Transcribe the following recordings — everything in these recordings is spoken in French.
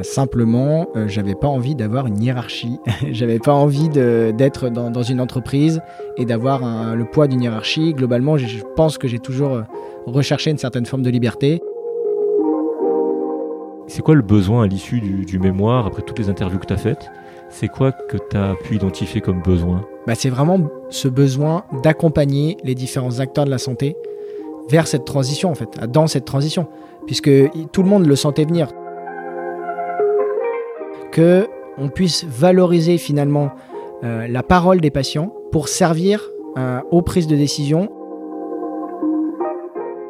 Simplement, euh, j'avais pas envie d'avoir une hiérarchie. j'avais pas envie d'être dans, dans, une entreprise et d'avoir le poids d'une hiérarchie. Globalement, je pense que j'ai toujours euh, recherché une certaine forme de liberté. C'est quoi le besoin à l'issue du, du, mémoire, après toutes les interviews que tu as faites? C'est quoi que tu as pu identifier comme besoin? Bah, C'est vraiment ce besoin d'accompagner les différents acteurs de la santé vers cette transition, en fait, dans cette transition, puisque tout le monde le sentait venir que on puisse valoriser finalement euh, la parole des patients pour servir euh, aux prises de décision.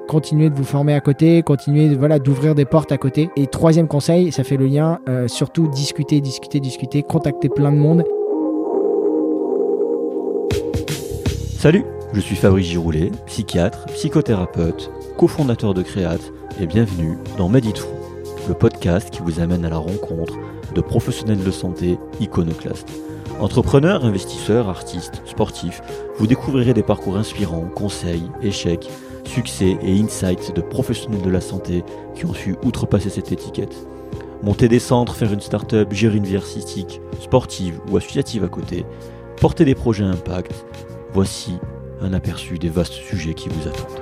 Continuez de vous former à côté, continuez voilà, d'ouvrir des portes à côté. Et troisième conseil, ça fait le lien, euh, surtout discuter, discuter, discuter, contacter plein de monde. Salut, je suis Fabrice Giroulet, psychiatre, psychothérapeute, cofondateur de Créate et bienvenue dans Medit le podcast qui vous amène à la rencontre de professionnels de santé iconoclastes. Entrepreneurs, investisseurs, artistes, sportifs, vous découvrirez des parcours inspirants, conseils, échecs, succès et insights de professionnels de la santé qui ont su outrepasser cette étiquette. Monter des centres, faire une start-up, gérer une vie artistique, sportive ou associative à côté, porter des projets impact, voici un aperçu des vastes sujets qui vous attendent.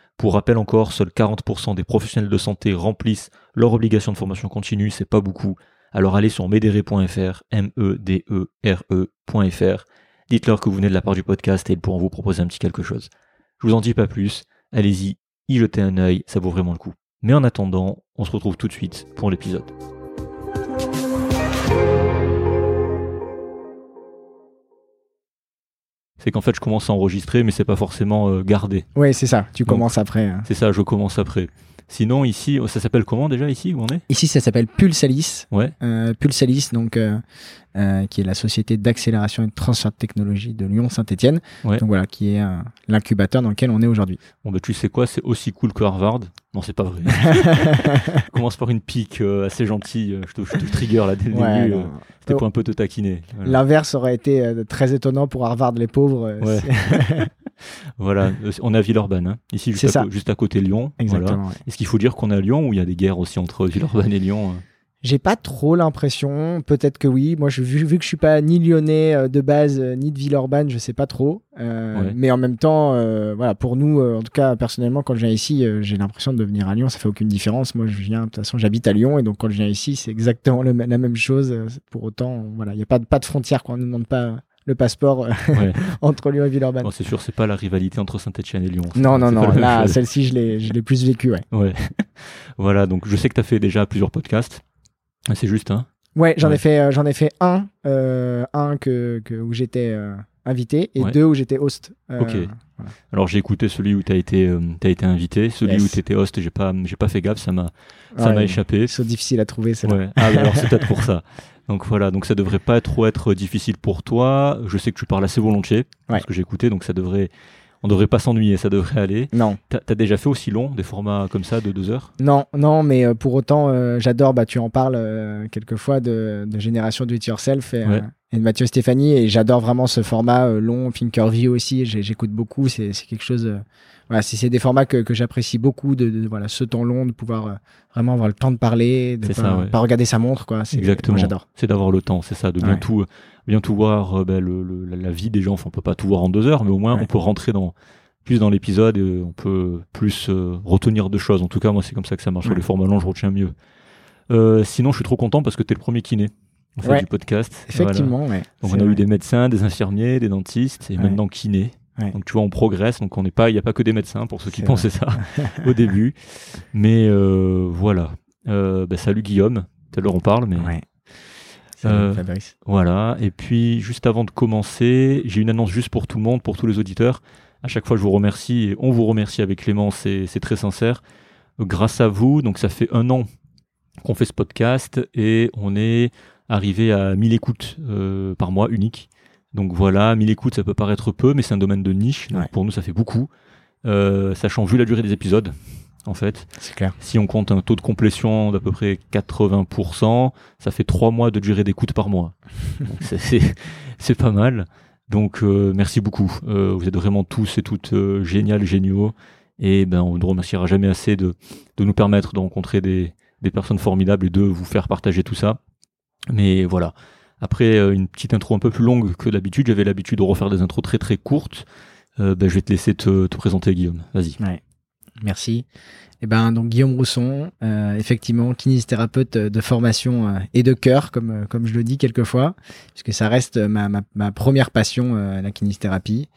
pour rappel encore, seuls 40% des professionnels de santé remplissent leur obligation de formation continue, c'est pas beaucoup. Alors allez sur medere.fr, M-E-D-E-R-E.fr, dites-leur que vous venez de la part du podcast et ils pourront vous proposer un petit quelque chose. Je vous en dis pas plus, allez-y, y jetez un œil, ça vaut vraiment le coup. Mais en attendant, on se retrouve tout de suite pour l'épisode. C'est qu'en fait je commence à enregistrer, mais c'est pas forcément euh, gardé. Oui, c'est ça. Tu commences après. Hein. C'est ça, je commence après. Sinon, ici, ça s'appelle comment déjà ici où on est? Ici, ça s'appelle Pulsalis. Ouais. Euh, Pulsalis, donc, euh, euh, qui est la société d'accélération et de transfert de technologie de Lyon-Saint-Etienne. Ouais. Donc voilà, qui est l'incubateur dans lequel on est aujourd'hui. Bon, bah, tu sais quoi, c'est aussi cool que Harvard. Non, c'est pas vrai. commence par une pique assez gentille. Je te, je te trigger là dès le début. C'était pour un peu te taquiner. L'inverse aurait été très étonnant pour Harvard, les pauvres. Ouais. voilà, on est à Villeurbanne, hein. ici juste à, juste à, côté Lyon. Exactement. Est-ce qu'il faut dire qu'on à Lyon ou il y a des guerres aussi entre Villeurbanne et Lyon euh j'ai pas trop l'impression, peut-être que oui. Moi, je, vu, vu, que je suis pas ni lyonnais euh, de base, euh, ni de Villeurbanne, je sais pas trop. Mais en même temps, voilà, pour nous, en tout cas, personnellement, quand je viens ici, j'ai l'impression de venir à Lyon, ça fait aucune différence. Moi, je viens, de toute façon, j'habite à Lyon, et donc quand je viens ici, c'est exactement la même chose. Pour autant, voilà, il n'y a pas, pas de frontière, quoi. On ne demande pas le passeport euh, entre Lyon et Villeurbanne. c'est sûr, c'est pas la rivalité entre Saint-Etienne et Lyon. Non, non, non. Là, celle-ci, je l'ai, je l'ai plus vécu, ouais. Ouais. voilà, donc je sais que tu as fait déjà plusieurs podcasts. C'est juste, hein Ouais, j'en ai fait, euh, j'en ai fait un, euh, un que, que, où j'étais invité et deux où j'étais host. ok. Alors j'ai écouté celui où tu as été, as été invité, celui où tu étais host, j'ai pas, j'ai pas fait gaffe, ça m'a, ça m'a échappé. C'est difficile à trouver, c'est ouais. Ah, alors c'est peut-être pour ça. Donc voilà, donc ça devrait pas trop être difficile pour toi. Je sais que tu parles assez volontiers, parce que j'ai écouté, donc ça devrait. On devrait pas s'ennuyer, ça devrait aller. Non. T'as as déjà fait aussi long, des formats comme ça de deux heures? Non, non, mais euh, pour autant, euh, j'adore, bah, tu en parles euh, quelquefois de, de Génération Do It Yourself et, Ouais. et de Mathieu Stéphanie, et j'adore vraiment ce format long, Thinkerview aussi, j'écoute beaucoup, c'est quelque chose. voilà, c'est des formats que, que j'apprécie beaucoup, de, de- voilà, ce temps long, de pouvoir vraiment avoir le temps de parler, de pas, ça, ouais. pas regarder sa montre, quoi. Exactement. J'adore. C'est d'avoir le temps, c'est ça, de bien Ouais. tout, bien tout voir, euh, ben, le, le- la- vie des gens. Enfin, on peut pas tout voir en deux heures, mais au moins Ouais. on peut rentrer dans plus dans l'épisode et on peut plus euh, retenir de choses. En tout cas, moi, c'est comme ça que ça marche. Sur Ouais. les formats longs, je retiens mieux. Euh, sinon, je suis trop content parce que tu es le premier kiné en fait, Ouais. du podcast. Voilà. Effectivement, ouais. Donc on a eu des médecins, des infirmiers, des dentistes et Ouais. maintenant kiné. Ouais. Donc tu vois, on progresse. Donc on n'est pas, il n'y a pas que des médecins pour ceux qui pensaient ça au début. Mais euh, voilà. Euh, ben, salut Guillaume. Tout à l'heure on parle, mais. Salut, Euh, Fabrice. voilà. Et puis juste avant de commencer, j'ai une annonce juste pour tout le monde, pour tous les auditeurs. À chaque fois, je vous remercie et on vous remercie avec Clément. C'est c'est très sincère. Grâce à vous, donc ça fait un an qu'on fait ce podcast et on est arrivé à 1000 écoutes euh, par mois unique. Donc voilà, 1000 écoutes, ça peut paraître peu, mais c'est un domaine de niche. Donc Ouais. pour nous, ça fait beaucoup. Euh, sachant vu la durée des épisodes, en fait. C'est clair. Si on compte un taux de complétion d'à peu près 80%, ça fait trois mois de durée d'écoute par mois. C'est- pas mal. Donc euh, merci beaucoup. Euh, vous êtes vraiment tous et toutes euh, géniales, géniaux. Et ben on ne remerciera jamais assez de, de nous permettre de rencontrer des, des personnes formidables et de vous faire partager tout ça. Mais voilà. Après euh, une petite intro un peu plus longue que d'habitude, j'avais l'habitude de refaire des intros très très courtes. Euh, ben, je vais te laisser te, te présenter Guillaume. Vas-y. Merci. Eh ben, donc Guillaume Rousson, euh, effectivement, kinésithérapeute euh, de formation euh, et de cœur, comme, comme je le dis quelquefois, puisque ça reste ma, ma, première passion, la kinésithérapie.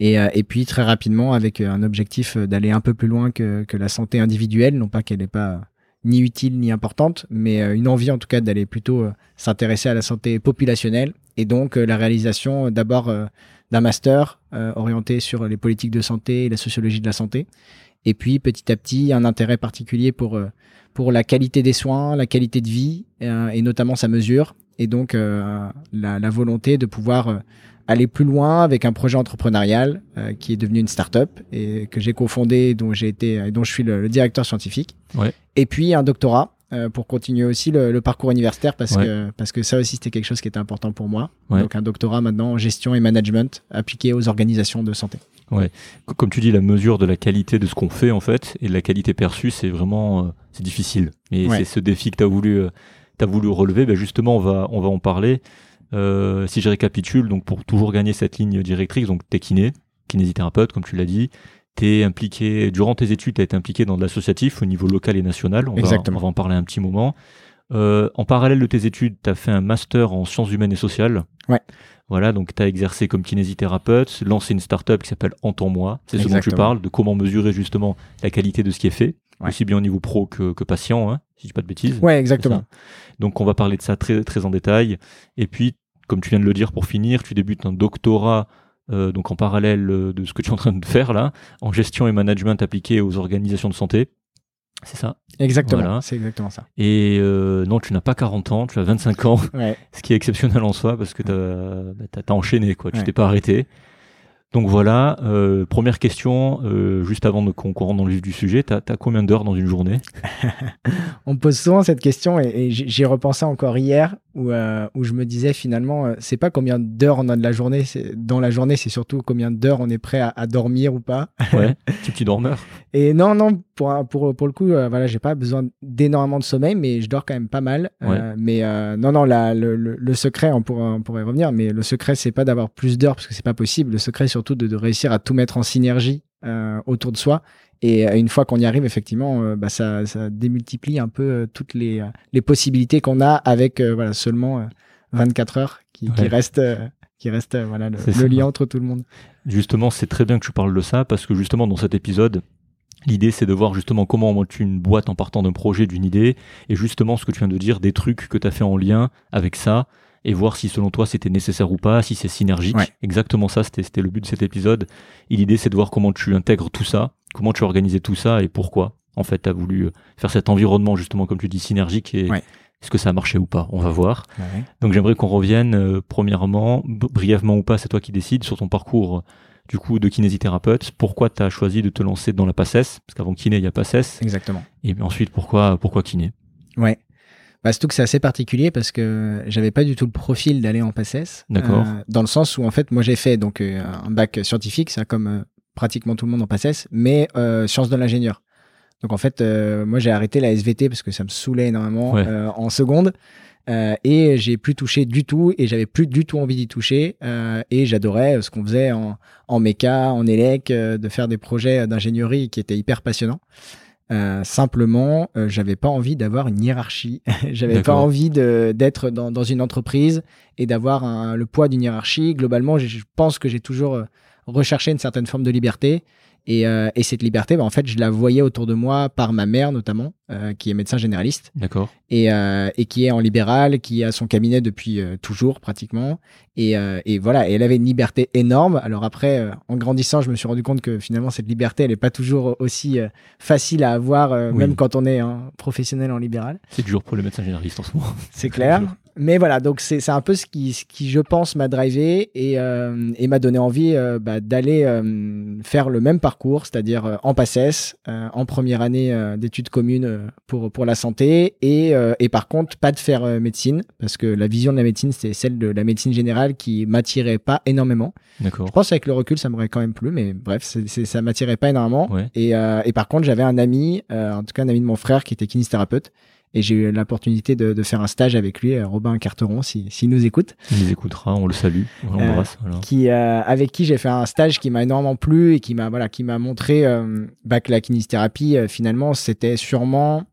Et, et puis très rapidement, avec un objectif d'aller un peu plus loin que, que la santé individuelle, non pas qu'elle n'est pas ni utile ni importante, mais une envie en tout cas d'aller plutôt s'intéresser à la santé populationnelle, et donc la réalisation d'abord d'un master orienté sur les politiques de santé et la sociologie de la santé. Et puis petit à petit, un intérêt particulier pour, euh, pour la qualité des soins, la qualité de vie euh, et notamment sa mesure. Et donc euh, la, la volonté de pouvoir aller plus loin avec un projet entrepreneurial euh, qui est devenu une start-up et que j'ai cofondé, dont j'ai été et dont je suis le, le directeur scientifique. Ouais. Et puis un doctorat euh, pour continuer aussi le, le parcours universitaire parce Ouais. que parce que ça aussi c'était quelque chose qui était important pour moi. Ouais. Donc un doctorat maintenant en gestion et management appliqué aux organisations de santé. Co- Comme tu dis, la mesure de la qualité de ce qu'on fait, en fait, et de la qualité perçue, c'est vraiment, euh, c'est difficile. Et Ouais. c'est ce défi que tu as voulu, euh, t'as voulu relever. Ben justement, on va, on va en parler. Euh, si je récapitule, donc pour toujours gagner cette ligne directrice, donc t'es kiné, kinésithérapeute, comme tu l'as dit, t'es impliqué, durant tes études, t'as été impliqué dans de l'associatif au niveau local et national. On va, Exactement. on va en parler un petit moment. En parallèle de tes études, tu as fait un master en sciences humaines et sociales. Ouais. Voilà, donc tu as exercé comme kinésithérapeute, lancé une start-up qui s'appelle Entends-moi. C'est ce dont tu parles, de comment mesurer justement la qualité de ce qui est fait, Ouais. aussi bien au niveau pro que, que patient, hein, si je dis pas de bêtises. Ouais, exactement. Donc on va parler de ça très, très en détail. Et puis, comme tu viens de le dire pour finir, tu débutes un doctorat euh, donc en parallèle euh, de ce que tu es en train de faire là, en gestion et management appliqué aux organisations de santé. C'est ça. Exactement. Voilà. C'est exactement ça. Et euh, non, tu n'as pas 40 ans, tu as 25 ans, Ouais. ce qui est exceptionnel en soi parce que tu as, enchaîné, quoi. tu Ouais. t'es pas arrêté. Donc voilà, euh, première question, euh, juste avant de qu'on qu'on rentre dans le vif du sujet, tu as, combien d'heures dans une journée On me pose souvent cette question et, et j'y repensais encore hier où, euh, où je me disais finalement, c'est pas combien d'heures on a de la journée, dans la journée, c'est surtout combien d'heures on est prêt à, à dormir ou pas. Ouais, petit dormeur. Et non, non, pour, pour, pour le coup, euh, voilà, j'ai pas besoin d'énormément de sommeil, mais je dors quand même pas mal. Euh, mais euh, non, non, la, le, le, le secret, on pourrait, on pourrait y revenir, mais le secret, c'est pas d'avoir plus d'heures parce que c'est pas possible. Le secret, surtout, de, de réussir à tout mettre en synergie euh, autour de soi. Et euh, une fois qu'on y arrive, effectivement, bah, ça, ça démultiplie un peu toutes les, les possibilités qu'on a avec voilà, seulement euh, 24 heures qui, qui Ouais. restent, qui restent euh, voilà, le, lien entre tout le monde. Justement, c'est très bien que tu parles de ça parce que justement dans cet épisode, l'idée c'est de voir justement comment on monte une boîte en partant d'un projet, d'une idée, et justement ce que tu viens de dire, des trucs que tu as fait en lien avec ça, et voir si selon toi c'était nécessaire ou pas, si c'est synergique. Ouais. Exactement ça, c'était le but de cet épisode. Et l'idée c'est de voir comment tu intègres tout ça, comment tu as organisé tout ça et pourquoi. En fait, tu as voulu faire cet environnement justement, comme tu dis, synergique et Ouais. est-ce que ça a marché ou pas? On va voir. Donc j'aimerais qu'on revienne, euh, premièrement, brièvement ou pas, c'est toi qui décides, sur ton parcours du coup de kinésithérapeute. Pourquoi tu as choisi de te lancer dans la PACES? Parce qu'avant kiné, il y a PACES. Exactement. Et ensuite, pourquoi, pourquoi kiné? Ouais. Bah, surtout que c'est assez particulier parce que j'avais pas du tout le profil d'aller en PACES. D'accord. Euh, dans le sens où, en fait, moi, j'ai fait donc euh, un bac scientifique, ça comme euh, pratiquement tout le monde en PACES, mais sciences de l'ingénieur. Donc, en fait, moi, j'ai arrêté la SVT parce que ça me saoulait énormément en seconde. Euh, et j'ai plus touché du tout et j'avais plus du tout envie d'y toucher euh, et j'adorais ce qu'on faisait en, en méca, en élec, euh, de faire des projets d'ingénierie qui étaient hyper passionnants. simplement, j'avais pas envie d'avoir une hiérarchie. j'avais pas envie d'être dans, dans, une entreprise et d'avoir le poids d'une hiérarchie. Globalement, je pense que j'ai toujours recherché une certaine forme de liberté et, euh, et, cette liberté, bah, en fait, je la voyais autour de moi par ma mère notamment, euh, qui est médecin généraliste. D'accord. Et, euh, et qui est en libéral, qui a son cabinet depuis euh, toujours pratiquement. Et, euh, et, voilà, et elle avait une liberté énorme. Alors après, euh, en grandissant, je me suis rendu compte que finalement, cette liberté, elle n'est pas toujours aussi facile à avoir, même quand on est un professionnel en libéral. C'est dur pour les médecins généralistes en ce moment. C'est clair mais voilà, donc c'est un peu ce qui, ce qui, je pense, m'a drivé et, euh, et m'a donné envie euh, bah, d'aller euh, faire le même parcours, c'est-à-dire en PACES, en première année d'études communes pour, pour la santé, et, et par contre, pas de faire médecine, parce que la vision de la médecine, c'est celle de la médecine générale qui m'attirait pas énormément. D'accord. Je pense qu'avec le recul, ça m'aurait quand même plu, mais bref, c'est ça m'attirait pas énormément. Et, et par contre, j'avais un ami, en tout cas un ami de mon frère, qui était kinésithérapeute et j'ai eu l'opportunité de, de, faire un stage avec lui, euh, Robin Carteron, s'il si, nous écoute. Il nous écoutera, on le salue, on euh, l'embrasse. qui, euh, avec qui j'ai fait un stage qui m'a énormément plu et qui m'a voilà, qui m'a montré bah, que la kinésithérapie, finalement, c'était sûrement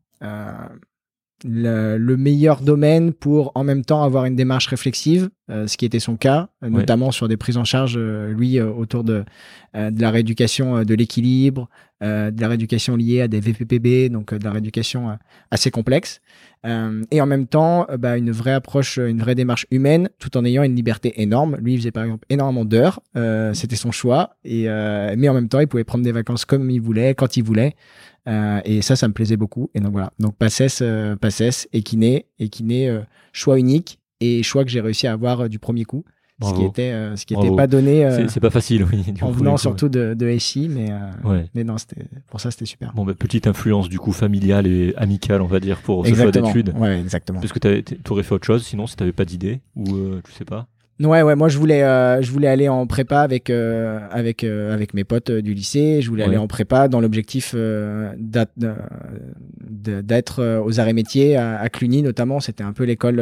le, le, meilleur domaine pour en même temps avoir une démarche réflexive, ce qui était son cas, notamment sur des prises en charge, lui, autour de, de la rééducation de l'équilibre, euh, de la rééducation liée à des VPPB, donc euh, de la rééducation euh, assez complexe. et en même temps, bah, une vraie approche, une vraie démarche humaine, tout en ayant une liberté énorme. Lui, il faisait par exemple énormément d'heures, c'était son choix, et, mais en même temps, il pouvait prendre des vacances comme il voulait, quand il voulait. et ça, ça me plaisait beaucoup. Et donc voilà, donc PACES, PACES, Equiné, Equiné, choix unique, et choix que j'ai réussi à avoir du premier coup. Ce qui était, euh, ce qui était pas donné. Euh, c'est pas facile, oui. en venant surtout de, de SI, mais, euh, mais non, pour ça, c'était super. Bon, bah, petite influence du coup familiale et amicale, on va dire, pour ce choix d'études. Ouais, exactement. Parce que tu aurais fait autre chose, sinon, si t'avais pas d'idée, ou tu sais pas. Ouais, ouais, moi je voulais, euh, je voulais aller en prépa avec euh, avec euh, avec mes potes du lycée. Je voulais aller en prépa dans l'objectif d'être aux arrêts métiers à, à Cluny notamment. C'était un peu l'école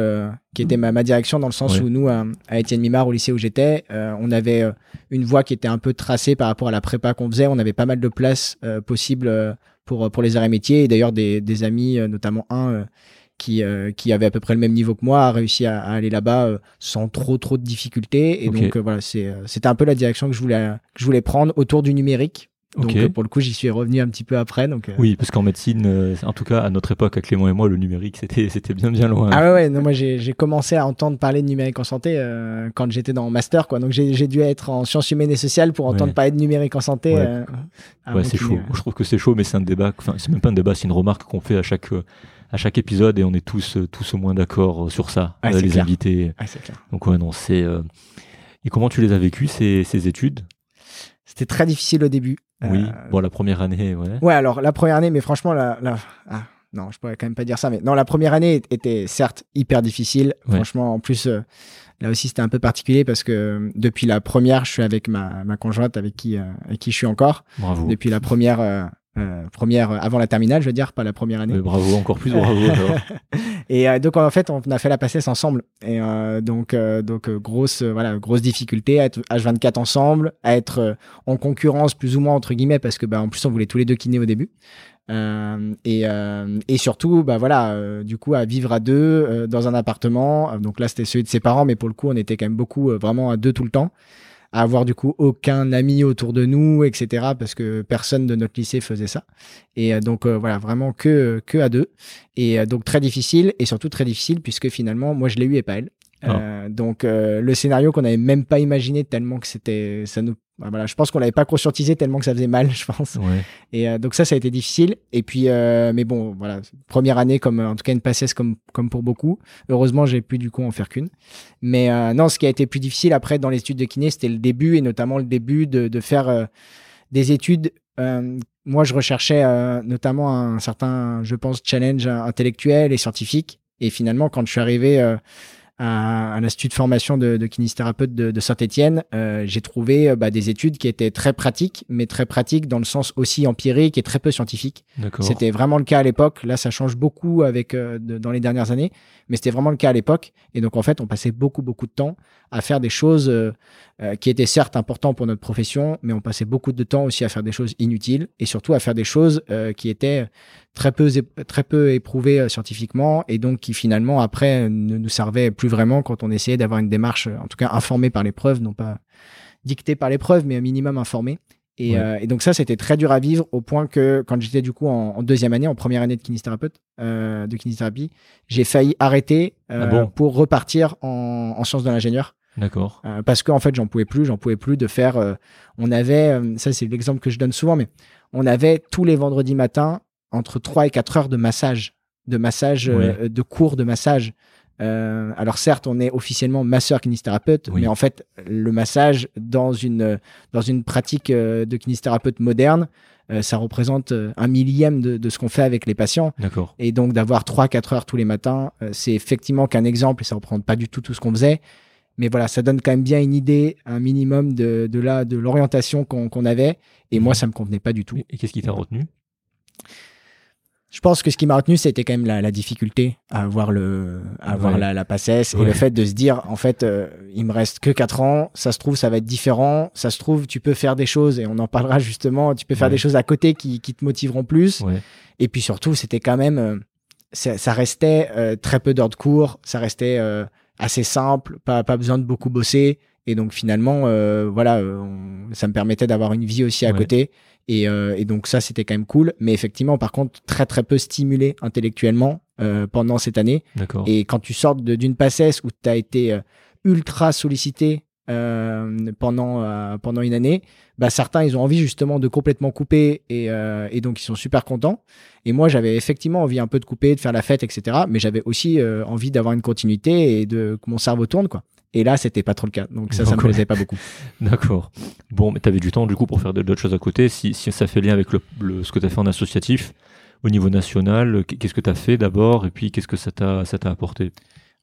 qui était ma, ma, direction dans le sens où nous à, Étienne Mimard au lycée où j'étais, on avait une voie qui était un peu tracée par rapport à la prépa qu'on faisait. On avait pas mal de places possibles pour pour les arrêts métiers et d'ailleurs des, des amis, notamment un qui, euh, qui avait à peu près le même niveau que moi a réussi à, aller là-bas euh, sans trop trop de difficultés et donc euh, voilà c'était un peu la direction que je voulais que je voulais prendre autour du numérique donc pour le coup, j'y suis revenu un petit peu après. Donc oui, parce qu'en médecine, en tout cas à notre époque, à Clément et moi, le numérique c'était bien bien loin. Ah ouais, ouais non, moi j'ai commencé à entendre parler de numérique en santé quand j'étais dans mon master quoi. Donc j'ai dû être en sciences humaines et sociales pour entendre parler de numérique en santé. Ouais, c'est chaud. Je trouve que c'est chaud, mais c'est un débat. Enfin, c'est même pas un débat, c'est une remarque qu'on fait à chaque à chaque épisode et on est tous euh, tous au moins d'accord euh, sur ça, ah, les invités. Ah, clair. Donc ouais, non, c'est. Euh, et comment tu les as vécues ces, ces études? C'était très difficile au début. Oui. Bon, la première année, ouais. Ouais, alors la première année, mais franchement, la, la... Ah, non, je pourrais quand même pas dire ça, mais non, la première année était certes hyper difficile. Franchement, en plus, là aussi, c'était un peu particulier parce que depuis la première, je suis avec ma, ma conjointe avec qui, avec qui je suis encore. Bravo. Depuis la première, euh, première avant la terminale, je veux dire, pas la première année. bravo, encore plus bravo. et euh, donc en fait, on a fait la passesse ensemble. Et euh, donc donc grosse voilà grosse difficulté à être H24 ensemble, à être en concurrence plus ou moins entre guillemets parce que bah en plus on voulait tous les deux kiné au début. et, et surtout, bah voilà, du coup, à vivre à deux dans un appartement. Donc là, c'était celui de ses parents, mais pour le coup, on était quand même beaucoup vraiment à deux tout le temps à avoir du coup aucun ami autour de nous, etc. Parce que personne de notre lycée faisait ça. Et euh, donc euh, voilà, vraiment que que à deux. Et euh, donc très difficile et surtout très difficile puisque finalement moi je l'ai eu et pas elle. Ah. donc le scénario qu'on n'avait même pas imaginé tellement que c'était ça nous bah, voilà, je pense qu'on l'avait pas conscientisé tellement que ça faisait mal, je pense. Et euh, donc ça, ça a été difficile. Et puis, euh, mais bon, voilà, première année comme en tout cas une passesse comme comme pour beaucoup. Heureusement, j'ai pu du coup en faire qu'une. Mais euh, non, ce qui a été plus difficile après dans l'étude de kiné, c'était le début et notamment le début de, de faire des études. moi, je recherchais notamment un certain, je pense, challenge intellectuel et scientifique. Et finalement, quand je suis arrivé à, l'Institut de formation de, de kinésithérapeute de, de Saint-Etienne, euh, j'ai trouvé euh, bah, des études qui étaient très pratiques, mais très pratiques dans le sens aussi empirique et très peu scientifique. C'était vraiment le cas à l'époque. Là, ça change beaucoup avec euh, dans les dernières années, mais c'était vraiment le cas à l'époque. Et donc, en fait, on passait beaucoup, beaucoup de temps à faire des choses euh, euh, qui étaient certes importantes pour notre profession, mais on passait beaucoup de temps aussi à faire des choses inutiles et surtout à faire des choses euh, qui étaient très peu, très peu éprouvées scientifiquement et donc qui finalement après ne nous servaient plus vraiment quand on essayait d'avoir une démarche, en tout cas informée par les preuves, non pas dictée par les preuves, mais un minimum informée. Et, et, donc ça, c'était très dur à vivre au point que quand j'étais du coup en, deuxième année, en première année de kinésithérapeute, euh, de kinésithérapie, j'ai failli arrêter euh, ah pour repartir en, en sciences de l'ingénieur. D'accord. Euh, parce qu'en fait, j'en pouvais plus, j'en pouvais plus de faire. Euh, on avait, euh, ça c'est l'exemple que je donne souvent, mais on avait tous les vendredis matins entre 3 et 4 heures de massage, de massage, de cours de massage. alors certes, on est officiellement masseur kinésithérapeute, mais en fait, le massage dans une dans une pratique de kinésithérapeute moderne, ça représente un millième de, de ce qu'on fait avec les patients. D'accord. Et donc d'avoir 3-4 heures tous les matins, c'est effectivement qu'un exemple et ça représente pas du tout tout ce qu'on faisait. Mais voilà, ça donne quand même bien une idée, un minimum de, de la de l'orientation qu'on avait. Et moi, ça me convenait pas du tout. Et qu'est-ce qui t'a retenu? Je pense que ce qui m'a retenu, c'était quand même la, la, difficulté à avoir le, à avoir la, la passesse et le fait de se dire, en fait, euh, il me reste que quatre ans. Ça se trouve, ça va être différent. Ça se trouve, tu peux faire des choses et on en parlera justement. Tu peux faire des choses à côté qui, qui te motiveront plus. Et puis surtout, c'était quand même, euh, ça, restait euh, très peu d'heures de cours. Ça restait assez simple, pas, pas besoin de beaucoup bosser. Et donc finalement, euh, voilà, euh, ça me permettait d'avoir une vie aussi à côté. Et, euh, et, donc ça, c'était quand même cool. Mais effectivement, par contre, très très peu stimulé intellectuellement euh, pendant cette année. Et quand tu sors d'une passesse où tu as été ultra sollicité pendant pendant une année, bah certains ils ont envie justement de complètement couper et, et donc ils sont super contents. Et moi, j'avais effectivement envie un peu de couper, de faire la fête, etc. Mais j'avais aussi euh, envie d'avoir une continuité et de que mon cerveau tourne, quoi. Et là, c'était pas trop le cas. Donc ça, ça me plaisait pas beaucoup. D'accord. Bon, mais tu avais du temps du coup pour faire d'autres choses à côté. Si, si ça fait lien avec le, ce que tu as fait en associatif, au niveau national, qu'est-ce que tu as fait d'abord et puis qu'est-ce que ça t'a apporté?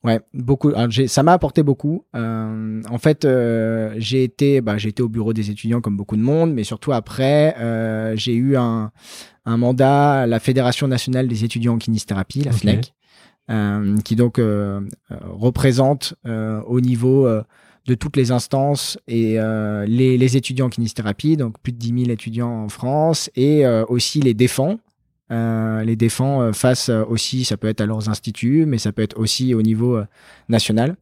Ouais, beaucoup. ça m'a apporté beaucoup. Euh, en fait, euh, j'ai été, bah, j'ai été au bureau des étudiants comme beaucoup de monde, mais surtout après, euh, j'ai eu un, un mandat à la Fédération nationale des étudiants en kinésithérapie, la FNEC, euh, qui donc euh, euh, représente au niveau de toutes les instances et les, les, étudiants en kinésithérapie, donc plus de 10 000 étudiants en France, et aussi les défends, euh, les défends euh, face euh, aussi, ça peut être à leurs instituts, mais ça peut être aussi au niveau national.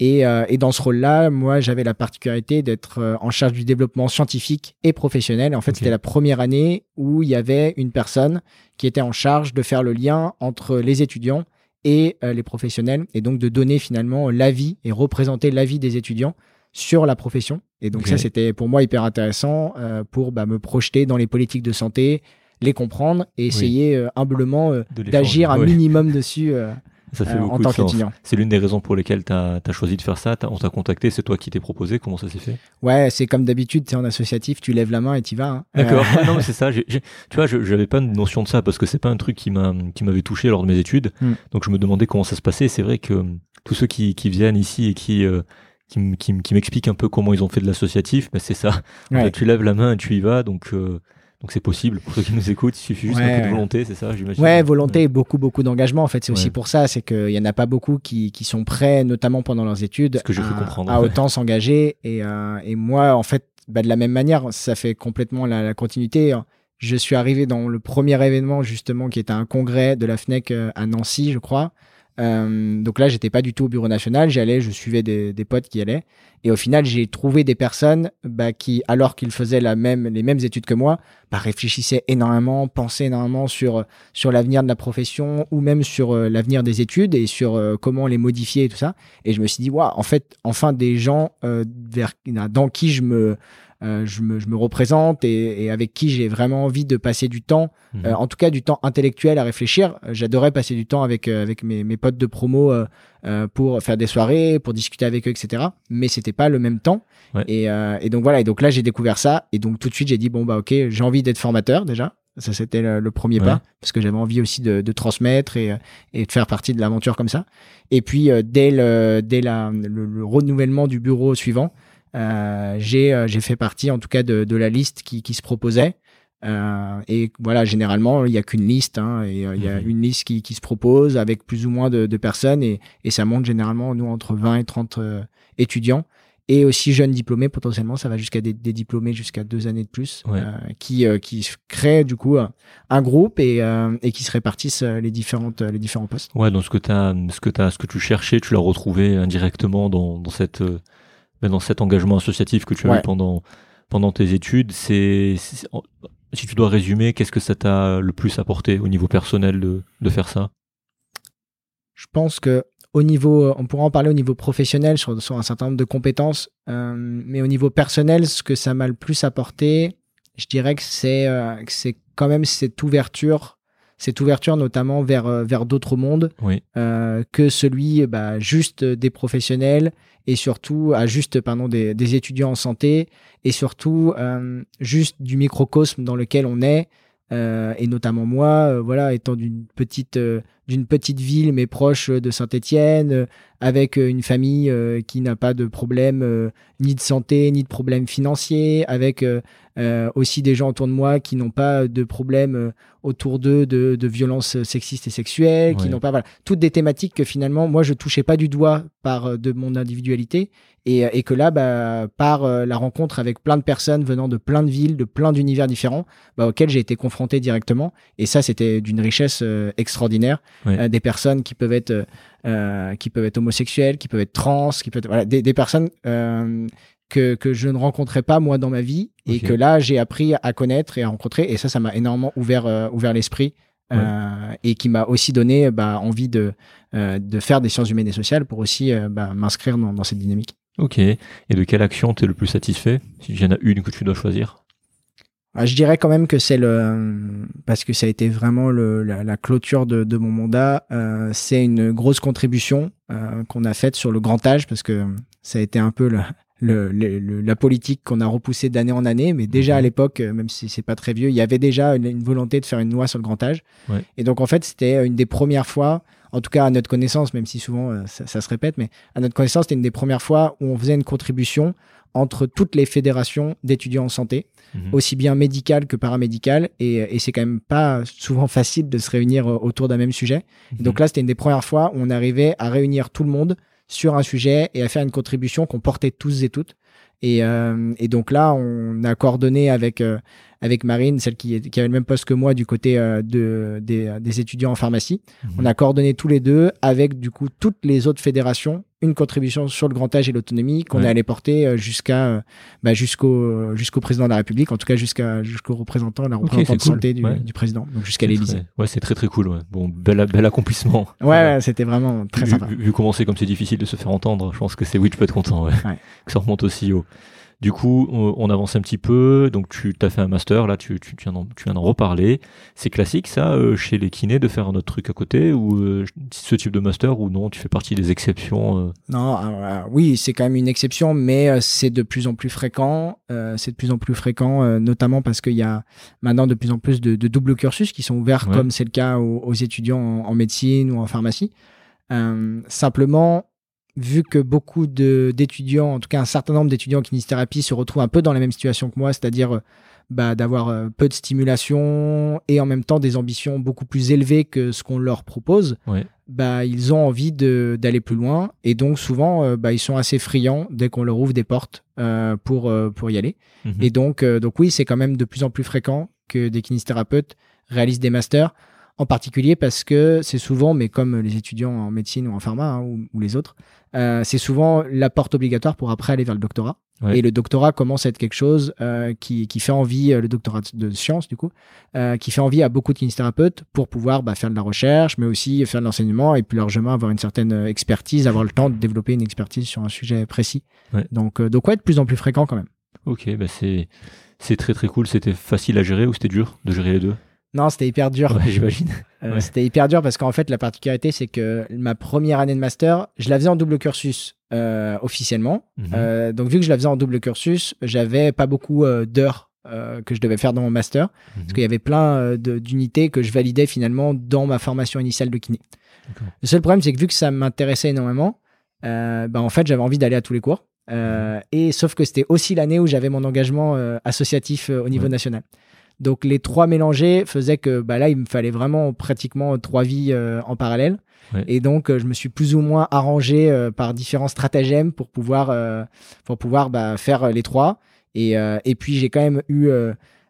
Et, et, dans ce rôle-là, moi, j'avais la particularité d'être en charge du développement scientifique et professionnel. Et en fait, c'était la première année où il y avait une personne qui était en charge de faire le lien entre les étudiants et les professionnels, et donc de donner finalement l'avis et représenter l'avis des étudiants sur la profession. Et donc ça, c'était pour moi hyper intéressant pour bah, me projeter dans les politiques de santé, les comprendre et essayer euh, humblement euh, d'agir un minimum dessus. Euh, ça fait beaucoup en tant qu'étudiant. C'est l'une des raisons pour lesquelles tu as, choisi de faire ça. on t'a contacté, c'est toi qui t'es proposé. Comment ça s'est fait? Ouais, c'est comme d'habitude, tu es en associatif, tu lèves la main et tu vas. Hein. D'accord. non, mais c'est ça. tu vois, je n'avais pas de notion de ça parce que c'est pas un truc qui m'avait touché lors de mes études. Hmm. Donc je me demandais comment ça se passait. C'est vrai que tous ceux qui, viennent ici et qui qui, m'expliquent un peu comment ils ont fait de l'associatif, ben c'est ça. tu lèves la main et tu y vas. Donc donc c'est possible pour ceux qui nous écoutent, il suffit juste un peu de volonté, c'est ça, j'imagine. Ouais, volonté et beaucoup beaucoup d'engagement. En fait, c'est aussi pour ça, c'est qu'il y en a pas beaucoup qui, qui sont prêts, notamment pendant leurs études, que à, comprendre, à autant s'engager. Et, euh, et moi, en fait, bah, de la même manière, ça fait complètement la, la, continuité. Je suis arrivé dans le premier événement justement qui était un congrès de la Fnec euh, à Nancy, je crois. Euh, donc là, j'étais pas du tout au bureau national. J'allais, je suivais des, des, potes qui allaient. Et au final, j'ai trouvé des personnes bah, qui, alors qu'ils faisaient la même, les mêmes études que moi, bah, réfléchissaient énormément, pensaient énormément sur sur l'avenir de la profession ou même sur euh, l'avenir des études et sur euh, comment les modifier et tout ça. Et je me suis dit, waouh, en fait, enfin des gens vers dans qui je me je, me, je, me, représente et, et avec qui j'ai vraiment envie de passer du temps, mhm. euh, en tout cas du temps intellectuel à réfléchir. J'adorais passer du temps avec, euh, avec mes, mes, potes de promo pour faire des soirées, pour discuter avec eux, etc. Mais c'était pas le même temps. Et, et, donc voilà, et donc là j'ai découvert ça et donc tout de suite j'ai dit bon bah ok j'ai envie d'être formateur déjà. Ça, c'était le, premier pas, parce que j'avais envie aussi de, de transmettre et, et, de faire partie de l'aventure comme ça. Et puis, dès, le, dès la, le, renouvellement du bureau suivant, euh, j'ai euh, j'ai fait partie en tout cas de, de la liste qui, qui se proposait. Euh, et voilà, généralement, il n'y a qu'une liste. Hein, et il y a mhm. une liste qui, qui, se propose avec plus ou moins de, de personnes. Et, et, ça monte généralement, nous, entre 20 et 30 étudiants. Et aussi jeunes diplômés, potentiellement, ça va jusqu'à des, des, diplômés jusqu'à deux années de plus, qui, qui créent du coup un groupe et, et qui se répartissent les, différentes, les différents postes. Ouais, donc ce que, as, ce, que as, ce que tu cherchais, tu l'as retrouvé indirectement dans, dans cette dans cet engagement associatif que tu as eu pendant, pendant tes études, c'est, si tu dois résumer, qu'est-ce que ça t'a le plus apporté au niveau personnel de, de faire ça? Je pense que au niveau, on pourra en parler au niveau professionnel sur, sur un certain nombre de compétences, euh, mais au niveau personnel, ce que ça m'a le plus apporté, je dirais que c'est euh, c'est quand même cette ouverture, cette ouverture notamment vers euh, vers d'autres mondes que celui bah, juste des professionnels et surtout à juste pardon des, des étudiants en santé et surtout euh, juste du microcosme dans lequel on est euh, et notamment moi euh, voilà étant d'une petite euh, d'une petite ville mais proche de Saint-Étienne euh, avec une famille qui n'a pas de problème ni de santé ni de problème financier avec aussi des gens autour de moi qui n'ont pas de problème autour d'eux de, de violences sexistes et sexuelles qui n'ont pas voilà. Toutes des thématiques que finalement moi je touchais pas du doigt par de mon individualité. Et, et que là bah, par la rencontre avec plein de personnes venant de plein de villes de plein d'univers différents bah, auxquels j'ai été confronté directement. Et ça c'était d'une richesse extraordinaire euh, des personnes qui peuvent être euh, qui peuvent être homosexuelles, qui peuvent être trans, qui peuvent être, voilà, des, des personnes euh, que, que je ne rencontrais pas moi dans ma vie et que là j'ai appris à connaître et à rencontrer et ça ça m'a énormément ouvert ouvert l'esprit euh, et qui m'a aussi donné bah, envie de de faire des sciences humaines et sociales pour aussi bah, m'inscrire dans, dans cette dynamique. Ok. Et de quelle action tu es le plus satisfait? Si y en a une que tu dois choisir ah, je dirais quand même que c'est le parce que ça a été vraiment le, la, clôture de, de, mon mandat. Euh, c'est une grosse contribution euh, qu'on a faite sur le grand âge parce que ça a été un peu le, le, la politique qu'on a repoussée d'année en année. Mais déjà à mhm. l'époque, euh, même si c'est pas très vieux, il y avait déjà une, volonté de faire une loi sur le grand âge. Et donc en fait, c'était une des premières fois en tout cas à notre connaissance, même si souvent euh, ça, ça, se répète, mais à notre connaissance, c'était une des premières fois où on faisait une contribution entre toutes les fédérations d'étudiants en santé, mhm. aussi bien médicales que paramédicales, et, et c'est quand même pas souvent facile de se réunir euh, autour d'un même sujet. Mhm. donc là, c'était une des premières fois où on arrivait à réunir tout le monde sur un sujet et à faire une contribution qu'on portait tous et toutes. Et, euh, et, donc là, on a coordonné avec euh, avec Marine, celle qui, qui, avait le même poste que moi du côté euh, de, des, des, étudiants en pharmacie. Mhm. On a coordonné tous les deux avec du coup toutes les autres fédérations une contribution sur le grand âge et l'autonomie qu'on est allé porter euh, jusqu'à euh, bah, jusqu'au jusqu'au président de la République, en tout cas jusqu'à jusqu'au représentant, la représentante de santé du, du, président, donc jusqu'à l'Élysée. Ouais, c'est très très cool. Ouais. Bon, bel, bel accomplissement. Ouais, c'était vraiment très vu, sympa. Vu, comment c'est comme c'est difficile de se faire entendre, je pense que c'est oui, tu peux être content. Ouais. que ça remonte aussi haut. Du coup, on avance un petit peu. Donc, tu as fait un master, là, tu, tu, tu, viens, d'en, reparler. C'est classique, ça, euh, chez les kinés, de faire un autre truc à côté Ou euh, ce type de master Ou non, tu fais partie des exceptions euh? Non, oui, c'est quand même une exception, mais c'est de plus en plus fréquent. c'est de plus en plus fréquent, notamment parce qu'il y a maintenant de plus en plus de, de doubles cursus qui sont ouverts, comme c'est le cas aux, étudiants en, en, médecine ou en pharmacie. simplement, vu que beaucoup d'étudiants, en tout cas un certain nombre d'étudiants en kinésithérapie se retrouvent un peu dans la même situation que moi, c'est-à-dire euh, bah, d'avoir euh, peu de stimulation et en même temps des ambitions beaucoup plus élevées que ce qu'on leur propose, bah, ils ont envie d'aller plus loin et donc souvent euh, bah, ils sont assez friands dès qu'on leur ouvre des portes pour, pour y aller. Mhm. Et donc, donc oui, c'est quand même de plus en plus fréquent que des kinésithérapeutes réalisent des masters en particulier parce que c'est souvent, mais comme les étudiants en médecine ou en pharma hein, ou, les autres, euh, c'est souvent la porte obligatoire pour après aller vers le doctorat. Et le doctorat commence à être quelque chose euh, qui, qui, fait envie, euh, le doctorat de sciences du coup, qui fait envie à beaucoup de kinésithérapeutes pour pouvoir bah, faire de la recherche, mais aussi faire de l'enseignement et plus largement avoir une certaine expertise, avoir le temps de développer une expertise sur un sujet précis. Donc, donc ouais, de plus en plus fréquent quand même. Ok, bah c'est c'est très très cool. C'était facile à gérer ou c'était dur de gérer les deux? Non, c'était hyper dur. j'imagine. Euh, c'était hyper dur parce qu'en fait, la particularité, c'est que ma première année de master, je la faisais en double cursus euh, officiellement. Mhm. Euh, donc, vu que je la faisais en double cursus, j'avais pas beaucoup d'heures que je devais faire dans mon master parce mhm. qu'il y avait plein d'unités que je validais finalement dans ma formation initiale de kiné. Le seul problème, c'est que vu que ça m'intéressait énormément, bah, en fait, j'avais envie d'aller à tous les cours. Mhm. et sauf que c'était aussi l'année où j'avais mon engagement associatif au niveau national. Donc les trois mélangés faisaient que bah, là, il me fallait vraiment pratiquement trois vies euh, en parallèle. Et donc, euh, je me suis plus ou moins arrangé euh, par différents stratagèmes pour pouvoir, pour pouvoir bah, faire les trois. Et, et puis, j'ai quand même eu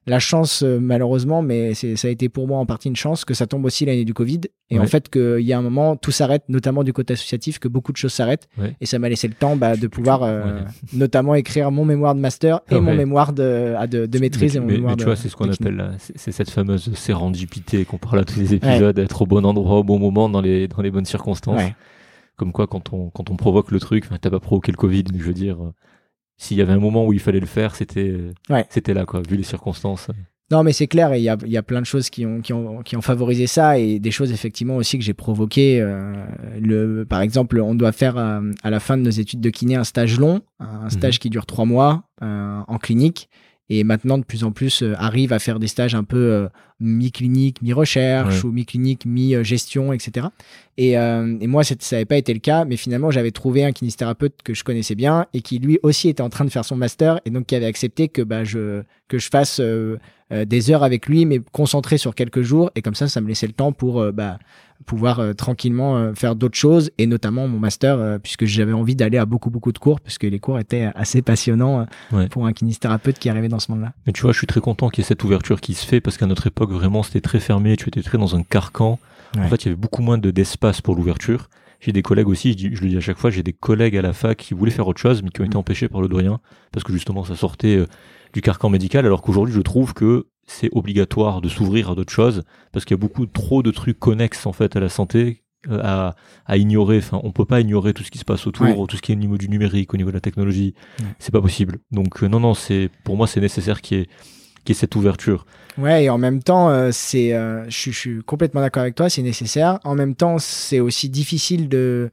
la chance, euh, malheureusement, mais ça a été pour moi en partie une chance que ça tombe aussi l'année du Covid. Et en fait, qu'il y a un moment, tout s'arrête, notamment du côté associatif, que beaucoup de choses s'arrêtent. Et ça m'a laissé le temps bah, de pouvoir euh, notamment écrire mon mémoire de master et mon mémoire de, de, maîtrise. Mais, et mon mémoire tu vois, c'est ce qu'on appelle, c'est cette fameuse sérendipité qu'on parle à tous les épisodes, être au bon endroit au bon moment dans les, dans les bonnes circonstances. Comme quoi, quand on, quand on provoque le truc, t'as pas provoqué le Covid, mais je veux dire, s'il y avait un moment où il fallait le faire, c'était c'était là, quoi, vu les circonstances. Non, mais c'est clair, il y a, y a, plein de choses qui ont, qui, ont, qui ont favorisé ça et des choses effectivement aussi que j'ai provoquées. Euh, le, par exemple, on doit faire euh, à la fin de nos études de kiné un stage long, un stage mhm. qui dure trois mois euh, en clinique et maintenant de plus en plus euh, arrive à faire des stages un peu euh, mi-clinique, mi-recherche ou mi-clinique, mi-gestion, etc. Et, euh, et moi, ça n'avait pas été le cas, mais finalement, j'avais trouvé un kinésithérapeute que je connaissais bien et qui lui aussi était en train de faire son master et donc qui avait accepté que bah, je, que je fasse des heures avec lui, mais concentré sur quelques jours. Et comme ça, ça me laissait le temps pour bah, pouvoir euh, tranquillement euh, faire d'autres choses et notamment mon master euh, puisque j'avais envie d'aller à beaucoup beaucoup de cours puisque les cours étaient assez passionnants pour un kinésithérapeute qui arrivait dans ce monde-là. Mais tu vois, je suis très content qu'il y ait cette ouverture qui se fait parce qu'à notre époque vraiment c'était très fermé, tu étais très dans un carcan. En fait, il y avait beaucoup moins de d'espace pour l'ouverture. J'ai des collègues aussi, je, je, le dis à chaque fois, j'ai des collègues à la fac qui voulaient faire autre chose mais qui ont été mm. empêchés par le doyen parce que justement ça sortait du carcan médical alors qu'aujourd'hui je trouve que c'est obligatoire de s'ouvrir à d'autres choses parce qu'il y a beaucoup trop de trucs connexes en fait à la santé euh, à, à, ignorer. Enfin, on peut pas ignorer tout ce qui se passe autour, tout ce qui est au niveau du numérique, au niveau de la technologie. C'est pas possible. Donc euh, non, non, c'est pour moi c'est nécessaire qu'il y ait cette ouverture. Ouais, et en même temps, euh, c'est, je, suis complètement d'accord avec toi, c'est nécessaire. En même temps, c'est aussi difficile de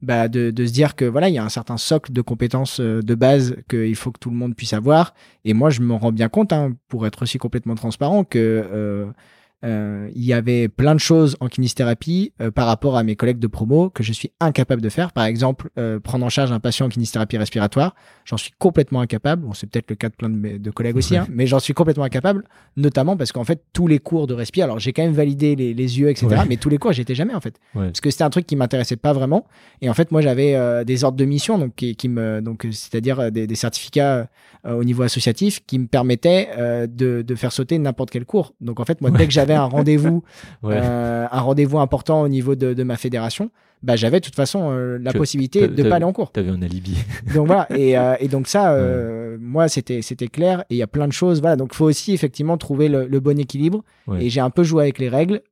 bah, de, se dire que voilà, il y a un certain socle de compétences euh, de base qu'il faut que tout le monde puisse avoir. Et moi, je me rends bien compte, hein, pour être aussi complètement transparent, que euh, il y avait plein de choses en kinésithérapie euh, par rapport à mes collègues de promo que je suis incapable de faire. Par exemple, euh, prendre en charge un patient en kinésithérapie respiratoire, j'en suis complètement incapable. Bon, c'est peut-être le cas de plein de, mes, de collègues aussi, hein, mais j'en suis complètement incapable, notamment parce qu'en fait, tous les cours de respi, alors j'ai quand même validé les, les yeux, etc., mais tous les cours, j'étais jamais en fait, parce que c'était un truc qui m'intéressait pas vraiment. Et en fait, moi, j'avais des ordres de mission, donc qui, qui me, donc c'est-à-dire des, des, certificats au niveau associatif qui me permettaient de, de faire sauter n'importe quel cours. Donc en fait, moi, dès que j'avais un rendez-vous, euh, un rendez-vous important au niveau de, de ma fédération, bah, j'avais de toute façon euh, la possibilité de pas aller en cours. Tu avais un alibi. donc voilà, et, euh, et donc ça, euh, moi, c'était c'était clair. Et il y a plein de choses. Voilà, donc faut aussi effectivement trouver le, le bon équilibre. Et j'ai un peu joué avec les règles.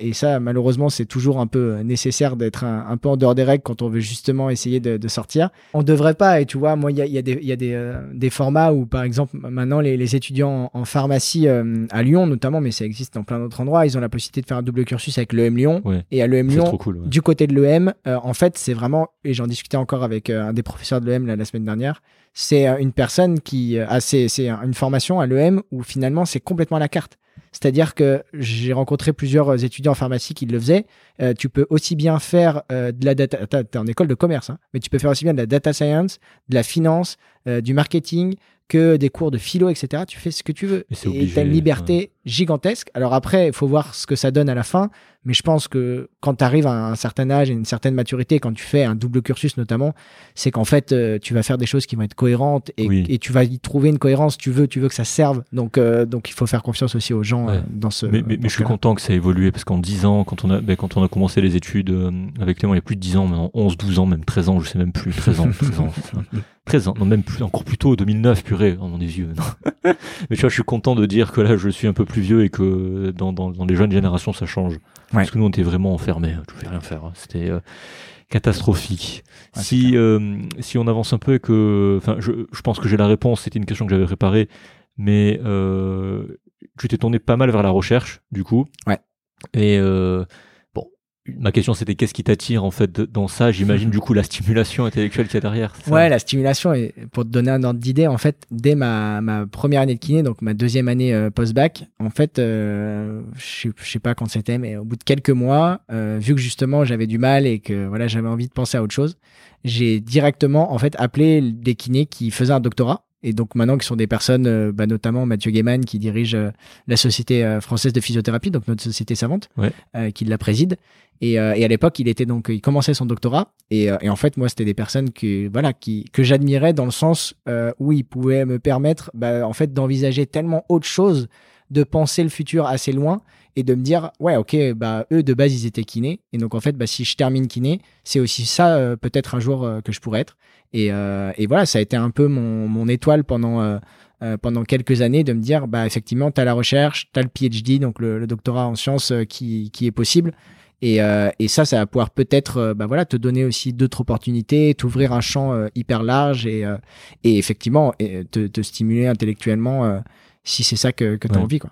et ça, malheureusement, c'est toujours un peu nécessaire d'être un, un, peu en dehors des règles quand on veut justement essayer de, de sortir. On devrait pas. Et tu vois, moi, il y a, y a, des, y a des, des, formats où, par exemple, maintenant, les, les étudiants en, pharmacie à Lyon, notamment, mais ça existe dans plein d'autres endroits, ils ont la possibilité de faire un double cursus avec l'EM Lyon. Et à l'EM Lyon, du côté de l'EM euh, en fait, c'est vraiment, et j'en discutais encore avec euh, un des professeurs de l'EM la, semaine dernière, c'est euh, une personne qui a c'est une formation à l'EM où finalement c'est complètement à la carte. C'est-à-dire que j'ai rencontré plusieurs étudiants en pharmacie qui le faisaient. tu peux aussi bien faire de la data, t'es en école de commerce, hein, mais tu peux faire aussi bien de la data science, de la finance, du marketing, que des cours de philo, etc. Tu fais ce que tu veux. Et tu as une liberté gigantesque. Alors après, il faut voir ce que ça donne à la fin. Mais je pense que quand tu arrives à un certain âge et une certaine maturité, quand tu fais un double cursus notamment, c'est qu'en fait, euh, tu vas faire des choses qui vont être cohérentes et, tu vas y trouver une cohérence. Tu veux, tu veux que ça serve. Donc, euh, donc il faut faire confiance aussi aux gens euh, dans ce. Mais, mais, je suis content que ça ait évolué parce qu'en 10 ans, quand on a, ben, quand on a commencé les études avec Clément, il y a plus de 10 ans, maintenant 11, 12 ans, même 13 ans, je sais même plus, 13 ans, 13 ans. 13 ans, non même plus, encore plus tôt, 2009, purée, on est vieux. mais tu vois, je suis content de dire que là, je suis un peu plus vieux et que dans, dans, dans les jeunes générations, ça change. Parce que nous, on était vraiment enfermés, je pouvais rien faire. Hein. C'était euh, catastrophique. si, euh, si on avance un peu et que, enfin, je, je pense que j'ai la réponse, c'était une question que j'avais préparée, mais euh, tu t'es tourné pas mal vers la recherche, du coup. Ouais. Et ma question c'était qu'est-ce qui t'attire en fait dans ça? J'imagine du coup la stimulation intellectuelle qu'il y a derrière. Ouais, la stimulation, et pour te donner un ordre d'idée, en fait, dès ma, ma première année de kiné, donc ma deuxième année euh, post-bac, en fait, euh, je, je sais pas quand c'était, mais au bout de quelques mois, euh, vu que justement j'avais du mal et que voilà j'avais envie de penser à autre chose, j'ai directement en fait appelé des kinés qui faisaient un doctorat et donc maintenant qui sont des personnes, euh, bah, notamment Mathieu Gaiman qui dirige euh, la Société euh, française de physiothérapie, donc notre société savante, qui la préside. Et, et à l'époque, il était donc, il commençait son doctorat. Et, et en fait, moi, c'était des personnes que voilà, qui que j'admirais dans le sens où ils pouvaient me permettre, bah, en fait, d'envisager tellement autre chose, de penser le futur assez loin et de me dire ouais ok bah eux de base ils étaient kinés et donc en fait bah si je termine kiné c'est aussi ça peut-être un jour que je pourrais être et, euh, et, voilà, ça a été un peu mon, mon étoile pendant, euh, euh, pendant quelques années de me dire, bah, effectivement, tu as la recherche, tu as le PhD, donc le, doctorat en sciences qui, qui est possible. Et, et, ça, ça va pouvoir peut-être bah voilà, te donner aussi d'autres opportunités, t'ouvrir un champ hyper large et, et effectivement te, te, stimuler intellectuellement si c'est ça que, que tu as envie. Quoi.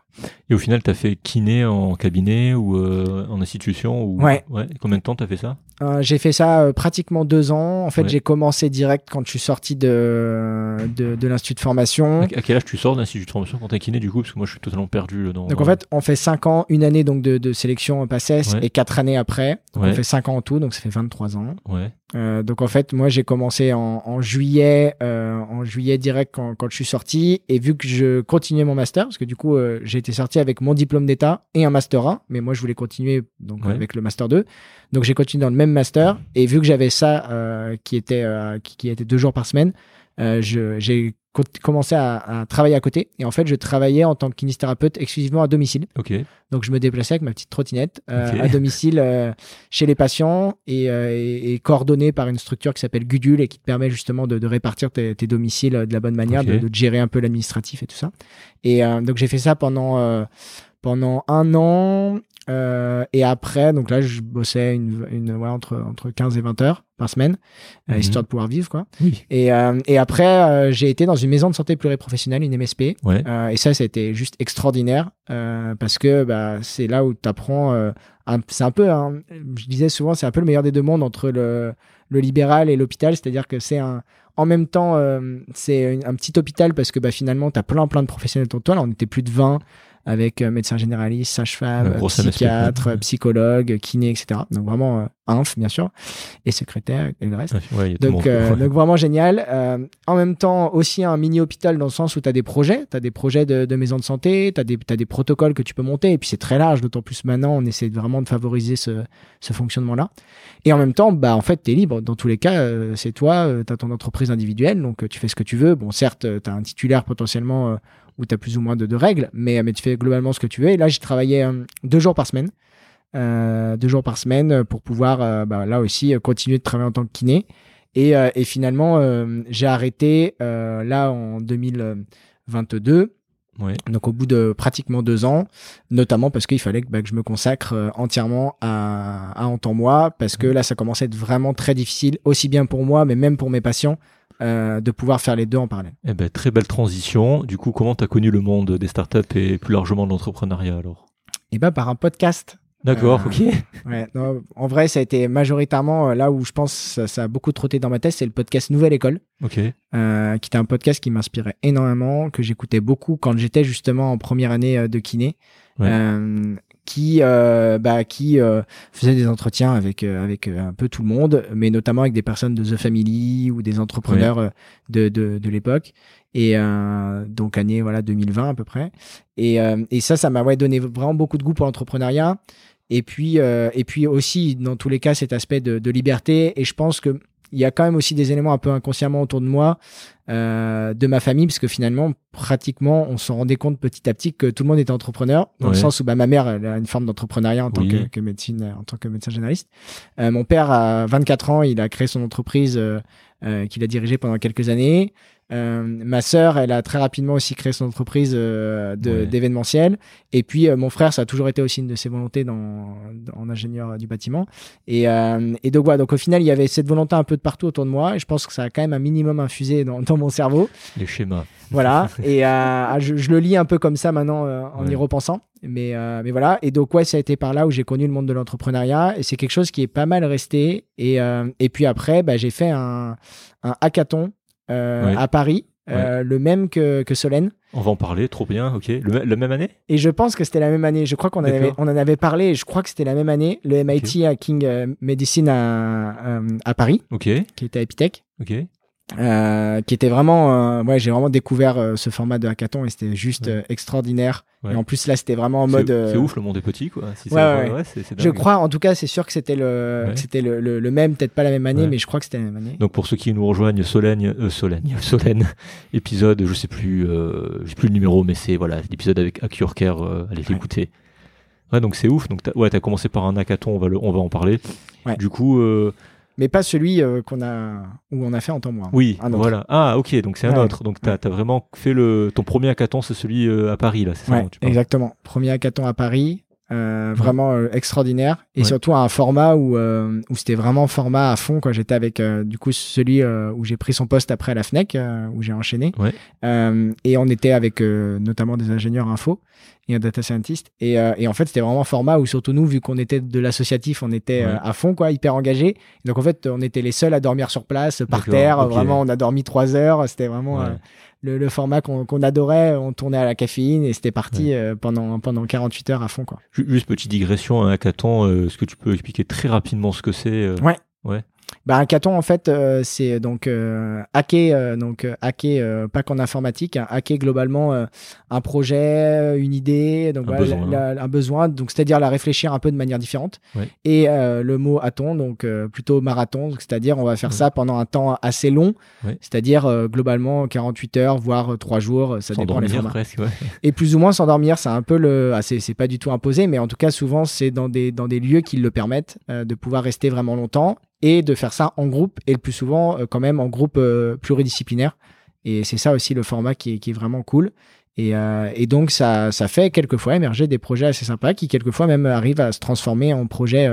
Et au final, tu as fait kiné en cabinet ou en institution ou... Ouais. ouais. Combien de temps tu as fait ça? Euh, j'ai fait ça euh, pratiquement deux ans. En fait, j'ai commencé direct quand je suis sorti de, de, de l'institut de formation. À, quel âge tu sors de l'institut de formation quand t'es kiné du coup? Parce que moi, je suis totalement perdu dans. Donc en fait, on fait cinq ans, une année donc de, de sélection PACES et quatre années après. On fait cinq ans en tout, donc ça fait 23 ans. Ouais. Euh, donc en fait, moi, j'ai commencé en, en juillet, euh, en juillet direct quand, quand je suis sorti. Et vu que je continuais mon master, parce que du coup, euh, j'ai été sorti avec mon diplôme d'état et un master 1, mais moi, je voulais continuer donc avec le master 2. Donc j'ai continué dans le même master. Et vu que j'avais ça euh, qui était euh, qui, était deux jours par semaine, euh, j'ai commencé à, travailler à côté. Et en fait je travaillais en tant que kinésithérapeute exclusivement à domicile. Donc je me déplaçais avec ma petite trottinette à domicile chez les patients et, et, coordonné par une structure qui s'appelle Gudule et qui te permet justement de, répartir tes, domiciles de la bonne manière, de, gérer un peu l'administratif et tout ça. Et donc j'ai fait ça pendant pendant un an euh, et après, donc là, je bossais une, une ouais, entre, entre 15 et 20 heures par semaine, euh, mhm. histoire de pouvoir vivre, quoi. Oui. Et, euh, et après, j'ai été dans une maison de santé pluriprofessionnelle, une MSP. Ouais. et ça, c'était juste extraordinaire parce que bah, c'est là où tu apprends. c'est un peu, hein, je disais souvent, c'est un peu le meilleur des deux mondes entre le, le libéral et l'hôpital, c'est-à-dire que c'est un, en même temps, c'est un, petit hôpital parce que bah, finalement, tu as plein, plein de professionnels autour de toi. Là, on était plus de 20 avec euh, médecin généraliste, sage-femme, psychiatre, psychologue, kiné, etc. Donc vraiment euh, inf, bien sûr, et secrétaire et le reste. donc, euh, donc vraiment génial. Euh, en même temps, aussi un mini hôpital dans le sens où tu as des projets, tu as des projets de, de maison de santé, tu as, as, des protocoles que tu peux monter, et puis c'est très large, d'autant plus maintenant, on essaie vraiment de favoriser ce, ce fonctionnement-là. Et en même temps, bah, en fait, tu es libre. Dans tous les cas, c'est toi, tu as ton entreprise individuelle, donc tu fais ce que tu veux. Bon, certes, tu as un titulaire potentiellement où tu as plus ou moins de, règles, mais, mais tu fais globalement ce que tu veux. Et là, j'ai travaillé euh, deux jours par semaine. Euh, deux jours par semaine pour pouvoir euh, bah, là aussi continuer de travailler en tant que kiné. Et, et finalement, j'ai arrêté là en 2022. Ouais. Donc au bout de pratiquement deux ans, notamment parce qu'il fallait que, bah, que, je me consacre entièrement à, à en temps moi, parce que là ça commençait à être vraiment très difficile, aussi bien pour moi, mais même pour mes patients, euh, de pouvoir faire les deux en parallèle. Eh ben, très belle transition. Du coup, comment tu as connu le monde des startups et plus largement de l'entrepreneuriat alors? Eh ben, par un podcast. D'accord, euh, ok. Ouais, en vrai, ça a été majoritairement euh, là où je pense ça, ça a beaucoup trotté dans ma tête, c'est le podcast Nouvelle École. Ok. Euh, qui était un podcast qui m'inspirait énormément, que j'écoutais beaucoup quand j'étais justement en première année de kiné. Ouais. Euh, qui euh, bah, qui euh, faisait des entretiens avec euh, avec un peu tout le monde, mais notamment avec des personnes de The Family ou des entrepreneurs de, de, de l'époque. Et donc année voilà 2020 à peu près. Et, et ça, ça m'a ouais, donné vraiment beaucoup de goût pour l'entrepreneuriat. Et puis, et puis aussi, dans tous les cas, cet aspect de, de liberté. Et je pense que il y a quand même aussi des éléments un peu inconsciemment autour de moi, euh, de ma famille, parce que finalement, pratiquement, on s'en rendait compte petit à petit que tout le monde était entrepreneur, dans le sens où bah, ma mère elle a une forme d'entrepreneuriat en tant que, que, médecine, en tant que médecin généraliste. Euh, mon père, à 24 ans, il a créé son entreprise euh, euh qu'il a dirigée pendant quelques années. Euh, ma sœur, elle a très rapidement aussi créé son entreprise euh, d'événementiel. Et puis euh, mon frère, ça a toujours été aussi une de ses volontés dans, en ingénieur du bâtiment. Et, et donc voilà, donc au final, il y avait cette volonté un peu de partout autour de moi. Et je pense que ça a quand même un minimum infusé dans, dans mon cerveau. Les schémas. Voilà. et je, je, le lis un peu comme ça maintenant en y repensant. Mais, mais voilà. Et donc ouais, ça a été par là où j'ai connu le monde de l'entrepreneuriat. Et c'est quelque chose qui est pas mal resté. Et, et puis après, bah, j'ai fait un, un hackathon euh, à Paris, euh, le même que, que Solène. On va en parler, trop bien, ok. Le, la même année? Et je pense que c'était la même année. Je crois qu'on avait, on en avait parlé et je crois que c'était la même année. Le MIT à King euh, Medicine à, à Paris, ok qui était à Epitech. Ok. Euh, qui était vraiment, euh, ouais, j'ai vraiment découvert euh, ce format de hackathon et c'était juste extraordinaire. Et en plus là, c'était vraiment en mode. C'est ouf, le monde est petit, quoi. ouais, ouais. je crois, en tout cas, c'est sûr que c'était le, c'était le, le, même, peut-être pas la même année, mais je crois que c'était la même année. Donc pour ceux qui nous rejoignent, Solène, Solène, Solène, épisode, je sais plus, je sais plus le numéro, mais c'est voilà, l'épisode avec Acure allez l'écouter. Ouais, donc c'est ouf. Donc as, ouais, t'as commencé par un hackathon, on va le, on va en parler. Du coup mais pas celui euh, qu'on a où on a fait en temps moins. Oui, voilà. Ah, ok, donc c'est un autre. Donc tu as, vraiment fait le ton premier hackathon, c'est celui euh, à Paris là, c'est ça Exactement. Premier hackathon à Paris, euh, vraiment extraordinaire et surtout un format où où c'était vraiment format à fond. Quand j'étais avec du coup celui où j'ai pris son poste après à la Fnec où j'ai enchaîné et on était avec notamment des ingénieurs info et un data scientist. Et, euh, et en fait, c'était vraiment un format où, surtout nous, vu qu'on était de l'associatif, on était euh, à fond, quoi, hyper engagés. Donc, en fait, on était les seuls à dormir sur place, par terre. Vraiment, on a dormi trois heures. C'était vraiment euh, le, le, format qu'on adorait. On tournait à la caféine et c'était parti pendant, pendant 48 heures à fond, quoi. Juste petite digression, un hackathon, est-ce que tu peux expliquer très rapidement ce que c'est Ouais. Ouais. Bah, un hackathon, en fait, euh, c'est donc euh, hacker, euh, donc hacker, pas qu'en informatique, hein, hacker globalement un projet, une idée, donc un, besoin. un besoin, donc c'est-à-dire la réfléchir un peu de manière différente. Et le mot hackathon, donc plutôt marathon, c'est-à-dire on va faire ça pendant un temps assez long, c'est-à-dire globalement 48 heures, voire 3 jours, ça dépend les formats. Presque, Et plus ou moins s'endormir, c'est un peu le, ah, c'est pas du tout imposé, mais en tout cas souvent c'est dans des dans des lieux qui le permettent de pouvoir rester vraiment longtemps et de faire ça en groupe et le plus souvent euh, quand même en groupe euh, pluridisciplinaire. Et c'est ça aussi le format qui est, qui est vraiment cool. Et, euh, et, donc, ça, ça fait quelquefois émerger des projets assez sympas qui, quelquefois, même arrivent à se transformer en projet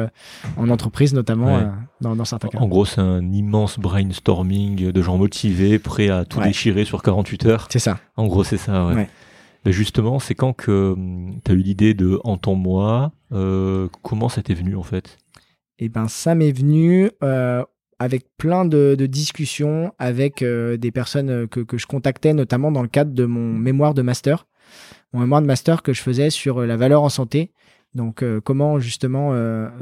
en entreprise, notamment dans, dans, certains cas. En gros, c'est un immense brainstorming de gens motivés, prêts à tout déchirer sur 48 heures. C'est ça. En gros, c'est ça, ouais. Justement, c'est quand que hum, tu as eu l'idée de Entends-moi Comment ça t'est venu, en fait? Et ben ça m'est venu euh, avec plein de, discussions avec euh, des personnes euh, que, que, je contactais, notamment dans le cadre de mon mémoire de master. Mon mémoire de master que je faisais sur la valeur en santé. Donc comment justement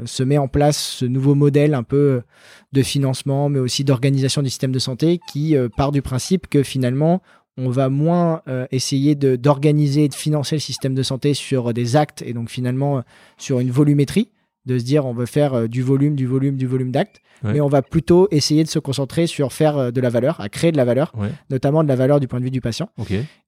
se met en place ce nouveau modèle un peu de financement, mais aussi d'organisation du système de santé qui part du principe que finalement on va moins essayer d'organiser et de financer le système de santé sur des actes et donc finalement sur une volumétrie, de se dire on veut faire euh, du volume, du volume, du volume d'actes, mais on va plutôt essayer de se concentrer sur faire euh, de la valeur, à créer de la valeur, notamment de la valeur du point de vue du patient.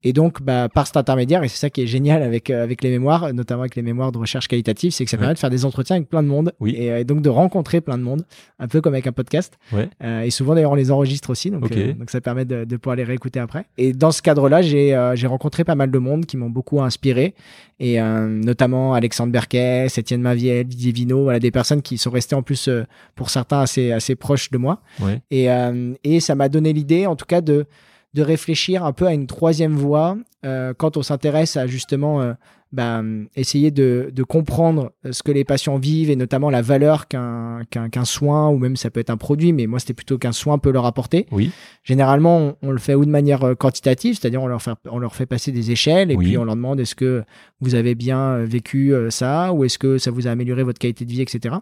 Et donc, bah, par cet intermédiaire, et c'est ça qui est génial avec, euh, avec les mémoires, notamment avec les mémoires de recherche qualitative, c'est que ça permet de faire des entretiens avec plein de monde et, donc de rencontrer plein de monde, un peu comme avec un podcast. et souvent d'ailleurs, on les enregistre aussi, donc, donc ça permet de, de, pouvoir les réécouter après. Et dans ce cadre-là, j'ai j'ai rencontré pas mal de monde qui m'ont beaucoup inspiré, et notamment Alexandre Berquet, Étienne Maviel, Didier voilà, des personnes qui sont restées en plus euh, pour certains assez, assez proches de moi. Et, euh, et ça m'a donné l'idée, en tout cas, de, de réfléchir un peu à une troisième voie euh, quand on s'intéresse à justement bah, essayer de, de, comprendre ce que les patients vivent et notamment la valeur qu'un qu'un soin ou même ça peut être un produit, mais moi c'était plutôt qu'un soin peut leur apporter. Oui. Généralement, on, le fait ou de manière euh, quantitative, c'est-à-dire on leur fait on leur fait passer des échelles et puis on leur demande est-ce que vous avez bien euh, vécu euh, ça ou est-ce que ça vous a amélioré votre qualité de vie, etc.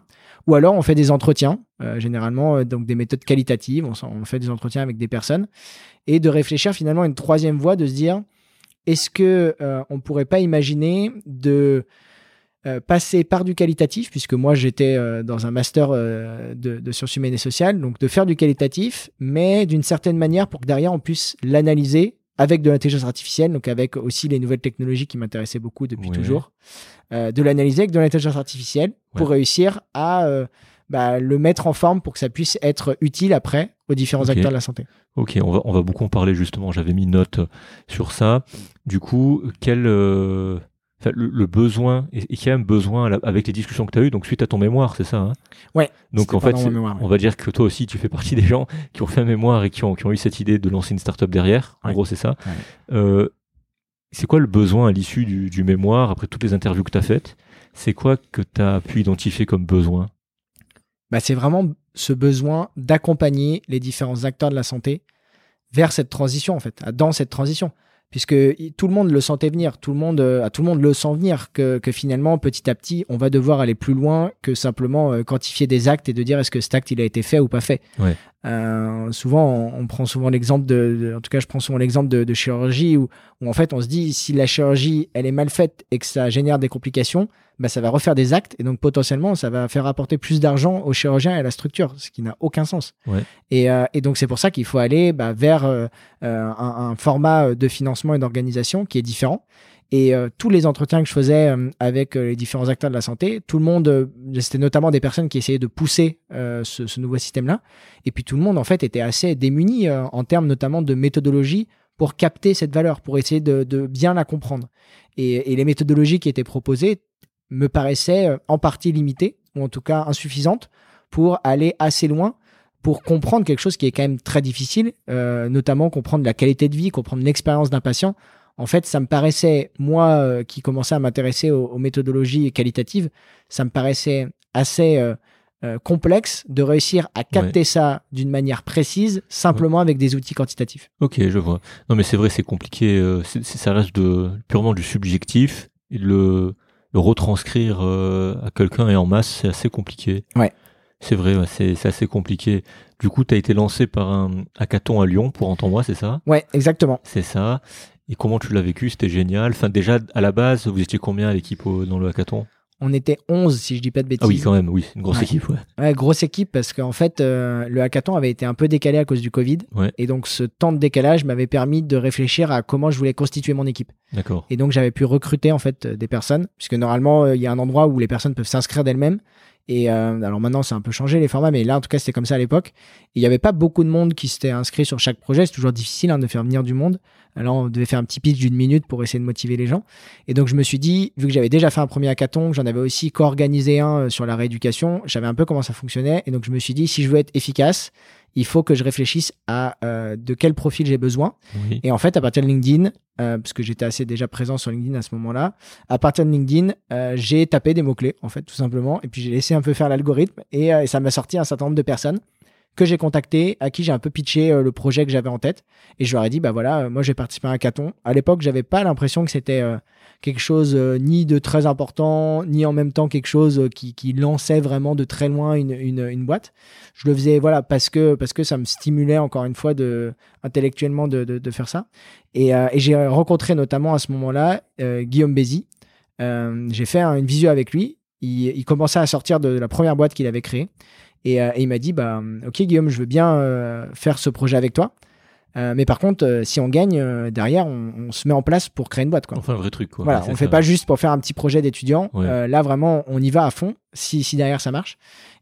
Ou alors on fait des entretiens, généralement donc des méthodes qualitatives, on, on fait des entretiens avec des personnes et de réfléchir finalement à une troisième voie, de se dire est-ce que euh, on pourrait pas imaginer de passer par du qualitatif, puisque moi j'étais dans un master de, de, sciences humaines et sociales, donc de faire du qualitatif, mais d'une certaine manière pour que derrière on puisse l'analyser avec de l'intelligence artificielle, donc avec aussi les nouvelles technologies qui m'intéressaient beaucoup depuis toujours, de l'analyser avec de l'intelligence artificielle pour réussir à bah, le mettre en forme pour que ça puisse être utile après aux différents acteurs de la santé. Ok, on va, on va beaucoup en parler justement. J'avais mis note sur ça. Du coup, quel euh, le, besoin et, y a un besoin avec les discussions que tu as eues, donc suite à ton mémoire, c'est ça hein? Ouais. Donc en fait, on va dire que toi aussi, tu fais partie des gens qui ont fait un mémoire et qui ont, qui ont eu cette idée de lancer une startup derrière. En gros, c'est ça. Euh, c'est quoi le besoin à l'issue du, du mémoire, après toutes les interviews que tu as faites? C'est quoi que tu as pu identifier comme besoin? Bah, c'est vraiment ce besoin d'accompagner les différents acteurs de la santé vers cette transition, en fait, dans cette transition. Puisque tout le monde le sentait venir, tout le monde, euh, tout le monde le sent venir, que, finalement, petit à petit, on va devoir aller plus loin que simplement euh, quantifier des actes et de dire est-ce que cet acte il a été fait ou pas fait. Euh, souvent, on, prend souvent l'exemple de, en tout cas, je prends souvent l'exemple de, chirurgie où, où, en fait, on se dit si la chirurgie elle est mal faite et que ça génère des complications, bah, ça va refaire des actes et donc potentiellement ça va faire apporter plus d'argent au chirurgien et à la structure, ce qui n'a aucun sens. Et, euh, et, donc c'est pour ça qu'il faut aller bah, vers euh, euh, un, un, format de financement et d'organisation qui est différent. Et tous les entretiens que je faisais avec les différents acteurs de la santé, tout le monde, c'était notamment des personnes qui essayaient de pousser ce, nouveau système-là. Et puis tout le monde, en fait, était assez démuni en termes notamment de méthodologie pour capter cette valeur, pour essayer de, bien la comprendre. Et, les méthodologies qui étaient proposées me paraissait euh, en partie limitée, ou en tout cas insuffisante, pour aller assez loin, pour comprendre quelque chose qui est quand même très difficile, euh, notamment comprendre la qualité de vie, comprendre l'expérience d'un patient. En fait, ça me paraissait, moi euh, qui commençais à m'intéresser aux, méthodologies qualitatives, ça me paraissait assez complexe de réussir à capter ça d'une manière précise, simplement avec des outils quantitatifs. Ok, je vois. Non, mais c'est vrai, c'est compliqué. ça reste de, purement du subjectif. Et le, le retranscrire euh, à quelqu'un et en masse, c'est assez compliqué. Ouais. C'est vrai, c'est assez compliqué. Du coup, tu as été lancé par un hackathon à Lyon pour Entends-moi, c'est ça? Ouais, exactement. C'est ça. Et comment tu l'as vécu? C'était génial. Enfin, déjà, à la base, vous étiez combien à l'équipe dans le hackathon? On était 11, si je dis pas de bêtises. Ah oui, quand même, oui, une grosse équipe. Ouais. ouais. grosse équipe parce qu'en fait, euh, le hackathon avait été un peu décalé à cause du Covid. Ouais. Et donc, ce temps de décalage m'avait permis de réfléchir à comment je voulais constituer mon équipe. D'accord. Et donc, j'avais pu recruter en fait des personnes, puisque normalement, euh, il y a un endroit où les personnes peuvent s'inscrire d'elles-mêmes. Et euh, alors maintenant, c'est un peu changé les formats, mais là, en tout cas, c'était comme ça à l'époque. Il n'y avait pas beaucoup de monde qui s'était inscrit sur chaque projet. C'est toujours difficile hein, de faire venir du monde. Alors, on devait faire un petit pitch d'une minute pour essayer de motiver les gens. Et donc, je me suis dit, vu que j'avais déjà fait un premier hackathon, j'en avais aussi co-organisé un euh, sur la rééducation, j'avais un peu comment ça fonctionnait. Et donc, je me suis dit, si je veux être efficace, il faut que je réfléchisse à euh, de quel profil j'ai besoin. Et en fait, à partir de LinkedIn, euh, parce que j'étais assez déjà présent sur LinkedIn à ce moment-là, à partir de LinkedIn, j'ai tapé des mots-clés, en fait, tout simplement. Et puis, j'ai laissé un peu faire l'algorithme et, et ça m'a sorti un certain nombre de personnes que j'ai contacté, à qui j'ai un peu pitché euh, le projet que j'avais en tête. Et je leur ai dit, bah voilà, euh, moi j'ai participé à un hackathon. À l'époque, j'avais pas l'impression que c'était euh, quelque chose ni de très important, ni en même temps quelque chose qui, lançait vraiment de très loin une, boîte. Je le faisais voilà parce que parce que ça me stimulait encore une fois intellectuellement de, faire ça. Et, j'ai rencontré notamment à ce moment-là Guillaume Bézi. j'ai fait une visio avec lui. Il commençait à sortir de la première boîte qu'il avait créée. Euh, et, il m'a dit bah, Ok, Guillaume, je veux bien euh, faire ce projet avec toi. Euh, mais par contre, si on gagne, derrière, on, se met en place pour créer une boîte. Quoi. Enfin, un vrai truc. Quoi. Voilà, on ne fait pas juste pour faire un petit projet d'étudiant. là, vraiment, on y va à fond si, si derrière ça marche.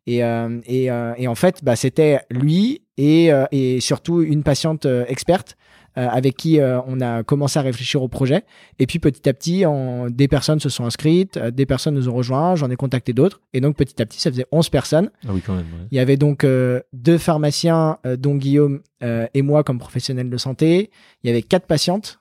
Et, et, et en fait, bah, c'était lui et, et, surtout une patiente experte euh, avec qui euh, on a commencé à réfléchir au projet. Et puis petit à petit, des personnes se sont inscrites, euh, des personnes nous ont rejoints, j'en ai contacté d'autres. Et donc petit à petit, ça faisait 11 personnes. Ah oui, quand même. Il y avait donc deux pharmaciens, dont Guillaume et moi comme professionnels de santé. Il y avait quatre patientes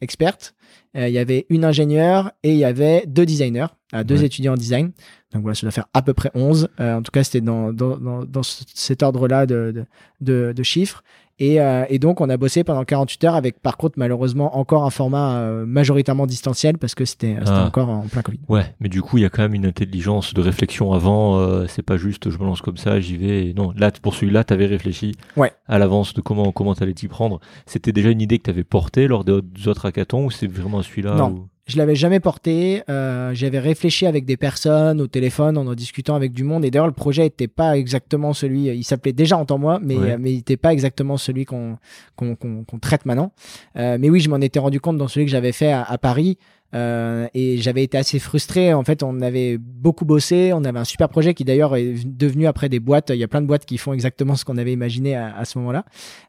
expertes. il y avait une ingénieure et il y avait deux designers, deux étudiants en design. Donc voilà, ça doit faire à peu près 11. en tout cas, c'était dans, dans, dans, cet ordre-là de, de, de, chiffres. Euh, et, donc, on a bossé pendant 48 heures avec, par contre, malheureusement, encore un format euh, majoritairement distanciel parce que c'était ah. encore en plein Covid. Ouais, mais du coup, il y a quand même une intelligence de réflexion avant. Euh, c'est pas juste je me lance comme ça, j'y vais. Non, là, pour celui-là, tu avais réfléchi ouais. à l'avance de comment comment t'allais t'y prendre. C'était déjà une idée que tu avais portée lors des autres hackathons ou c'est vraiment celui-là Non. Je l'avais jamais porté. Euh, j'avais réfléchi avec des personnes au téléphone en en discutant avec du monde. Et d'ailleurs, le projet n'était pas exactement celui. Il s'appelait déjà en temps moi, mais mais il n'était pas exactement celui qu'on qu'on traite maintenant. Euh, mais oui, je m'en étais rendu compte dans celui que j'avais fait à, Paris. Euh, et j'avais été assez frustré. En fait, on avait beaucoup bossé. On avait un super projet qui d'ailleurs est devenu après des boîtes. Il y a plein de boîtes qui font exactement ce qu'on avait imaginé à, à ce moment-là.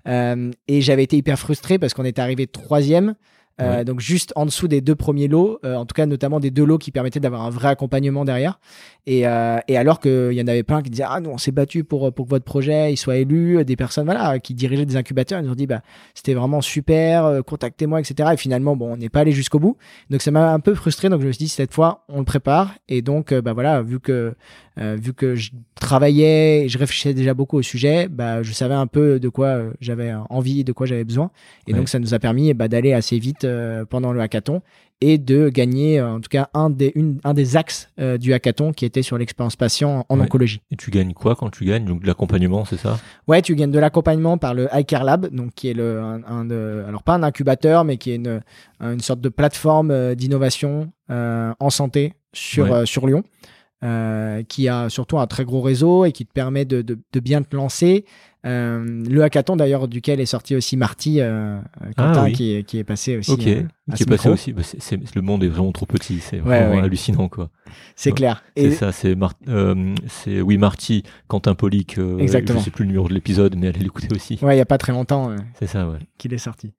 Euh, et j'avais été hyper frustré parce qu'on était arrivé troisième. Euh, donc juste en dessous des deux premiers lots, euh, en tout cas notamment des deux lots qui permettaient d'avoir un vrai accompagnement derrière. Et, euh, et alors qu'il y en avait plein qui disaient ah nous on s'est battu pour pour que votre projet il soit élu, des personnes voilà qui dirigeaient des incubateurs, ils nous ont dit bah c'était vraiment super, contactez-moi etc. Et finalement bon on n'est pas allé jusqu'au bout. Donc ça m'a un peu frustré donc je me suis dit cette fois on le prépare et donc bah voilà vu que vu que je travaillais et je réfléchissais déjà beaucoup au sujet, bah je savais un peu de quoi j'avais envie, de quoi j'avais besoin. Et donc ça nous a permis bah, d'aller assez vite euh, pendant le hackathon et de gagner euh, en tout cas un des, une, un des axes euh, du hackathon qui était sur l'expérience patient en oncologie. Et tu gagnes quoi quand tu gagnes? Donc de l'accompagnement, c'est ça? Ouais, tu gagnes de l'accompagnement par le iCare Lab, donc qui est le un, alors pas un incubateur, mais qui est une, une sorte de plateforme d'innovation en santé sur sur Lyon. Qui a surtout un très gros réseau et qui te permet de, de, de bien te lancer euh, le hackathon d'ailleurs duquel est sorti aussi Marty euh, Quentin ah qui, est, qui, est, passé aussi. Ok, euh, qui est passé aussi. Bah, le monde est vraiment trop petit, c'est vraiment hallucinant quoi. C'est clair. C'est ça, c'est c'est oui Marty, Quentin Polic. Exactement. Je sais plus le numéro de l'épisode, mais allez l'écouter aussi. Ouais, il y a pas très longtemps. c'est ça, ouais. Qu'il est sorti.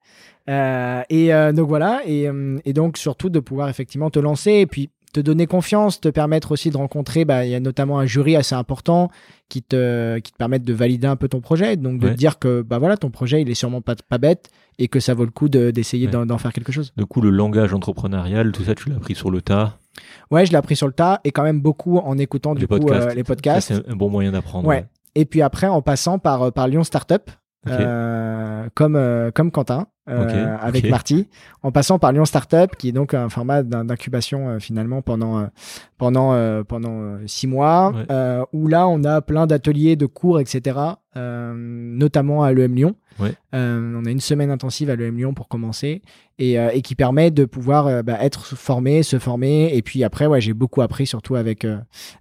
et donc voilà, et, et donc surtout de pouvoir effectivement te lancer et puis te donner confiance, te permettre aussi de rencontrer, bah, il y a notamment un jury assez important qui te, qui te permettent de valider un peu ton projet, donc de te dire que bah voilà, ton projet il est sûrement pas, pas bête et que ça vaut le coup d'essayer d'en faire quelque chose. Du coup, le langage entrepreneurial, tout ça, tu l'as appris sur le tas? Ouais, je l'ai appris sur le tas et quand même beaucoup en écoutant les du podcasts. coup les podcasts. C'est un bon moyen d'apprendre. Ouais. Et puis après, en passant par, par Lyon Startup, euh, comme, euh, comme Quentin, euh, avec Marty, en passant par Lyon Startup, qui est donc un format d'incubation finalement pendant, pendant, pendant six mois, où là on a plein d'ateliers, de cours, etc., notamment à l'EM Lyon. on a une semaine intensive à l'EM Lyon pour commencer et, et qui permet de pouvoir bah, être formé, se former. Et puis après, ouais, j'ai beaucoup appris, surtout avec,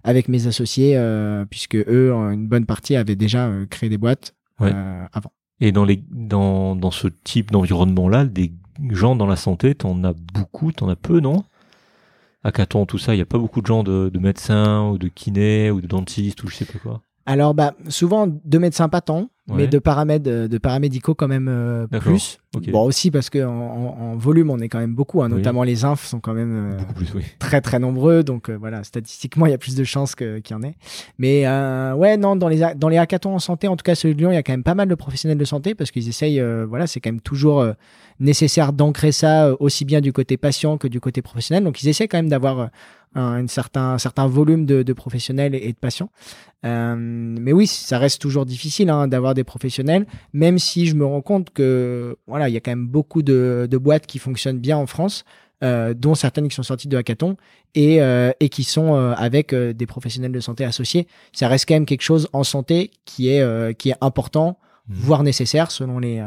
avec mes associés, puisque eux, une bonne partie, avaient déjà créé des boîtes avant. Et dans, les, dans, dans ce type d'environnement-là, des gens dans la santé, t'en as beaucoup, t'en as peu, non? Hackathon, tout ça, il n'y a pas beaucoup de gens de, de, médecins ou de kinés ou de dentistes ou je sais pas quoi. Alors, bah, souvent, de médecins pas tant, mais de, paramètres, de paramédicaux quand même euh, plus. Bon, aussi parce qu'en en, volume, on est quand même beaucoup, hein, notamment les infs sont quand même euh, très très nombreux. Donc euh, voilà, statistiquement, il y a plus de chances qu'il y en ait. Mais ouais, non, dans les, dans les hackathons en santé, en tout cas celui de Lyon, il y a quand même pas mal de professionnels de santé parce qu'ils essayent, voilà, c'est quand même toujours nécessaire d'ancrer ça aussi bien du côté patient que du côté professionnel. Donc ils essaient quand même d'avoir un, certain, certain volume de, professionnels et, de patients. Euh, mais oui, ça reste toujours difficile hein, d'avoir des professionnels, même si je me rends compte que voilà, il y a quand même beaucoup de, boîtes qui fonctionnent bien en France. Euh, dont certaines qui sont sorties de hackathon et, euh, et qui sont avec des professionnels de santé associés. Ça reste quand même quelque chose en santé qui est, qui est important, mmh. voire nécessaire selon les,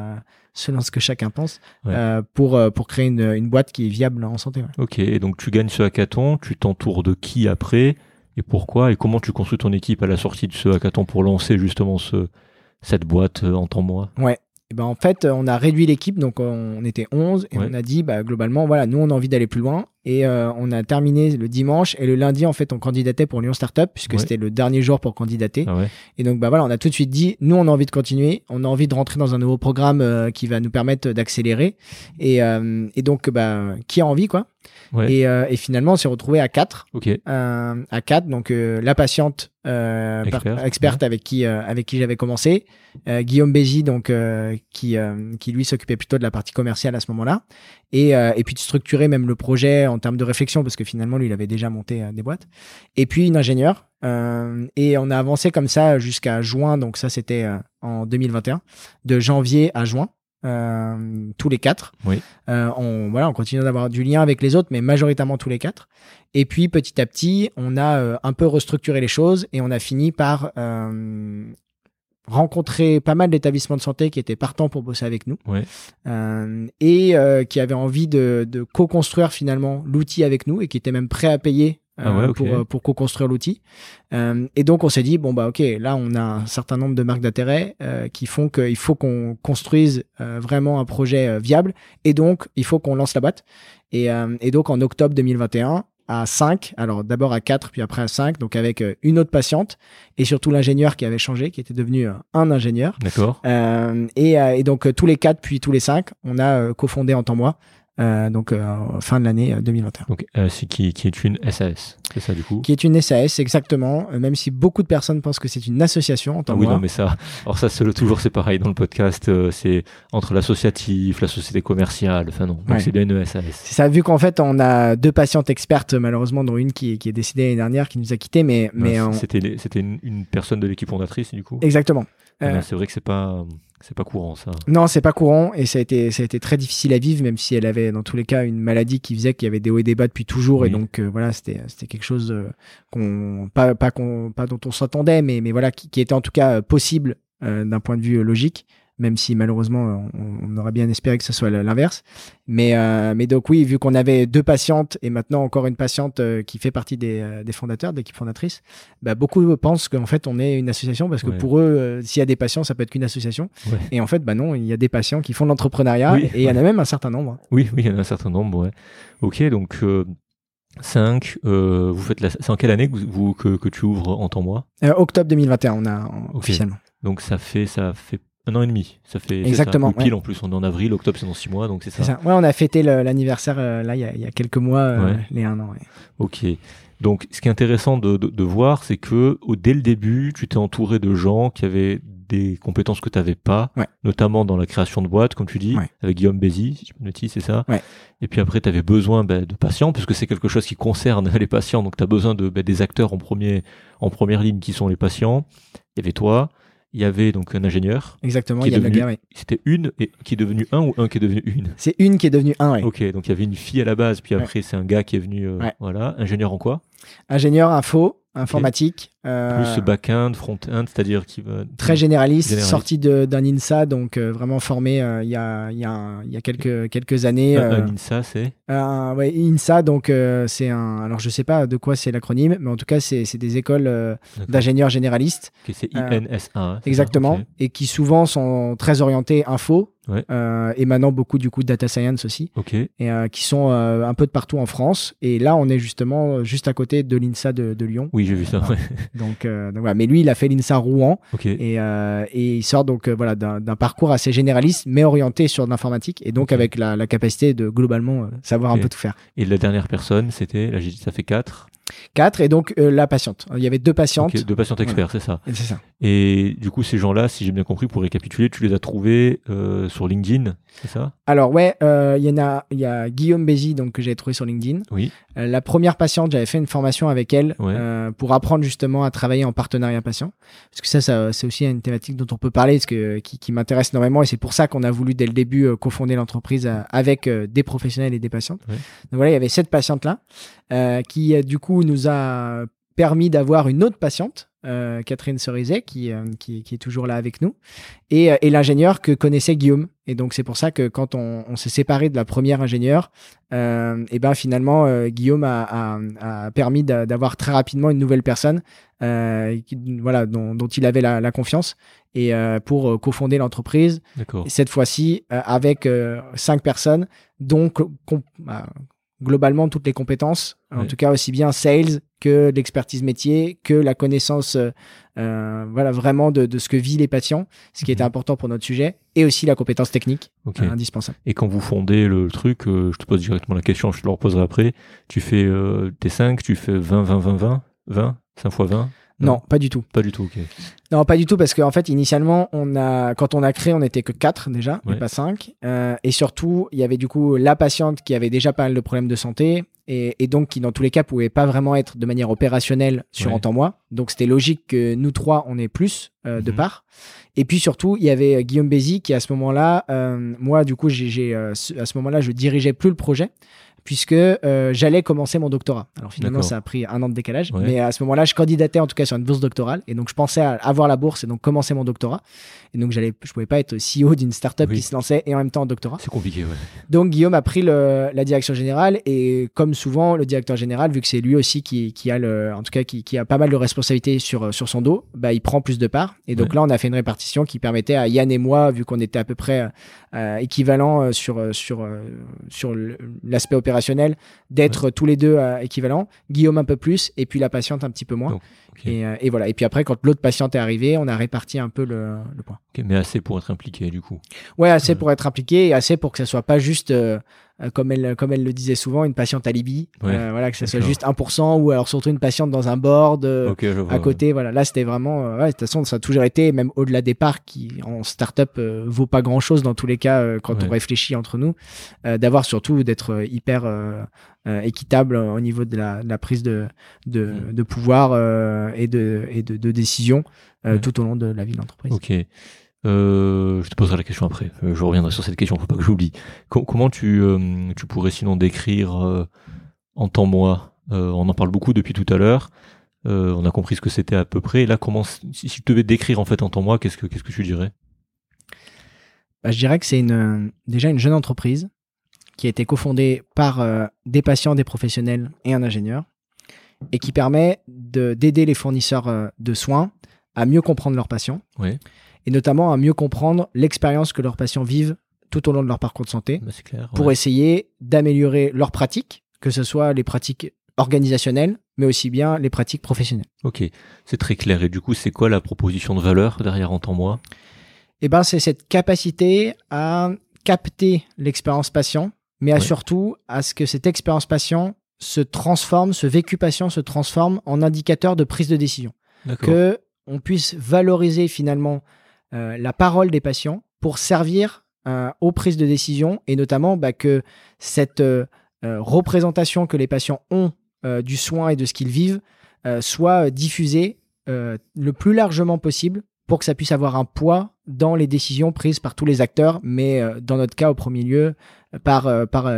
selon ce que chacun pense, euh, pour, euh, pour créer une, une, boîte qui est viable en santé. Ok, donc tu gagnes ce hackathon, tu t'entoures de qui après et pourquoi et comment tu construis ton équipe à la sortie de ce hackathon pour lancer justement ce, cette boîte euh, en temps moi? Ouais, et ben en fait, on a réduit l'équipe, donc on était 11 et on a dit bah, globalement, voilà, nous on a envie d'aller plus loin et euh, on a terminé le dimanche et le lundi en fait on candidatait pour Lyon Startup puisque c'était le dernier jour pour candidater. Ah et donc bah voilà, on a tout de suite dit, nous on a envie de continuer, on a envie de rentrer dans un nouveau programme euh, qui va nous permettre d'accélérer et, euh, et donc bah qui a envie quoi? Et, euh, et, finalement, on s'est retrouvé à 4. Okay. Euh, à 4, donc euh, la patiente experte avec qui avec qui j'avais commencé, Guillaume Bézi, donc qui qui lui s'occupait plutôt de la partie commerciale à ce moment-là, et et puis de structurer même le projet en termes de réflexion parce que finalement lui il avait déjà monté des boîtes, et puis une ingénieure. et on a avancé comme ça jusqu'à juin, donc ça c'était en 2021, de janvier à juin. Euh, tous les quatre. Oui. Euh, on, voilà, on continue d'avoir du lien avec les autres, mais majoritairement tous les quatre. Et puis petit à petit, on a euh, un peu restructuré les choses et on a fini par rencontré pas mal d'établissements de santé qui étaient partants pour bosser avec nous Ouais. euh, et euh, qui avaient envie de, de co-construire finalement l'outil avec nous et qui étaient même prêts à payer Ah ouais, ok. pour, euh, pour co-construire l'outil. Euh, et donc on s'est dit bon bah ok là on a un certain nombre de marques d'intérêt euh, qui font qu'il faut qu'on construise euh, vraiment un projet euh, viable et donc il faut qu'on lance la boîte. Et, euh, et donc en octobre 2021 à 5, alors d'abord à 4 puis après à 5, donc avec euh, une autre patiente et surtout l'ingénieur qui avait changé, qui était devenu euh, un ingénieur. D'accord. Euh, et, euh, et donc euh, tous les quatre puis tous les cinq, on a euh, cofondé en temps moi. Euh, donc euh, fin de l'année euh, 2021. Donc, euh, c'est qui, qui est une SAS. C'est ça, du coup? Qui est une SAS exactement, même si beaucoup de personnes pensent que c'est une association en temps Ah oui, moi. non, mais ça, alors ça, c'est toujours c'est pareil dans le podcast, c'est entre l'associatif, la société commerciale, enfin non, donc Ouais. c'est bien une SAS. C'est ça, vu qu'en fait on a deux patientes expertes malheureusement, dont une qui, qui est décédée l'année dernière, qui nous a quittés, mais mais Ouais, on- C'était une, une personne de l'équipe fondatrice, du coup? exactement. Euh, c'est vrai que c'est pas, c'est pas courant, ça. Non, c'est pas courant et ça a été ça a été très difficile à vivre, même si elle avait dans tous les cas une maladie qui faisait qu'il y avait des hauts et des bas depuis toujours. Et donc euh, voilà c'était c'était quelque chose euh, qu'on pas pas qu'on pas dont on s'attendait, mais mais voilà qui, qui était en tout cas euh, possible euh, d'un point de vue logique, même si malheureusement euh, on, on aurait bien espéré que ce soit l'inverse. Mais euh, mais donc oui, vu qu'on avait deux patientes et maintenant encore une patiente euh, qui fait partie des, des fondateurs, de l'équipe fondatrice, bah, beaucoup pensent qu'en fait on est une association parce que Ouais. pour eux, euh, s'il y a des patients, ça peut être qu'une association. Ouais. Et en fait, bah non, il y a des patients qui font de l'entrepreneuriat Oui, et il y en a même un certain nombre. Oui, oui, il y en a un certain nombre, ouais. Ok, donc 5, vous faites la... c'est en quelle année que, vous, que, que tu ouvres en temps mois? Octobre 2021, on a en- officiellement. Donc ça fait, ça fait un an et demi. Ça fait Exactement, Ça, pile ouais. en plus, on est en avril, octobre c'est dans 6 mois, donc c'est ça. ça. Ouais, on a fêté l'anniversaire euh, là il y, a, il y a quelques mois, euh, Ouais. les un an. ouais. Ok. Donc, ce qui est intéressant de, de, de voir, c'est que au, dès le début, tu t'es entouré de gens qui avaient des compétences que tu n'avais pas, Ouais. notamment dans la création de boîtes, comme tu dis, Ouais. avec Guillaume Bézi, si je me dis, c'est ça. Ouais. Et puis après, tu avais besoin ben, de patients, puisque c'est quelque chose qui concerne les patients, donc tu as besoin de, ben, des acteurs en, premier, en première ligne qui sont les patients. Il y avait toi, il y avait donc un ingénieur, Exactement, il y devenu- ouais. c'était une et, qui est devenu un ou un qui est devenu une. C'est une qui est devenue un, ouais. Ok, donc il y avait une fille à la base, puis Ouais. après c'est un gars qui est venu, euh, Ouais. voilà, ingénieur en quoi? Ingénieur info, informatique. euh, Plus back-end, front-end, c'est-à-dire qui va. Très généraliste, Généraliste. sorti d'un INSA, donc euh, vraiment formé euh, il y, a, y, a y a quelques, quelques années. Un, euh, INSA, c'est. ouais, INSA, donc c'est un. Alors je sais pas de quoi c'est l'acronyme, mais en tout cas c'est des écoles d'ingénieurs généralistes. Ok, c'est INSA. hein, Exactement, et qui souvent sont très orientés info, Ouais. euh, et maintenant beaucoup du coup de data science aussi, Ok. et euh, qui sont euh, un peu de partout en France. Et là, on est justement euh, juste à côté de l'INSA de, de Lyon. Oui, j'ai vu ça. Ouais. Donc, euh, donc voilà. Mais lui, il a fait l'INSA Rouen, Ok. et, euh, et il sort donc voilà d'un parcours assez généraliste, mais orienté sur l'informatique, et donc avec la, la capacité de globalement savoir un peu tout faire. Et la dernière personne, c'était. Là, j'ai dit, ça fait 4. Quatre, et donc euh, la patiente. Il y avait deux patientes. deux patients experts, c'est ça. et C'est ça. Et du coup, ces gens-là, si j'ai bien compris, pour récapituler, tu les as trouvés euh, sur LinkedIn, c'est ça? Alors ouais, euh, il y en a, il y a Guillaume Bézi donc que j'ai trouvé sur LinkedIn. Oui. La première patiente, j'avais fait une formation avec elle Ouais. pour apprendre justement à travailler en partenariat patient. Parce que ça, ça c'est aussi une thématique dont on peut parler, parce que, qui, qui m'intéresse énormément, et c'est pour ça qu'on a voulu dès le début cofonder l'entreprise avec des professionnels et des patientes. Ouais. Donc voilà, il y avait cette patiente-là, euh, qui euh, du coup nous a permis d'avoir une autre patiente, euh, Catherine Cerizet, qui, euh, qui, qui est toujours là avec nous, et, et l'ingénieur que connaissait Guillaume. Et donc c'est pour ça que quand on, on s'est séparé de la première ingénieure, euh, et ben finalement Guillaume a, a, a permis d'a- d'avoir très rapidement une nouvelle personne, qui- voilà, dont, dont il avait la, la confiance, et pour cofonder l'entreprise. Cette fois-ci avec cinq personnes, donc globalement toutes les compétences, en tout cas aussi bien sales que l'expertise métier, que la connaissance, euh, euh, voilà vraiment de, de ce que vivent les patients, ce qui était Mhm. important pour notre sujet, et aussi la compétence technique Ok. euh, indispensable. Et quand vous fondez le truc, euh, je te pose directement la question, je te la reposerai après. Tu fais tes 5, tu fais 20, 20, 20, 20, 20, 5 fois 20 Non, pas du tout. Pas du tout, ok. Non, pas du tout, parce qu'en fait, initialement, on a, quand on a créé, on n'était que 4 déjà, Ouais. et pas 5. et surtout, il y avait du coup la patiente qui avait déjà pas mal de problèmes de santé, et, et donc qui, dans tous les cas, pouvait pas vraiment être de manière opérationnelle sur Ouais. un temps mois. Donc, c'était logique que nous trois, on ait plus euh, de Mhm. part. Et puis surtout, il y avait euh, Guillaume Bézi qui, à ce moment-là, euh, moi, du coup, j'ai, j'ai, euh, ce- à ce moment-là, je dirigeais plus le projet, puisque euh, j'allais commencer mon doctorat. Alors finalement, ça a pris un an de décalage, mais à ce moment-là, je candidatais en tout cas sur une bourse doctorale, et donc je pensais avoir la bourse et donc commencer mon doctorat. Et donc j'allais, je pouvais pas être CEO d'une startup qui se lançait et en même temps en doctorat. C'est compliqué, ouais. Donc Guillaume a pris la direction générale et comme souvent le directeur général, vu que c'est lui aussi qui, qui a le, en tout cas qui, qui, a pas mal de responsabilités sur sur son dos, bah il prend plus de parts. Et donc là, on a fait une répartition qui permettait à Yann et moi, vu qu'on était à peu près euh, équivalents euh, sur sur sur l'aspect opérationnel, d'être tous les deux euh, équivalents. Guillaume un peu plus et puis la patiente un petit peu moins. et, et, voilà. Et puis après, quand l'autre patiente est arrivée, on a réparti un peu le, le point mais assez pour être impliqué du coup. Ouais, assez pour être impliqué et assez pour que ça soit pas juste, euh, euh, comme, elle, comme elle le disait souvent, une patiente alibi. Euh, voilà, que ça soit juste 1% ou alors surtout une patiente dans un board à côté. Voilà, là c'était vraiment. ouais, de toute façon, ça a toujours été, même au-delà des parts qui en startup vaut pas grand-chose dans tous les cas quand on réfléchit entre nous, d'avoir surtout d'être hyper équitable au niveau de la, de la prise de, de, mm. de pouvoir et de, et de, de décision tout au long de la vie de l'entreprise. Ok. Euh, je te poserai la question après. Euh, je reviendrai sur cette question, faut pas que j'oublie. comment tu, euh, tu pourrais sinon décrire en temps moi On en parle beaucoup depuis tout à l'heure. on a compris ce que c'était à peu près. là, comment si, tu devais décrire en fait en temps moi, qu'est-ce que qu'est-ce que tu dirais? Bah, je dirais que c'est une déjà une jeune entreprise qui a été cofondée par des patients, des professionnels et un ingénieur, et qui permet d'aider les fournisseurs de soins à mieux comprendre leurs patients. Oui et notamment à mieux comprendre l'expérience que leurs patients vivent tout au long de leur parcours de santé bah, clair, pour essayer d'améliorer leurs pratiques, que ce soit les pratiques organisationnelles, mais aussi bien les pratiques professionnelles. Ok, c'est très clair. Et du coup, c'est quoi la proposition de valeur derrière Entends-moi Eh ben, c'est cette capacité à capter l'expérience patient, mais à surtout à ce que cette expérience patient se transforme, ce vécu patient se transforme en indicateur de prise de décision. Que on puisse valoriser finalement euh, la parole des patients pour servir euh, aux prises de décision et notamment bah, que cette euh, représentation que les patients ont du soin et de ce qu'ils vivent soit diffusée le plus largement possible pour que ça puisse avoir un poids dans les décisions prises par tous les acteurs, mais dans notre cas au premier lieu par,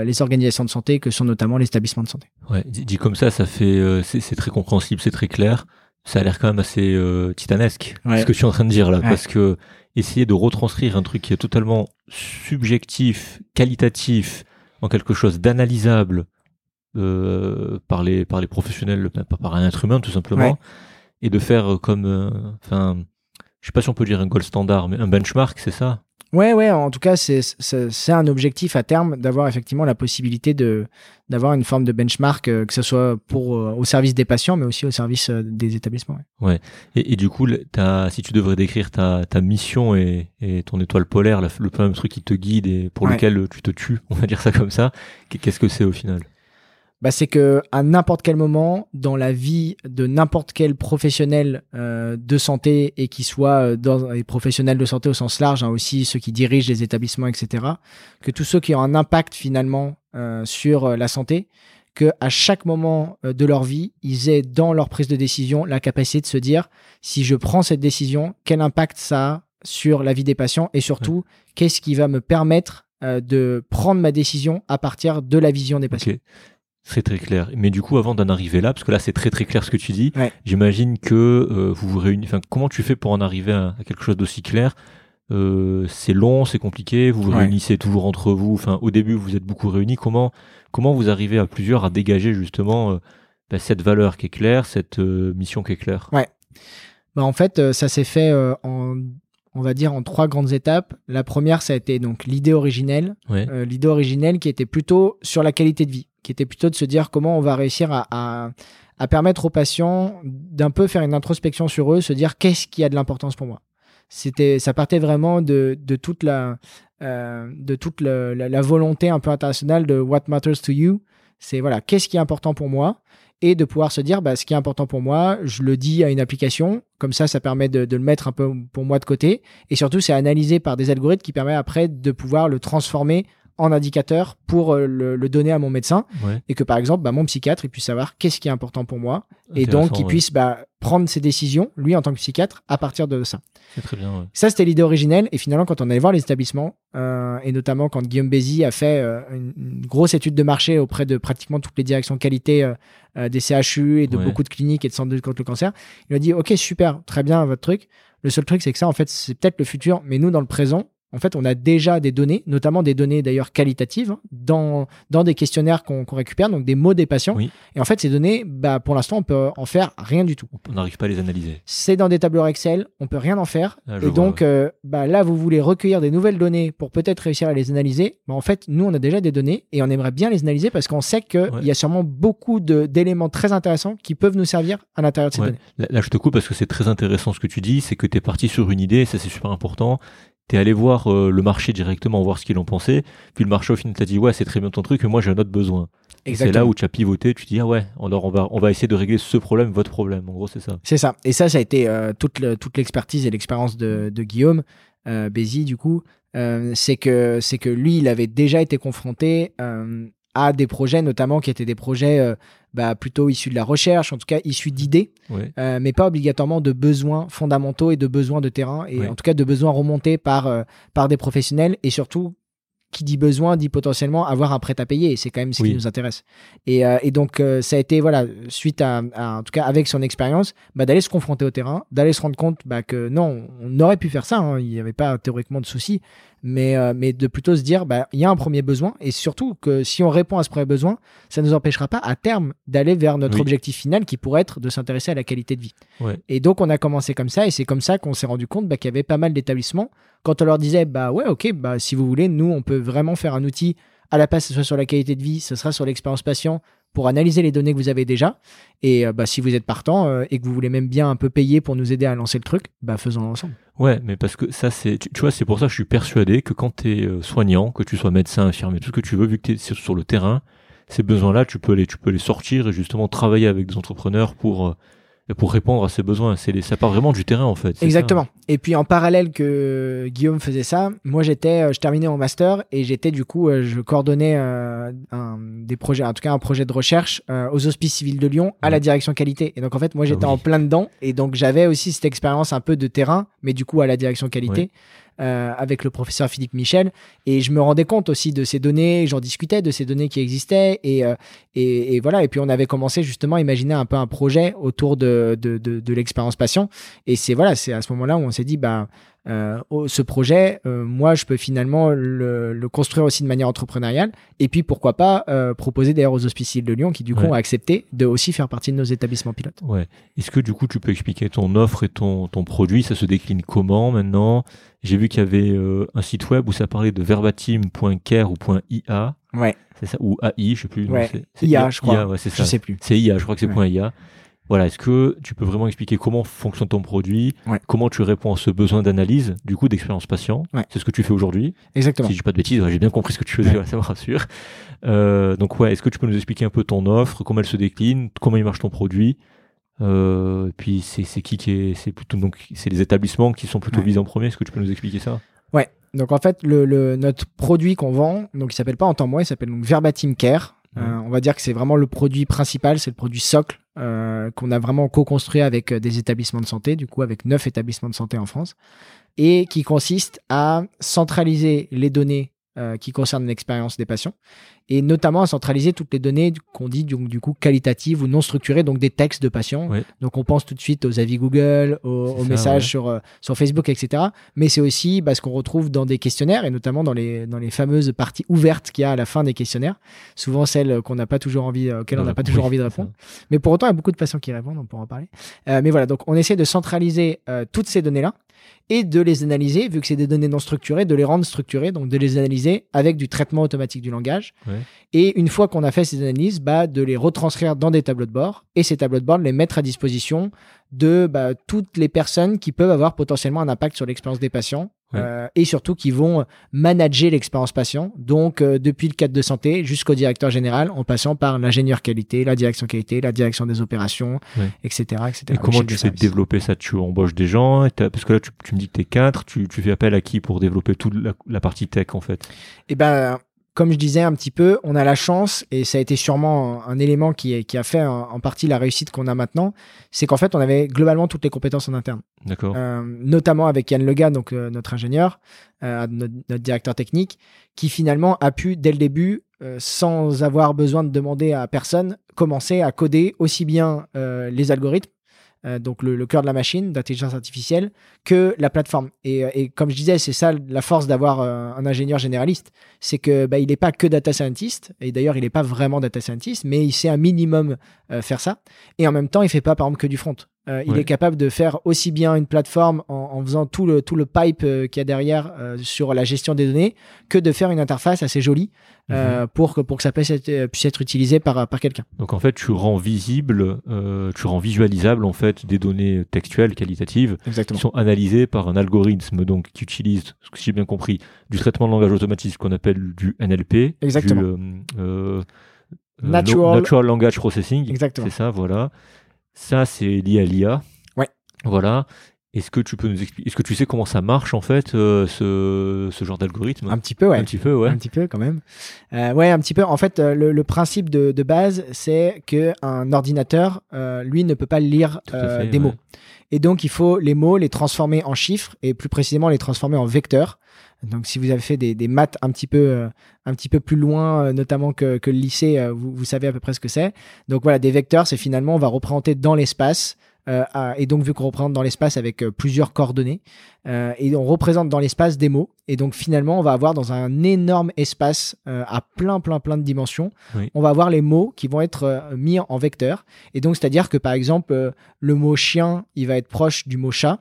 les organisations de santé que sont notamment les établissements de santé. Ouais, dit comme ça, ça fait c'est très compréhensible, c'est très clair ça a l'air quand même assez euh, titanesque ce que tu es en train de dire là parce que essayer de retranscrire un truc qui est totalement subjectif, qualitatif en quelque chose d'analysable euh, par les par les professionnels, par un être humain tout simplement, et de faire comme, euh, enfin, je sais pas si on peut dire un gold standard, mais un benchmark, c'est ça? Ouais, ouais, en tout cas, c'est un objectif à terme d'avoir effectivement la possibilité de d'avoir une forme de benchmark, euh, que ce soit pour euh, au service des patients, mais aussi au service euh, des établissements. Ouais. Et, et, du coup, si tu devrais décrire ta, ta mission et, et ton étoile polaire, le, le même truc qui te guide et pour lequel tu te tues, on va dire ça comme ça, qu'est-ce que c'est au final? Bah, c'est que à n'importe quel moment dans la vie de n'importe quel professionnel euh, de santé et qui soit euh, dans les professionnels de santé au sens large, hein, aussi ceux qui dirigent les établissements, etc., que tous ceux qui ont un impact finalement euh, sur la santé, que à chaque moment de leur vie, ils aient dans leur prise de décision la capacité de se dire si je prends cette décision, quel impact ça a sur la vie des patients et surtout qu'est-ce qui va me permettre de prendre ma décision à partir de la vision des patients. C'est très clair. Mais du coup, avant d'en arriver là, parce que là c'est très très clair ce que tu dis, j'imagine que euh, vous vous réunissez. Enfin, comment tu fais pour en arriver à, quelque chose d'aussi clair? Euh, C'est long, c'est compliqué. Vous vous réunissez toujours entre vous. Enfin, au début, vous êtes beaucoup réunis. Comment comment vous arrivez à plusieurs à dégager justement euh, bah, cette valeur qui est claire, cette mission qui est claire? Ouais. Bah, en fait, ça s'est fait en on va dire en trois grandes étapes. La première, ça a été donc l'idée originelle, l'idée originelle qui était plutôt sur la qualité de vie qui était plutôt de se dire comment on va réussir à, à, permettre aux patients d'un peu faire une introspection sur eux, se dire qu'est-ce qui a de l'importance pour moi. C'était, ça partait vraiment de, de toute la, euh, de toute la, volonté un peu internationale de what matters to you. C'est voilà, qu'est-ce qui est important pour moi? Et de pouvoir se dire bah, ce qui est important pour moi, je le dis à une application, comme ça, ça permet de, de le mettre un peu pour moi de côté. Et surtout, c'est analysé par des algorithmes qui permettent après de pouvoir le transformer en indicateur pour euh, le, donner à mon médecin et que par exemple bah, mon psychiatre il puisse savoir qu'est-ce qui est important pour moi et donc qu'il puisse bah, prendre ses décisions lui en tant que psychiatre à partir de ça. C'est très bien. Ça c'était l'idée originelle et finalement quand on allait voir les établissements euh, et notamment quand Guillaume Bézi a fait euh, une, grosse étude de marché auprès de pratiquement toutes les directions qualité des CHU et de beaucoup de cliniques et de centres de contre le cancer, il a dit ok super très bien votre truc. Le seul truc c'est que ça en fait c'est peut-être le futur mais nous dans le présent en fait, on a déjà des données, notamment des données d'ailleurs qualitatives, hein, dans, dans des questionnaires qu'on récupère, donc des mots des patients. Et en fait, ces données, bah, pour l'instant, on peut en faire rien du tout. On n'arrive pas à les analyser. C'est dans des tableurs Excel, on peut rien en faire. Ah, et donc, euh, bah, là, vous voulez recueillir des nouvelles données pour peut-être réussir à les analyser. Bah, en fait, nous, on a déjà des données et on aimerait bien les analyser parce qu'on sait qu'il y a sûrement beaucoup d'éléments très intéressants qui peuvent nous servir à l'intérieur de ces données. Là, je te coupe parce que c'est très intéressant ce que tu dis, c'est que tu es parti sur une idée, ça c'est super important, t'es allé voir euh, le marché directement, voir ce qu'ils en pensaient, puis le marché au final t'a dit ouais c'est très bien ton truc, mais moi j'ai un autre besoin. C'est là où tu as pivoté, tu te dis ah ouais, alors on va on va essayer de régler ce problème, votre problème. En gros c'est ça. C'est ça. Et ça ça a été euh, toute toute l'expertise et l'expérience de, de, Guillaume euh, Bézi du coup, euh, c'est que c'est que lui il avait déjà été confronté à des projets notamment qui étaient des projets bah, plutôt issus de la recherche, en tout cas issus d'idées, euh, mais pas obligatoirement de besoins fondamentaux et de besoins de terrain, et en tout cas de besoins remontés par, euh, par des professionnels, et surtout, qui dit besoin dit potentiellement avoir un prêt à payer, et c'est quand même ce qui nous intéresse. Et, euh, et donc, ça a été, voilà, suite à, en tout cas avec son expérience, bah, d'aller se confronter au terrain, d'aller se rendre compte bah, que non, on aurait pu faire ça, hein, il n'y avait pas théoriquement de souci, mais, euh, mais de plutôt se dire, bah, il y a un premier besoin, et surtout que si on répond à ce premier besoin, ça ne nous empêchera pas à terme d'aller vers notre objectif final qui pourrait être de s'intéresser à la qualité de vie. Et donc on a commencé comme ça, et c'est comme ça qu'on s'est rendu compte bah, qu'il y avait pas mal d'établissements. Quand on leur disait, bah ouais, ok, bah, si vous voulez, nous, on peut vraiment faire un outil à la place, ce soit sur la qualité de vie, ce sera sur l'expérience patient, pour analyser les données que vous avez déjà. Et euh, bah, si vous êtes partant euh, et que vous voulez même bien un peu payer pour nous aider à lancer le truc, bah, faisons-le ensemble. Ouais, mais parce que ça, c'est, tu, vois, c'est pour ça que je suis persuadé que quand tu es euh, soignant, que tu sois médecin, infirmier, tout ce que tu veux, vu que tu es sur le terrain, ces besoins-là, tu peux les, tu peux les sortir et justement travailler avec des entrepreneurs pour pour répondre à ses besoins. C'est ça part vraiment du terrain en fait. Exactement. Et puis en parallèle que Guillaume faisait ça, moi j'étais, euh, je terminais mon master et j'étais du coup, euh, je coordonnais euh, un, des projets, en tout cas un projet de recherche aux Hospices civils de Lyon à la direction qualité. Et donc en fait moi j'étais ah en plein dedans et donc j'avais aussi cette expérience un peu de terrain, mais du coup à la direction qualité. Euh, avec le professeur Philippe Michel. Et je me rendais compte aussi de ces données, j'en discutais de ces données qui existaient. Et, euh, voilà. Et puis on avait commencé justement à imaginer un peu un projet autour de, de, de, de l'expérience patient. Et c'est voilà, c'est à ce moment-là où on s'est dit, bah, euh, ce projet, euh, moi, je peux finalement le, le, construire aussi de manière entrepreneuriale. Et puis, pourquoi pas euh, proposer d'ailleurs aux hospiciers de Lyon qui, du coup, ont accepté de aussi faire partie de nos établissements pilotes. Ouais. Est-ce que, du coup, tu peux expliquer ton offre et ton, ton produit? Ça se décline comment maintenant? J'ai vu qu'il y avait un site web où ça parlait de verbatim.care ou .ia. Ouais. C'est ça? Ou AI, je sais plus. Ouais. IA, je crois. ouais, c'est ça. Je sais plus. C'est IA, je crois que c'est .ia. Voilà, est-ce que tu peux vraiment expliquer comment fonctionne ton produit, comment tu réponds à ce besoin d'analyse, du coup, d'expérience patient C'est ce que tu fais aujourd'hui. Exactement. Si je dis pas de bêtises, j'ai bien compris ce que tu faisais, ça me rassure. Euh, donc ouais, est-ce que tu peux nous expliquer un peu ton offre, comment elle se décline, comment il marche ton produit euh, puis c'est qui qui est c'est plutôt donc c'est les établissements qui sont plutôt visés en premier. Est-ce que tu peux nous expliquer ça? Ouais. Donc en fait le, notre produit qu'on vend donc il s'appelle pas en temps moi il s'appelle donc Verbatim Care. Euh, on va dire que c'est vraiment le produit principal, c'est le produit socle euh, qu'on a vraiment co-construit avec euh, des établissements de santé, du coup avec neuf établissements de santé en France, et qui consiste à centraliser les données euh, qui concernent l'expérience des patients et notamment à centraliser toutes les données qu'on dit du, du, coup qualitatives ou non structurées, donc des textes de patients. Donc on pense tout de suite aux avis Google, aux, messages sur, euh, sur Facebook, etc. Mais c'est aussi bah, ce qu'on retrouve dans des questionnaires et notamment dans les, dans les fameuses parties ouvertes qu'il y a à la fin des questionnaires, souvent celles qu'on n'a pas toujours envie, euh, auxquelles on n'a pas toujours envie de répondre. Mais pour autant, il y a beaucoup de patients qui répondent, on pourra en parler. Euh, mais voilà, donc on essaie de centraliser toutes ces données-là et de les analyser, vu que c'est des données non structurées, de les rendre structurées, donc de les analyser avec du traitement automatique du langage. Et une fois qu'on a fait ces analyses, bah, de les retranscrire dans des tableaux de bord. Et ces tableaux de bord, les mettre à disposition de bah, toutes les personnes qui peuvent avoir potentiellement un impact sur l'expérience des patients euh, et surtout qui vont manager l'expérience patient. Donc, euh, depuis le cadre de santé jusqu'au directeur général, en passant par l'ingénieur qualité, la direction qualité, la direction des opérations, etc., etc. Et comment tu fais développer ça? Tu embauches des gens Parce que là, tu, me dis que tu es quatre. Tu, fais appel à qui pour développer toute la, partie tech, en fait? Eh ben, comme je disais un petit peu, on a la chance, et ça a été sûrement un, élément qui, qui, a fait en, partie la réussite qu'on a maintenant, c'est qu'en fait, on avait globalement toutes les compétences en interne. D'accord. Euh, notamment avec Yann Lega, donc euh, notre ingénieur, euh, notre, notre, directeur technique, qui finalement a pu, dès le début, sans avoir besoin de demander à personne, commencer à coder aussi bien les algorithmes euh, donc le, cœur de la machine d'intelligence artificielle, que la plateforme. Et, euh, comme je disais, c'est ça la force d'avoir euh, un ingénieur généraliste, c'est que bah, il n'est pas que data scientist, et d'ailleurs il n'est pas vraiment data scientist, mais il sait un minimum faire ça. Et en même temps, il fait pas par exemple que du front. Il est capable de faire aussi bien une plateforme en, faisant tout le, tout le pipe qu'il y a derrière sur la gestion des données que de faire une interface assez jolie euh, mhm. pour, que, pour que ça puisse être, puisse être utilisé par, par quelqu'un. Donc en fait, tu rends visible, euh, tu rends visualisable en fait des données textuelles qualitatives qui sont analysées par un algorithme donc qui utilise, ce que j'ai bien compris, du traitement de langage automatique qu'on appelle du NLP, Exactement. Euh, Natural... Natural Language Processing. Exactement. C'est ça, voilà. Ça, c'est lié à l'IA. Ouais. Voilà. Est-ce que tu peux nous expliquer Est-ce que tu sais comment ça marche en fait euh, ce, ce, genre d'algorithme? Un petit peu, ouais. Un petit peu, ouais. Un petit peu quand même. Euh, ouais, un petit peu. En fait, euh, le, le principe de, de base, c'est que un ordinateur, euh, lui, ne peut pas lire des mots. Et donc, il faut les mots les transformer en chiffres et plus précisément les transformer en vecteurs. Donc, si vous avez fait des, maths un petit peu, un petit peu plus loin, notamment que, le lycée, vous, vous savez à peu près ce que c'est. Donc voilà, des vecteurs, c'est finalement on va représenter dans l'espace euh, et donc vu qu'on représente dans l'espace avec euh, plusieurs coordonnées, euh, et on représente dans l'espace des mots, et donc finalement on va avoir dans un énorme espace à plein plein plein de dimensions, on va avoir les mots qui vont être mis en vecteur, et donc c'est-à-dire que par exemple le mot chien, il va être proche du mot chat,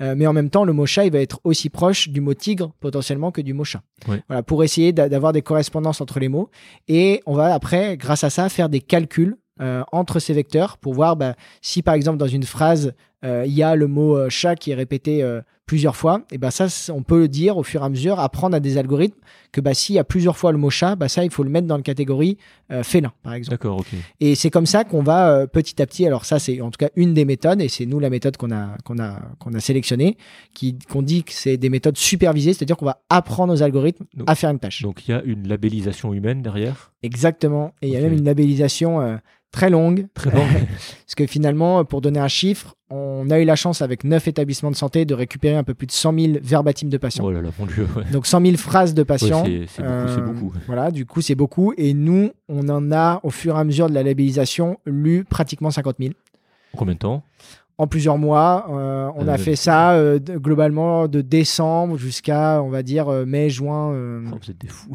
mais en même temps le mot chat, il va être aussi proche du mot tigre potentiellement que du mot chat. Voilà, pour essayer d'avoir des correspondances entre les mots, et on va après, grâce à ça, faire des calculs euh, entre ces vecteurs pour voir bah, si par exemple dans une phrase euh, il y a le mot euh, chat qui est répété plusieurs fois, et ben ça on peut le dire au fur et à mesure, apprendre à des algorithmes que bah, s'il y a plusieurs fois le mot chat, bah, ça il faut le mettre dans la catégorie félin par exemple. D'accord, ok. Et c'est comme ça qu'on va petit à petit, alors ça c'est en tout cas une des méthodes, et c'est nous la méthode qu'on a qu'on a qu'on a sélectionnée, qui qu'on dit que c'est des méthodes supervisées, c'est-à-dire qu'on va apprendre aux algorithmes à faire une tâche. Donc il y a une labellisation humaine derrière? Exactement, et il y a même une labellisation très longue. Très longue. Parce que finalement, pour donner un chiffre, on a eu la chance avec neuf établissements de santé de récupérer un peu plus de 100 000 verbatims de patients. Oh là là, mon Dieu. Donc 100 000 phrases de patients. c'est beaucoup, beaucoup. Euh, voilà, du coup, c'est beaucoup. Et nous, on en a, au fur et à mesure de la labellisation, lu pratiquement 50 000. combien de temps? En plusieurs mois. Euh, on a euh, fait ça globalement de décembre jusqu'à, on va dire, mai, juin. Oh, vous êtes des fous.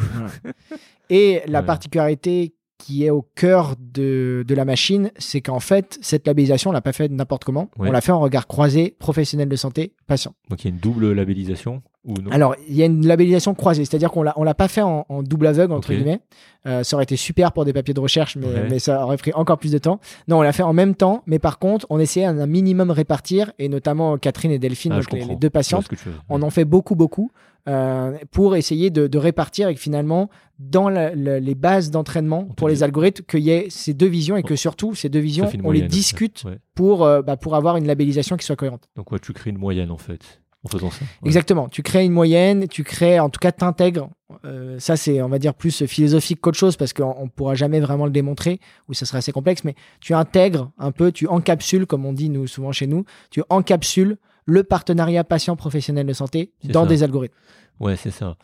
Et la particularité qui est au cœur de, de la machine, c'est qu'en fait, cette labellisation, on l'a pas fait n'importe comment. On l'a fait en regard croisé, professionnel de santé, patient. Donc il y a une double labellisation ou non Alors, il y a une labellisation croisée, c'est-à-dire qu'on l'a, on l'a pas fait en, double aveugle, entre guillemets. Euh, ça aurait été super pour des papiers de recherche, mais, mais, ça aurait pris encore plus de temps. Non, on l'a fait en même temps, mais par contre, on essayait un, minimum répartir, et notamment Catherine et Delphine, ah, donc les, deux patientes, on en fait beaucoup, beaucoup. Euh, pour essayer de, de, répartir et que finalement, dans les bases d'entraînement pour les algorithmes, qu'il y ait ces deux visions et que surtout, ces deux visions, on les discute pour, euh, bah, pour avoir une labellisation qui soit cohérente. Donc, ouais, tu crées une moyenne en fait en faisant ça. Exactement. Tu crées une moyenne, tu crées, en tout cas, t'intègres. Euh, ça, c'est, on va dire, plus philosophique qu'autre chose parce qu'on ne pourra jamais vraiment le démontrer ou ça serait assez complexe, mais tu intègres un peu, tu encapsules, comme on dit nous souvent chez nous, tu encapsules le partenariat patient-professionnel de santé dans des algorithmes. Ouais, c'est ça.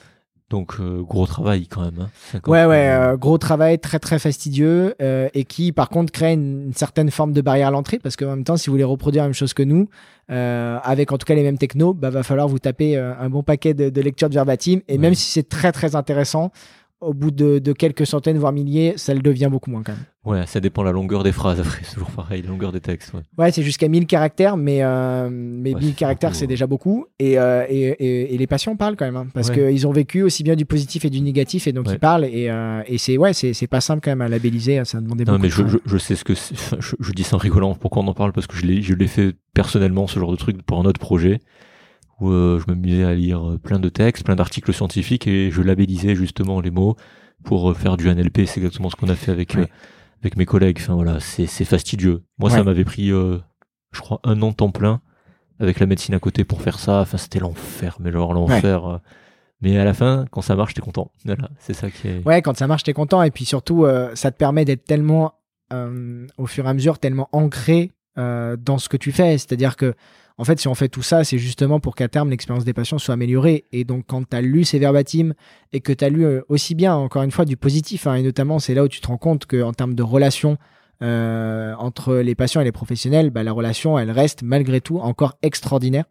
Donc euh, gros travail quand même. Hein. Ouais ouais, euh, gros travail très très fastidieux euh, et qui par contre crée une, certaine forme de barrière à l'entrée parce qu'en même temps si vous voulez reproduire la même chose que nous avec en tout cas les mêmes technos, bah va falloir vous taper un bon paquet de, de lectures de verbatim et même si c'est très très intéressant, au bout de, quelques centaines, voire milliers, ça le devient beaucoup moins quand même. Ouais, ça dépend de la longueur des phrases après, c'est toujours pareil, la longueur des textes. Ouais, ouais c'est jusqu'à 1000 caractères, mais, euh, mais 1000 caractères, c'est déjà beaucoup. Et, euh, et, et, les patients parlent quand même, hein, parce qu'ils ont vécu aussi bien du positif et du négatif, et donc ils parlent. Et, euh, et c'est ouais, c'est pas simple quand même à labelliser, hein, ça demandait beaucoup. Non, mais je, je, sais ce que je, je, dis ça en rigolant, pourquoi on en parle, parce que je l'ai fait personnellement, ce genre de truc, pour un autre projet où euh, je m'amusais à lire euh, plein de textes, plein d'articles scientifiques et je labellisais justement les mots pour euh, faire du NLP. C'est exactement ce qu'on a fait avec avec mes collègues. Enfin voilà, c'est fastidieux. Moi, ça m'avait pris, je crois, un an temps plein avec la médecine à côté pour faire ça. Enfin, c'était l'enfer, mais genre l'enfer. Mais à la fin, quand ça marche, t'es content. Voilà, c'est ça qui est. Ouais, quand ça marche, t'es content. Et puis surtout, euh, ça te permet d'être tellement, euh, au fur et à mesure, tellement ancré euh, dans ce que tu fais. C'est-à-dire que, en fait, si on fait tout ça, c'est justement pour qu'à terme, l'expérience des patients soit améliorée. Et donc, quand tu as lu ces verbatims et que tu as lu aussi bien, encore une fois, du positif, hein, et notamment, c'est là où tu te rends compte qu'en termes de relations, euh, entre les patients et les professionnels, bah, la relation, elle reste malgré tout encore extraordinaire.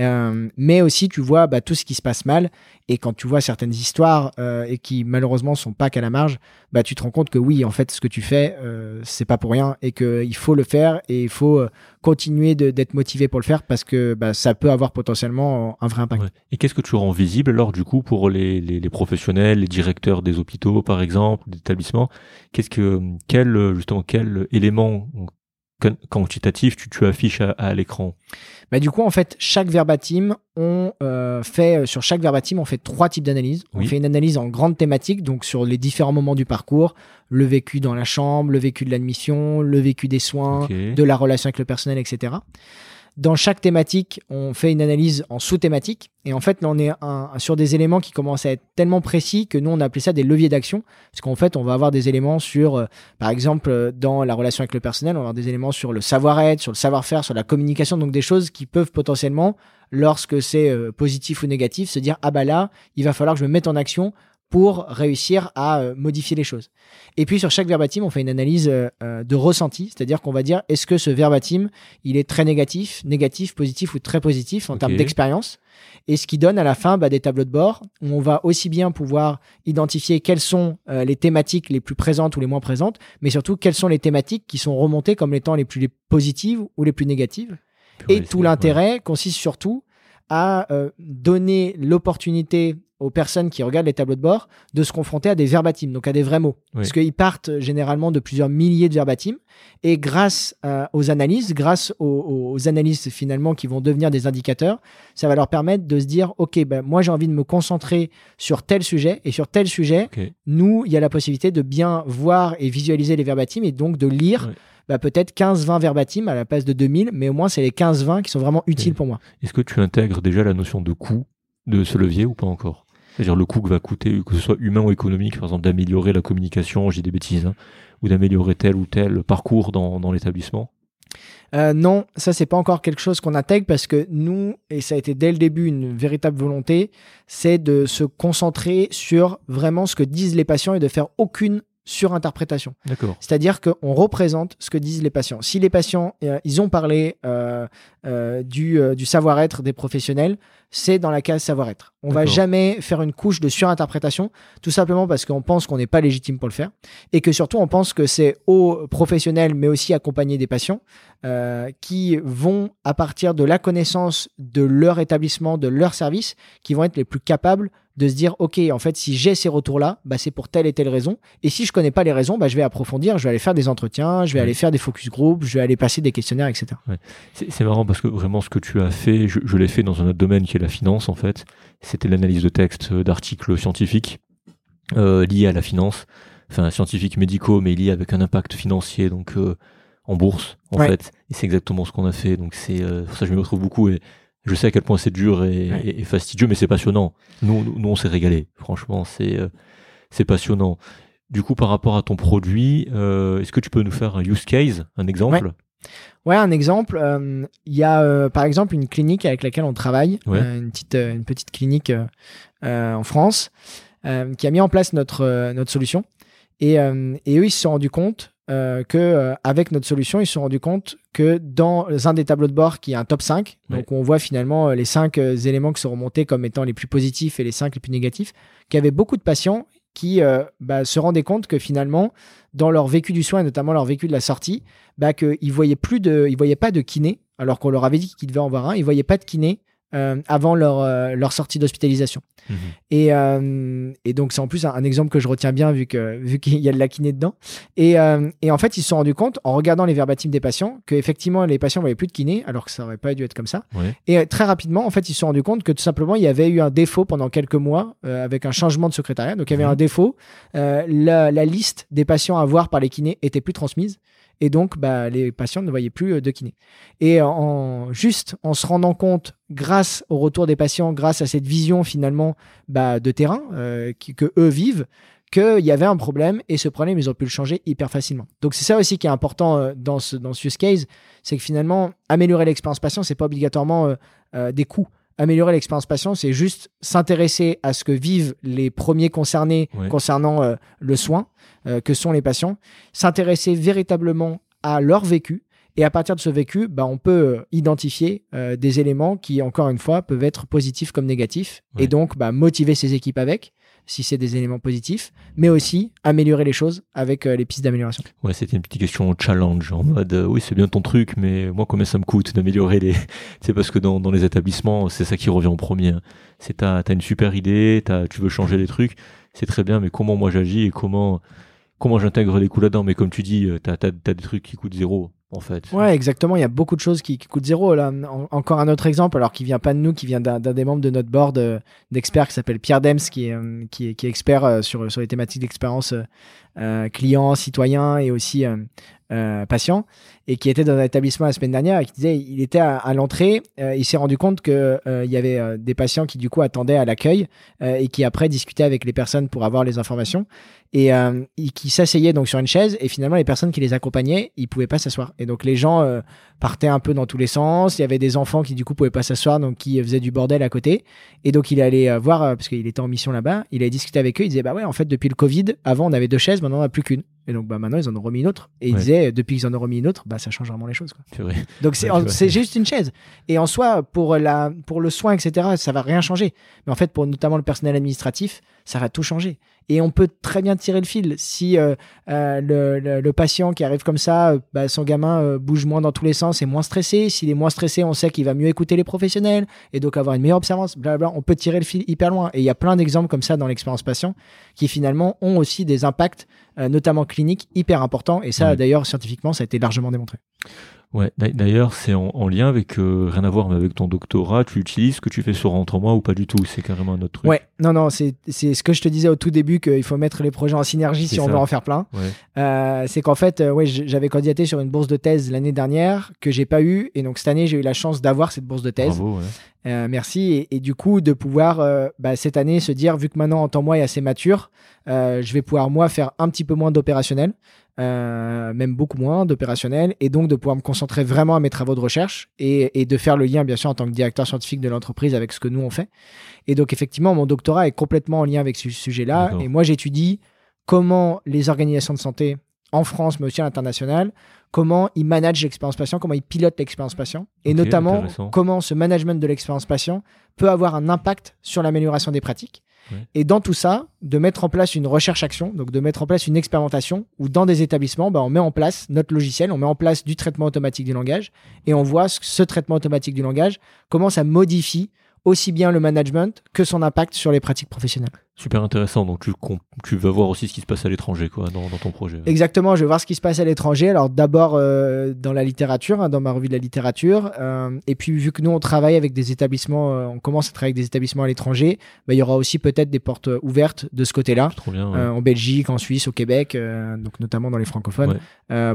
Euh, mais aussi, tu vois bah, tout ce qui se passe mal. Et quand tu vois certaines histoires euh, et qui malheureusement sont pas qu'à la marge, bah, tu te rends compte que oui, en fait, ce que tu fais, c'est pas pour rien et qu'il faut le faire et il faut continuer d'être motivé pour le faire parce que ça peut avoir potentiellement un vrai impact. Et qu'est-ce que tu rends visible alors du coup pour les, les, les professionnels, les directeurs des hôpitaux par exemple, d'établissements Qu'est-ce que quel justement quel élément quantitatif tu, tu affiches à, l'écran? Bah, Du coup, en fait, chaque verbatim, on euh, fait, euh, sur chaque verbatim, on fait trois types d'analyses. On fait une analyse en grande thématique, donc sur les différents moments du parcours, le vécu dans la chambre, le vécu de l'admission, le vécu des soins, de la relation avec le personnel, etc. Dans chaque thématique, on fait une analyse en sous-thématique. Et en fait, là, on est sur des éléments qui commencent à être tellement précis que nous, on appelait ça des leviers d'action. Parce qu'en fait, on va avoir des éléments sur, euh, par exemple, euh, dans la relation avec le personnel, on va avoir des éléments sur le savoir-être, sur le savoir-faire, sur la communication. Donc, des choses qui peuvent potentiellement, lorsque c'est euh, positif ou négatif, se dire, ah bah là, il va falloir que je me mette en action pour réussir à euh, modifier les choses. Et puis sur chaque verbatim, on fait une analyse euh, euh, de ressenti, c'est-à-dire qu'on va dire est-ce que ce verbatim, il est très négatif, négatif, positif ou très positif en termes d'expérience. Et ce qui donne à la fin bah, des tableaux de bord où on va aussi bien pouvoir identifier quelles sont les thématiques les plus présentes ou les moins présentes, mais surtout quelles sont les thématiques qui sont remontées comme étant les plus positives ou les plus négatives. Et tout l'intérêt consiste surtout à donner l'opportunité aux personnes qui regardent les tableaux de bord de se confronter à des verbatims, donc à des vrais mots. Parce qu'ils partent généralement de plusieurs milliers de verbatims. Et grâce euh, aux analyses, grâces aux, analyses finalement qui vont devenir des indicateurs, ça va leur permettre de se dire, OK, ben, moi j'ai envie de me concentrer sur tel sujet. Et sur tel sujet, nous, il y a la possibilité de bien voir et visualiser les verbatims et donc de lire. Bah, peut-être 15-20 verbatims à la place de 2000, mais au moins c'est les 15-20 qui sont vraiment utiles pour moi. Est-ce que tu intègres déjà la notion de coût de ce levier ou pas encore? C'est-à-dire le coût que va coûter, que ce soit humain ou économique, par exemple d'améliorer la communication, j'ai des bêtises, hein, ou d'améliorer tel ou tel parcours dans, dans l'établissement euh, non, ça c'est pas encore quelque chose qu'on intègre parce que nous, et ça a été dès le début une véritable volonté, c'est de se concentrer sur vraiment ce que disent les patients et de faire aucune surinterprétation. C'est-à-dire qu'on représente ce que disent les patients. Si les patients, euh, ils ont parlé euh, du, du savoir-être des professionnels, c'est dans la case savoir-être. On va jamais faire une couche de surinterprétation, tout simplement parce qu'on pense qu'on n'est pas légitime pour le faire, et que surtout on pense que c'est aux professionnels, mais aussi accompagnés des patients, qui vont, à partir de la connaissance de leur établissement, de leur service, qui vont être les plus capables de se dire ok en fait si j'ai ces retours là bah, c'est pour telle et telle raison. Et si je connais pas les raisons bah, je vais approfondir je vais aller faire des entretiens je vais aller faire des focus group je vais aller passer des questionnaires etc c'est marrant parce que vraiment ce que tu as fait je, l'ai fait dans un autre domaine qui la finance en fait c'était l'analyse de texte euh, d'articles scientifiques euh, liés à la finance enfin scientifiques médicaux mais liés avec un impact financier donc euh, en bourse en fait et c'est exactement ce qu'on a fait donc c'est ça je me retrouve beaucoup et je sais à quel point c'est dur et, fastidieux, mais c'est passionnant. Nous, nous, on s'est régalé. Franchement, c'est c'est passionnant. Du coup, par rapport à ton produit, est-ce que tu peux nous faire un use case, un exemple? Ouais. Un exemple. Euh, il y a par exemple une clinique avec laquelle on travaille, une, petite, une petite clinique en France, qui a mis en place notre, notre solution. Et, et eux, ils se sont rendus compte euh, que euh, avec notre solution, ils se sont rendus compte que dans un des tableaux de bord qui est un top 5, donc on voit finalement euh, les 5 éléments qui sont remontés comme étant les plus positifs et les 5 les plus négatifs, qu'il y avait beaucoup de patients qui bah, se rendaient compte que finalement, dans leur vécu du soin, et notamment leur vécu de la sortie, bah, qu'ils voyaient plus de, voyaient pas de kiné, alors qu'on leur avait dit qu'ils devaient en voir un, ils voyaient pas de kiné euh, avant leur, euh, leur sortie d'hospitalisation. Mhm. Et, euh, et, donc, c'est en plus un, exemple que je retiens bien vu qu'il vu qu'il y a de la kiné dedans. Et, et, en fait, ils se sont rendus compte, en regardant les verbatims des patients, qu'effectivement, les patients voyaient plus de kiné, alors que ça aurait pas dû être comme ça. Et très rapidement, en fait, ils se sont rendus compte que tout simplement, il y avait eu un défaut pendant quelques mois avec un changement de secrétariat. Donc, il y avait mhm. un défaut. La, la, liste des patients à voir par les kinés était plus transmise. Et donc bah, les patients ne voyaient plus de kiné. Et en, juste en se rendant compte, grâce au retour des patients, grâce à cette vision finalement bah, de terrain que eux vivent, qu'il y avait un problème et ce problème, ils ont pu le changer hyper facilement. Donc c'est ça aussi qui est important euh, dans ce, dans use case, c'est que finalement, améliorer l'expérience patient, c'est pas obligatoirement euh, euh, des coûts. Améliorer l'expérience patient, c'est juste s'intéresser à ce que vivent les premiers concernés concernant le soin, que sont les patients, s'intéresser véritablement à leur vécu, et à partir de ce vécu, bah, on peut identifier des éléments qui, encore une fois, peuvent être positifs comme négatifs. Et donc, bah, motiver ses équipes avec si c'est des éléments positifs, mais aussi améliorer les choses avec euh, les pistes d'amélioration. Ouais, c'était une petite question challenge en mode euh, oui, c'est bien ton truc, mais moi, combien ça me coûte d'améliorer les. c'est parce que dans, dans, les établissements, c'est ça qui revient en premier. Hein. C'est t'as as une super idée, as, tu veux changer les trucs, c'est très bien, mais comment moi j'agis et comment comment j'intègre les coûts là-dedans? Mais comme tu dis, euh, tu as, des trucs qui coûtent zéro en. Ouais, exactement. Il y a beaucoup de choses qui, coûtent zéro. Encore un autre exemple, alors qui vient pas de nous, qui vient d'un des membres de notre board euh, d'experts qui s'appelle Pierre Dems, qui est, euh, expert euh, sur les thématiques d'expérience client, citoyen et aussi patient, et qui était dans un établissement la semaine dernière et qui disait il était à, l'entrée, il s'est rendu compte que il y avait des patients qui du coup attendaient à l'accueil et qui après discutaient avec les personnes pour avoir les informations. Et euh, qui s'asseyaient donc sur une chaise et finalement les personnes qui les accompagnaient ils pouvaient pas s'asseoir. Et donc les gens euh, partaient un peu dans tous les sens. Il y avait des enfants qui du coup pouvaient pas s'asseoir donc qui faisaient du bordel à côté. Et donc il allait euh, voir parce qu'il était en mission là-bas il allait discuter avec eux. Il disait bah ouais en fait depuis le Covid avant on avait deux chaises maintenant on a plus qu'une. Et donc bah maintenant ils en ont remis une autre. Et il disait depuis qu'ils en ont remis une autre bah ça change vraiment les choses vrai. Donc c'est c'est juste une chaise. Et en soi pour la pour le soin etc ça va rien changer. Mais en fait pour notamment le personnel administratif ça va tout changer et on peut très bien tirer le fil. Si euh, euh, le, patient qui arrive comme ça, euh, bah, son gamin bouge moins dans tous les sens, est moins stressé. S'il est moins stressé, on sait qu'il va mieux écouter les professionnels et donc avoir une meilleure observance. Blablabla. On peut tirer le fil hyper loin. Et il y a plein d'exemples comme ça dans l'expérience patient qui finalement ont aussi des impacts, notamment cliniques, hyper importants. Et ça, d'ailleurs, scientifiquement, ça a été largement démontré. Ouais, d'ailleurs, c'est en, lien avec euh, rien à voir, mais avec ton doctorat, tu utilises ce que tu fais sur Rentre moi ou pas du tout C'est carrément un autre truc. Ouais, non, non, c'est ce que je te disais au tout début qu'il faut mettre les projets en synergie si on veut en faire plein. Euh, c'est qu'en fait, euh, ouais, j'avais candidaté sur une bourse de thèse l'année dernière que j'ai pas eu, et donc cette année j'ai eu la chance d'avoir cette bourse de thèse. Bravo, merci et, du coup de pouvoir bah, cette année se dire vu que maintenant en temps moi est assez mature, je vais pouvoir moi faire un petit peu moins d'opérationnel. Euh, même beaucoup moins d'opérationnel, et donc de pouvoir me concentrer vraiment à mes travaux de recherche et, de faire le lien, bien sûr, en tant que directeur scientifique de l'entreprise avec ce que nous on fait. Et donc, effectivement, mon doctorat est complètement en lien avec ce sujet-là. Et moi, j'étudie comment les organisations de santé en France, mais aussi à l'international, comment ils managent l'expérience patient, comment ils pilotent l'expérience patient, et notamment comment ce management de l'expérience patient peut avoir un impact sur l'amélioration des pratiques. Et dans tout ça, de mettre en place une recherche-action, donc de mettre en place une expérimentation où dans des établissements, bah, on met en place notre logiciel, on met en place du traitement automatique du langage et on voit ce, ce traitement automatique du langage, comment ça modifie aussi bien le management que son impact sur les pratiques professionnelles. Super intéressant. Donc, tu, tu vas voir aussi ce qui se passe à l'étranger, quoi, dans, ton projet. Exactement. Je vais voir ce qui se passe à l'étranger. Alors, d'abord euh, dans la littérature, hein, dans ma revue de la littérature. Euh, et puis, vu que nous, on travaille avec des établissements, euh, on commence à travailler avec des établissements à l'étranger, bah, il y aura aussi peut-être des portes ouvertes de ce côté-là. Trop bien. en Belgique, en Suisse, au Québec, donc notamment dans les francophones,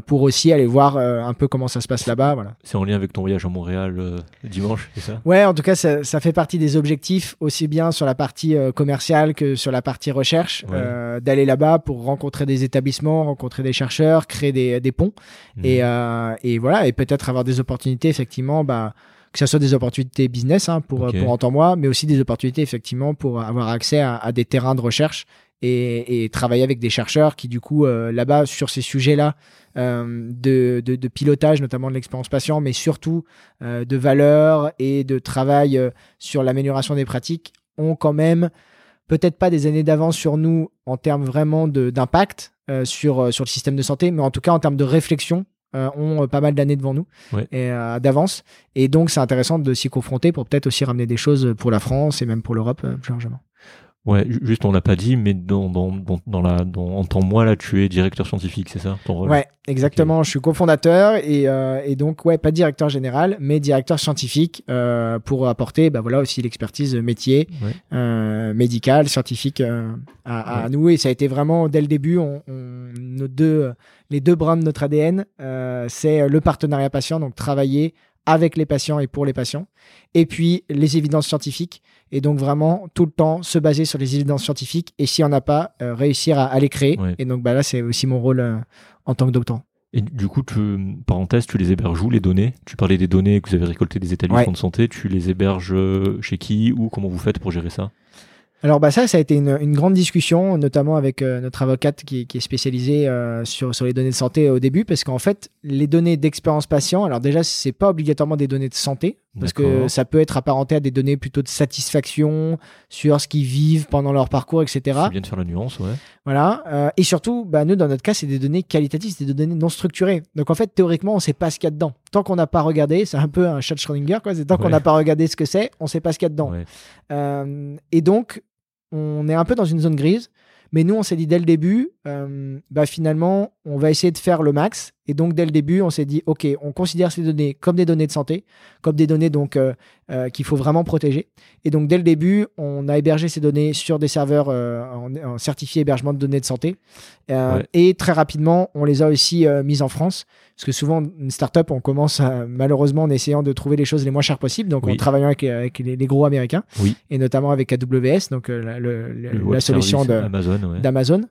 pour aussi aller voir un peu comment ça se passe là-bas. Voilà. C'est en lien avec ton voyage à Montréal dimanche, c'est ça? Ouais, en tout cas, ça, ça, fait partie des objectifs, aussi bien sur la partie commerciale que sur la partie recherche, euh, d'aller là-bas pour rencontrer des établissements, rencontrer des chercheurs, créer des, des ponts. Mhm. Et, euh, et, voilà, et peut-être avoir des opportunités, effectivement, bah, que ce soit des opportunités business hein, pour, pour entendre moi, mais aussi des opportunités, effectivement, pour avoir accès à, des terrains de recherche et, et, travailler avec des chercheurs qui, du coup, euh, là-bas, sur ces sujets-là, de, de, de, pilotage, notamment de l'expérience patient, mais surtout de valeur et de travail sur l'amélioration des pratiques, ont quand même peut-être pas des années d'avance sur nous en termes vraiment d'impact euh, sur, euh, sur le système de santé, mais en tout cas en termes de réflexion, euh, ont pas mal d'années devant nous et d'avance. Et donc c'est intéressant de s'y confronter pour peut-être aussi ramener des choses pour la France et même pour l'Europe plus largement. Ouais, juste on l'a pas dit, mais dans, dans, dans, la, dans, en tant moi là, tu es directeur scientifique, c'est ça ton rôle? Ouais, exactement. Je suis cofondateur et, euh, et donc ouais, pas directeur général, mais directeur scientifique euh, pour apporter, bah voilà aussi l'expertise métier, euh, médical, scientifique euh, à, à nous. Et ça a été vraiment dès le début, on, on, nos deux, les deux bras de notre ADN, euh, c'est le partenariat patient, donc travailler avec les patients et pour les patients, et puis les évidences scientifiques et donc vraiment tout le temps se baser sur les évidences scientifiques et si on n'a pas, euh, réussir à, les créer. Et donc bah, là, c'est aussi mon rôle euh, en tant que doctorant. Et du coup, tu, parenthèse, tu les héberges où les données? Tu parlais des données que vous avez récoltées des établissements de santé, tu les héberges euh, chez qui ou comment vous faites pour gérer ça? Alors bah ça, ça a été une, une grande discussion, notamment avec euh, notre avocate qui, qui est spécialisée euh, sur, sur les données de santé au début, parce qu'en fait, les données d'expérience patient, alors déjà, c'est pas obligatoirement des données de santé, parce que ça peut être apparenté à des données plutôt de satisfaction sur ce qu'ils vivent pendant leur parcours, etc. C'est bien de faire la nuance, ouais. Voilà. Euh, et surtout, bah, nous, dans notre cas, c'est des données qualitatives, c'est des données non structurées. Donc en fait, théoriquement, on sait pas ce qu'il y a dedans. Tant qu'on n'a pas regardé, c'est un peu un chat Schrödinger, quoi. C'est tant qu'on n'a pas regardé ce que c'est, on sait pas ce qu'il y a dedans. Euh, et donc, on est un peu dans une zone grise. Mais nous, on s'est dit dès le début, euh, bah finalement, on va essayer de faire le max. Et donc, dès le début, on s'est dit, OK, on considère ces données comme des données de santé, comme des données donc euh, euh, qu'il faut vraiment protéger. Et donc, dès le début, on a hébergé ces données sur des serveurs en, certifié hébergement de données de santé. Et très rapidement, on les a aussi mises en France. Parce que souvent, une startup, on commence malheureusement en essayant de trouver les choses les moins chères possibles, donc en travaillant avec, les, gros américains, et notamment avec AWS, donc la, la solution d'Amazon.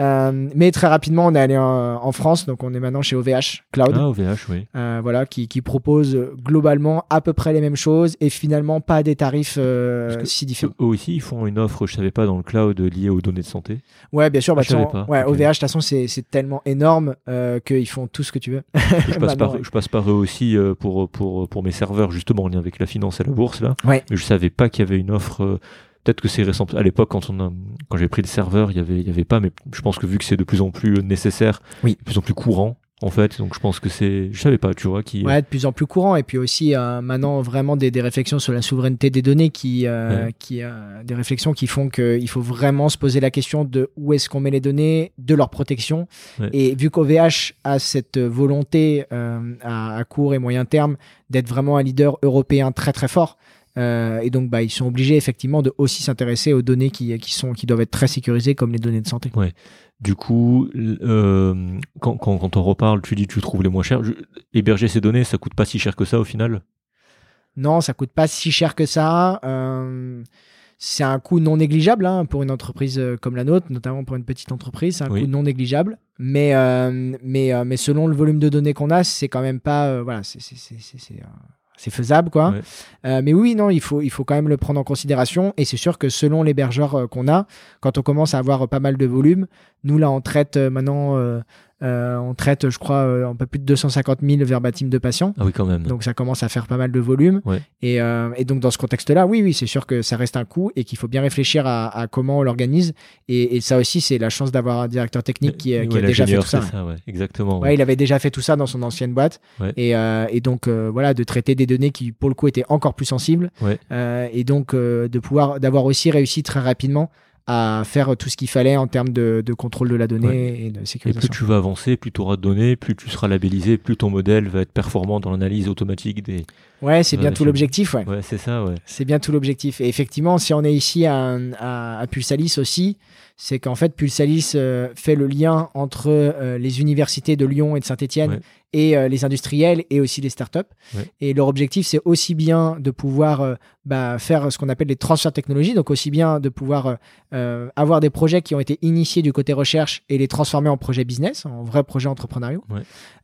Euh, mais très rapidement, on est allé en, France, donc on est maintenant chez OVH Cloud. Ah, OVH, oui. Euh, voilà, qui, qui, propose globalement à peu près les mêmes choses et finalement pas des tarifs euh, si différents. Eux aussi, ils font une offre, je savais pas, dans le cloud lié aux données de santé. Ouais, bien sûr. Bah, ouais, OVH, de toute façon, c'est tellement énorme qu'ils font tout ce que tu veux. je, passe par, je, passe par, eux aussi pour, pour, pour mes serveurs, justement, en lien avec la finance et la bourse. Là. Ouais. Mais je savais pas qu'il y avait une offre Peut-être que c'est récent. À l'époque, quand on a, quand j'ai pris le serveur, il y avait, il y avait pas, mais je pense que vu que c'est de plus en plus nécessaire, oui. de plus en plus courant, en fait, donc je pense que c'est, je savais pas, tu vois, qui. Ouais, de plus en plus courant, et puis aussi euh, maintenant vraiment des, des, réflexions sur la souveraineté des données, qui, euh, qui, euh, des réflexions qui font qu'il faut vraiment se poser la question de où est-ce qu'on met les données, de leur protection, et vu qu'OVH a cette volonté à, à court et moyen terme d'être vraiment un leader européen très très fort. Euh, et donc, bah, ils sont obligés effectivement de aussi s'intéresser aux données qui, qui, sont, qui doivent être très sécurisées, comme les données de santé. Ouais. Du coup, euh, quand, quand, quand, on reparle, tu dis tu trouves les moins chers. héberger ces données, ça coûte pas si cher que ça au final? Non, ça coûte pas si cher que ça. Euh, c'est un coût non négligeable hein, pour une entreprise comme la nôtre, notamment pour une petite entreprise. C'est un coût non négligeable. Mais, mais, mais selon le volume de données qu'on a, c'est quand même pas. voilà, c'est c'est faisable quoi. Euh, mais oui, non, il faut, il faut quand même le prendre en considération. Et c'est sûr que selon l'hébergeur euh, qu'on a, quand on commence à avoir pas mal de volume, nous là on traite euh, maintenant euh, on traite, je crois, euh, un peu plus de 250 000 verbatim de patients. Ah oui, quand même. Donc ça commence à faire pas mal de volume. Et, euh, et, donc dans ce contexte-là, oui, oui, c'est sûr que ça reste un coût et qu'il faut bien réfléchir à, à comment on l'organise. Et, et, ça aussi, c'est la chance d'avoir un directeur technique qui, qui a déjà fait tout ça. ça exactement. Il avait déjà fait tout ça dans son ancienne boîte. Et, et, donc voilà, de traiter des données qui, pour le coup, étaient encore plus sensibles. et donc de pouvoir, d'avoir aussi réussi très rapidement à faire tout ce qu'il fallait en termes de, de, contrôle de la donnée et de sécurisation. Et plus tu vas avancer, plus tu auras de données, plus tu seras labellisé, plus ton modèle va être performant dans l'analyse automatique des. Ouais, c'est bien tout l'objectif. Ouais, ouais c'est ça, ouais. C'est bien tout l'objectif. Et effectivement, si on est ici à, à, à Pulsalis aussi, c'est qu'en fait, Pulsalis euh, fait le lien entre euh, les universités de Lyon et de Saint-Etienne et euh, les industriels et aussi les startups. Et leur objectif, c'est aussi bien de pouvoir bah, faire ce qu'on appelle les transferts de technologie, donc aussi bien de pouvoir avoir des projets qui ont été initiés du côté recherche et les transformer en projets business, en vrais projets entrepreneuriaux,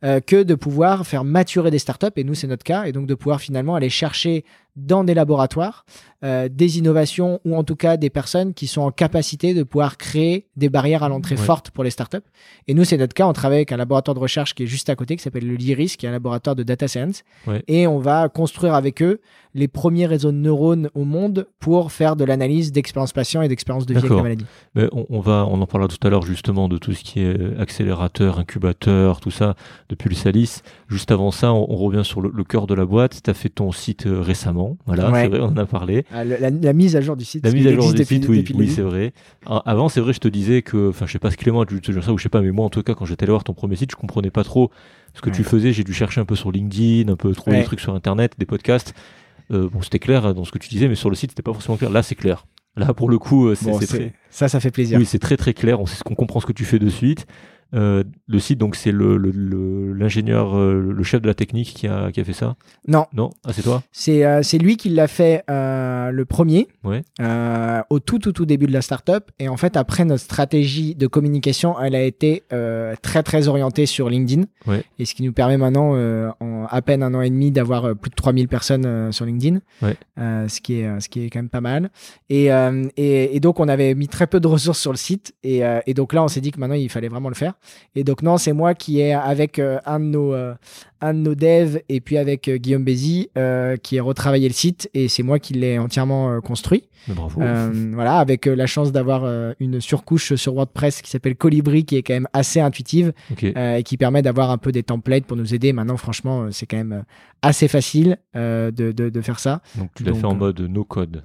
que de pouvoir faire maturer des startups, et nous, c'est notre cas, et donc de pouvoir finalement aller chercher dans des laboratoires euh, des innovations ou en tout cas des personnes qui sont en capacité de pouvoir créer des barrières à l'entrée fortes pour les startups. Et nous, c'est notre cas. On travaille avec un laboratoire de recherche qui est juste à côté, qui s'appelle le LIRIS, qui est un laboratoire de data science. Et on va construire avec eux les premiers réseaux de neurones au monde pour faire de l'analyse d'expérience patient et d'expérience de vie avec la maladie. Mais on, va, on en parlera tout à l'heure justement de tout ce qui est accélérateur, incubateur, tout ça, depuis le Salis. Juste avant ça, on, revient sur le, le cœur de la boîte. Tu as fait ton site euh, récemment. Voilà, c'est vrai, on en a parlé. Ah, la, mise à jour du site. La mise à jour du site, oui, oui c'est vrai. Avant, c'est vrai, je te disais que, enfin, je sais pas ce Clément, tu te ça ou je sais pas, mais moi, en tout cas, quand j'étais allé voir ton premier site, je comprenais pas trop ce que tu faisais. J'ai dû chercher un peu sur LinkedIn, un peu trouver des trucs sur Internet, des podcasts. Euh, bon, c'était clair dans ce que tu disais, mais sur le site, c'était pas forcément clair. Là, c'est clair. Là, pour le coup, euh, c'est très... ça, ça fait plaisir. Oui, c'est très très clair. On sait ce qu'on comprend ce que tu fais de suite. Euh, le site, donc c'est l'ingénieur, le, le, euh, le, chef de la technique qui a, qui a fait ça Non. Non Ah, c'est toi C'est euh, lui qui l'a fait euh, le premier, ouais. au tout, tout, tout début de la startup. Et en fait, après, notre stratégie de communication, elle a été très, très orientée sur LinkedIn. Ouais. Et ce qui nous permet maintenant, en à peine un an et demi, d'avoir plus de 3000 personnes sur LinkedIn. Ouais. ce, qui est, ce qui est quand même pas mal. Et, et, et, donc, on avait mis très peu de ressources sur le site. Et, et donc là, on s'est dit que maintenant, il fallait vraiment le faire. Et donc non, c'est moi qui est avec euh, un de nos euh, un de nos devs et puis avec euh, Guillaume Bézi qui ai retravaillé le site et c'est moi qui l'ai entièrement construit. Bravo. voilà, avec la chance d'avoir une surcouche sur WordPress qui s'appelle Colibri qui est quand même assez intuitive et qui permet d'avoir un peu des templates pour nous aider. Maintenant, franchement, c'est quand même assez facile de, de, de, faire ça. Donc tu l'as fait en mode no code.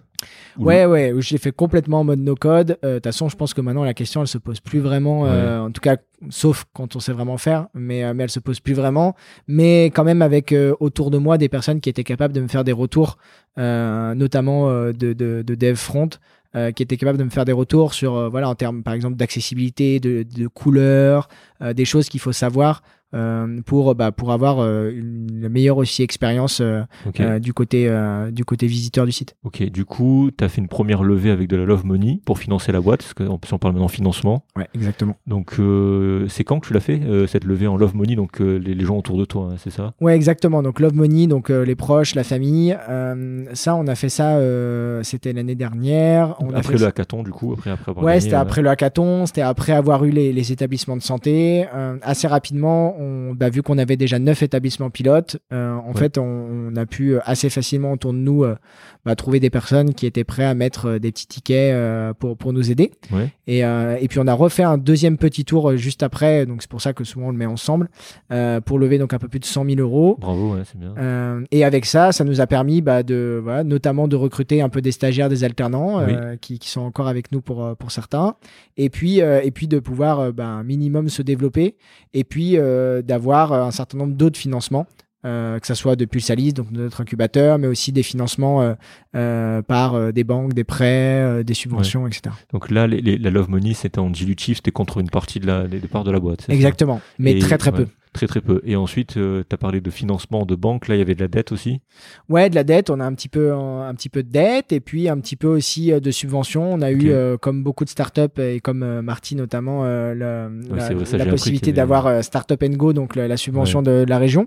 Ouais, ouais, je l'ai fait complètement en mode no code. De toute façon, je pense que maintenant la question elle se pose plus vraiment. en tout cas, sauf quand on sait vraiment faire, mais, euh, mais elle se pose plus vraiment. Mais quand même avec euh, autour de moi des personnes qui étaient capables de me faire des retours, euh, notamment de, de, de, dev front, qui étaient capables de me faire des retours sur, voilà, en termes par exemple d'accessibilité, de, de couleurs, des choses qu'il faut savoir euh, pour bah, pour avoir euh, une, meilleure aussi expérience euh, du côté du côté visiteur du site. Ok, du coup, tu as fait une première levée avec de la Love Money pour financer la boîte, parce qu'on on parle maintenant financement. Ouais, exactement. Donc c'est quand que tu l'as fait cette levée en Love Money, donc les, gens autour de toi, hein, c'est ça? Ouais, exactement. Donc Love Money, donc les proches, la famille. ça, on a fait ça, c'était l'année dernière. On après le hackathon, du coup, après après Ouais, c'était après le hackathon, c'était après avoir eu les, les établissements de santé. assez rapidement, bah, vu qu'on avait déjà neuf établissements pilotes, euh, en fait, on, a pu euh, assez facilement autour de nous euh, bah, trouver des personnes qui étaient prêtes à mettre des petits tickets pour, pour nous aider. Et, et puis on a refait un deuxième petit tour juste après, donc c'est pour ça que souvent on le met ensemble, pour lever donc un peu plus de 100 000 euros. Bravo, c'est bien. et avec ça, ça nous a permis bah, de, voilà, notamment de recruter un peu des stagiaires, des alternants qui, qui, sont encore avec nous pour, pour certains, et puis, et puis de pouvoir bah, un minimum se développer, et puis d'avoir un certain nombre d'autres financements. Euh, que ce soit de Pulsalis, donc notre incubateur, mais aussi des financements euh, euh, par des banques, des prêts, des subventions, etc. Donc là, la Love Money, c'était en dilutif, c'était contre une partie de la, des parts de la boîte. Exactement, mais très très peu. Très très peu. Et ensuite, euh, tu as parlé de financement de banque. Là, il y avait de la dette aussi. Ouais, de la dette. On a un petit peu un, petit peu de dette et puis un petit peu aussi euh, de subventions. On a eu, euh, comme beaucoup de startups et comme Marty notamment, la, possibilité d'avoir Startup Go, donc la, subvention de, la région,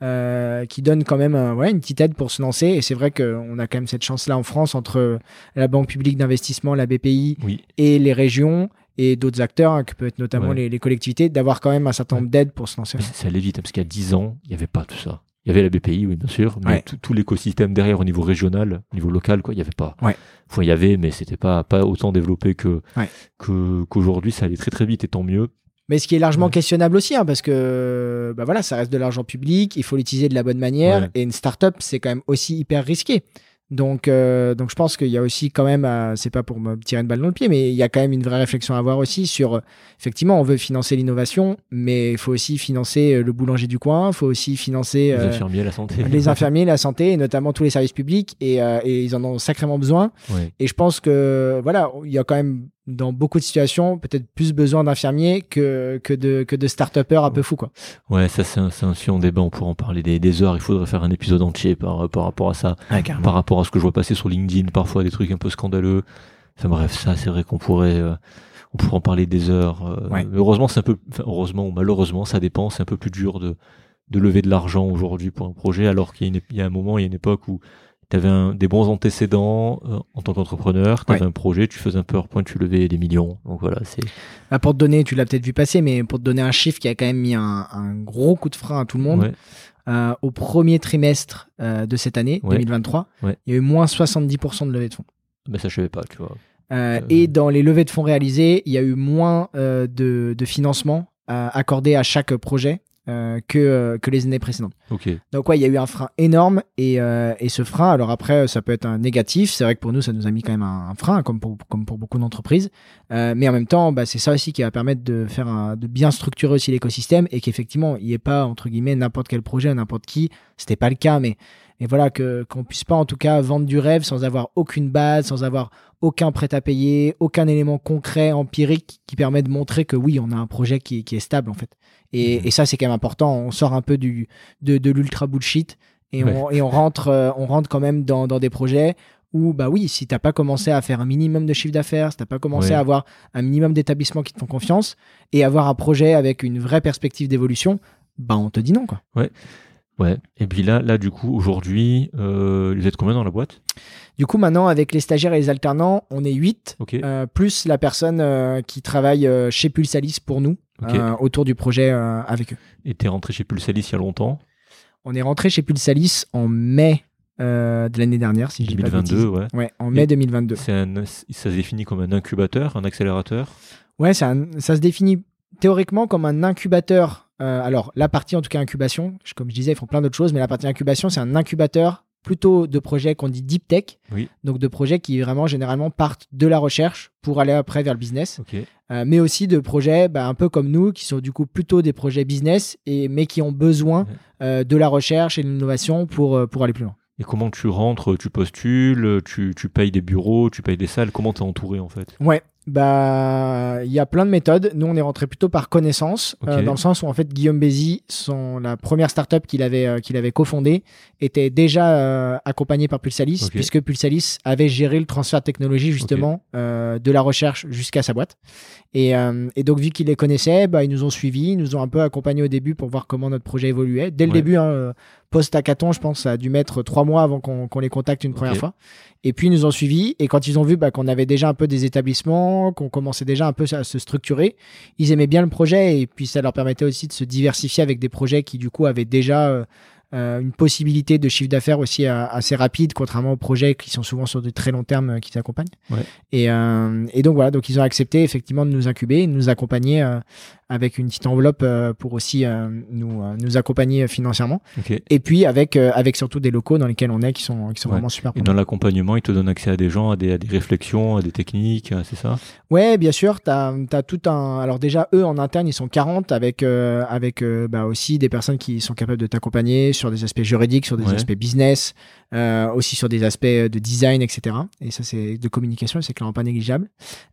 qui donne quand même ouais, une petite aide pour se lancer. Et c'est vrai qu'on a quand même cette chance-là en France entre la Banque publique d'investissement, la BPI, et les régions et d'autres acteurs, hein, qui peuvent être notamment les, collectivités, d'avoir quand même un certain nombre d'aides pour se lancer. ça allait vite, hein, parce qu'il y a 10 ans, il n'y avait pas tout ça. Il y avait la BPI, oui, bien sûr, mais tout, l'écosystème derrière au niveau régional, au niveau local, quoi, il n'y avait pas. Ouais. il y avait, mais c'était pas, pas autant développé que, qu'aujourd'hui, ça allait très très vite et tant mieux. Mais ce qui est largement questionnable aussi, hein, parce que bah voilà, ça reste de l'argent public, il faut l'utiliser de la bonne manière, et une startup, c'est quand même aussi hyper risqué. Donc, euh, donc je pense qu'il y a aussi quand même, euh, c'est pas pour me tirer une balle dans le pied, mais il y a quand même une vraie réflexion à avoir aussi sur, euh, effectivement, on veut financer l'innovation, mais il faut aussi financer le boulanger du coin, il faut aussi financer les infirmiers, la santé, les infirmiers, la santé, et notamment tous les services publics, et, et ils en ont sacrément besoin. Et je pense que voilà, il y a quand même dans beaucoup de situations, peut-être plus besoin d'infirmiers que, que de, que de start-upers un peu fous, quoi. Ouais, ça, c'est un, un débat. On pourrait en parler des, des, heures. Il faudrait faire un épisode entier par, par rapport à ça. par rapport à ce que je vois passer sur LinkedIn, parfois des trucs un peu scandaleux. Enfin bref, ça, c'est vrai qu'on pourrait, euh, on pourrait en parler des heures. Euh, heureusement, c'est un peu, heureusement ou malheureusement, ça dépend. C'est un peu plus dur de, de lever de l'argent aujourd'hui pour un projet, alors qu'il y a un moment, il y a une époque où tu avais des bons antécédents euh, en tant qu'entrepreneur, tu avais un projet, tu faisais un PowerPoint, tu levais des millions. Donc voilà, c'est. Bah, pour te donner, tu l'as peut-être vu passer, mais pour te donner un chiffre qui a quand même mis un, gros coup de frein à tout le monde. Euh, au premier trimestre euh, de cette année, 2023, il y a eu moins 70% de levées de fonds. Mais ça, je savais pas, tu vois. et dans les levées de fonds réalisées, il y a eu moins de, de financement accordé à chaque projet euh, que, euh, que les années précédentes. Donc ouais, il y a eu un frein énorme et, euh, et ce frein, alors après, ça peut être un négatif. C'est vrai que pour nous, ça nous a mis quand même un, un frein, comme pour, comme pour beaucoup d'entreprises. Mais en même temps, bah, c'est ça aussi qui va permettre de faire un, de bien structurer aussi l'écosystème et qu'effectivement, il n'y ait pas entre guillemets n'importe quel projet, n'importe qui. C'était pas le cas, mais et voilà que qu'on puisse pas en tout cas vendre du rêve sans avoir aucune base, sans avoir aucun prêt à payer, aucun élément concret, empirique qui permet de montrer que oui, on a un projet qui, qui est stable en fait. Et, Mhm. et ça, c'est quand même important. On sort un peu du, de, de l'ultra bullshit et, Ouais. on, et on, rentre, euh, on rentre quand même dans, dans des projets où, bah oui, si t'as pas commencé à faire un minimum de chiffre d'affaires, si t'as pas commencé Ouais. à avoir un minimum d'établissements qui te font confiance et avoir un projet avec une vraie perspective d'évolution, bah on te dit non, quoi. Ouais. Et puis là, là du coup, aujourd'hui, euh, vous êtes combien dans la boîte? Du coup, maintenant, avec les stagiaires et les alternants, on est 8, Ok. euh, plus la personne euh, qui travaille chez Pulsalis pour nous, autour du projet avec eux. Et t'es rentré chez Pulsalis il y a longtemps, On est rentré chez Pulsalis en mai euh, de l'année dernière, si je dis pas 2022, ouais. Ouais, en mai Et 2022. C'est un, ça se définit comme un incubateur, un accélérateur? Ouais, un- ça se définit théoriquement comme un incubateur. Euh, alors, la partie en tout cas incubation, je- comme je disais, ils font plein d'autres choses, mais la partie incubation, c'est un incubateur plutôt de projets qu'on dit deep tech, Oui. donc de projets qui vraiment généralement partent de la recherche pour aller après vers le business. Euh, mais aussi de projets bah, un peu comme nous, qui sont du coup plutôt des projets business, et, mais qui ont besoin euh, de la recherche et de l'innovation pour, pour aller plus loin. Et comment tu rentres Tu postules, tu, tu payes des bureaux, tu payes des salles. Comment t'es entouré en fait? Ouais, bah il y a plein de méthodes. Nous, on est rentré plutôt par connaissance, euh, dans le sens où en fait Guillaume Bézi, son la première startup qu'il avait euh, qu'il avait cofondée, était déjà euh, accompagné par Pulsalis, puisque Pulsalis avait géré le transfert de technologie justement euh, de la recherche jusqu'à sa boîte. Et, euh, et donc vu qu'ils les connaissaient, bah, ils nous ont suivis, ils nous ont un peu accompagnés au début pour voir comment notre projet évoluait. Dès le Ouais. début, hein, euh, post-hackathon, je pense, ça a dû mettre trois mois avant qu'on les contacte une première fois. Et puis ils nous ont suivis. Et quand ils ont vu bah, qu'on avait déjà un peu des établissements, qu'on commençait déjà un peu à se structurer, ils aimaient bien le projet. Et puis ça leur permettait aussi de se diversifier avec des projets qui du coup avaient déjà euh, euh, une possibilité de chiffre d'affaires aussi euh, assez rapide, contrairement aux projets qui sont souvent sur de très long terme qui t'accompagnent. Ouais. Et, et donc voilà, donc ils ont accepté effectivement de nous incuber, de nous accompagner avec une petite enveloppe euh, pour aussi euh, nous, euh, nous accompagner financièrement. Et puis avec, avec surtout des locaux dans lesquels on est qui sont, qui sont Ouais. vraiment super. Et dans l'accompagnement, ils te donnent accès à des gens, à des, à des réflexions, à des techniques, c'est ça? Ouais, bien sûr, tu as, tout un. Alors, déjà, eux en interne, ils sont 40 avec, euh, avec euh, bah, aussi des personnes qui sont capables de t'accompagner sur des aspects juridiques, sur des Ouais. aspects business, euh, aussi sur des aspects de design, etc. Et ça, c'est de communication, c'est clairement pas négligeable.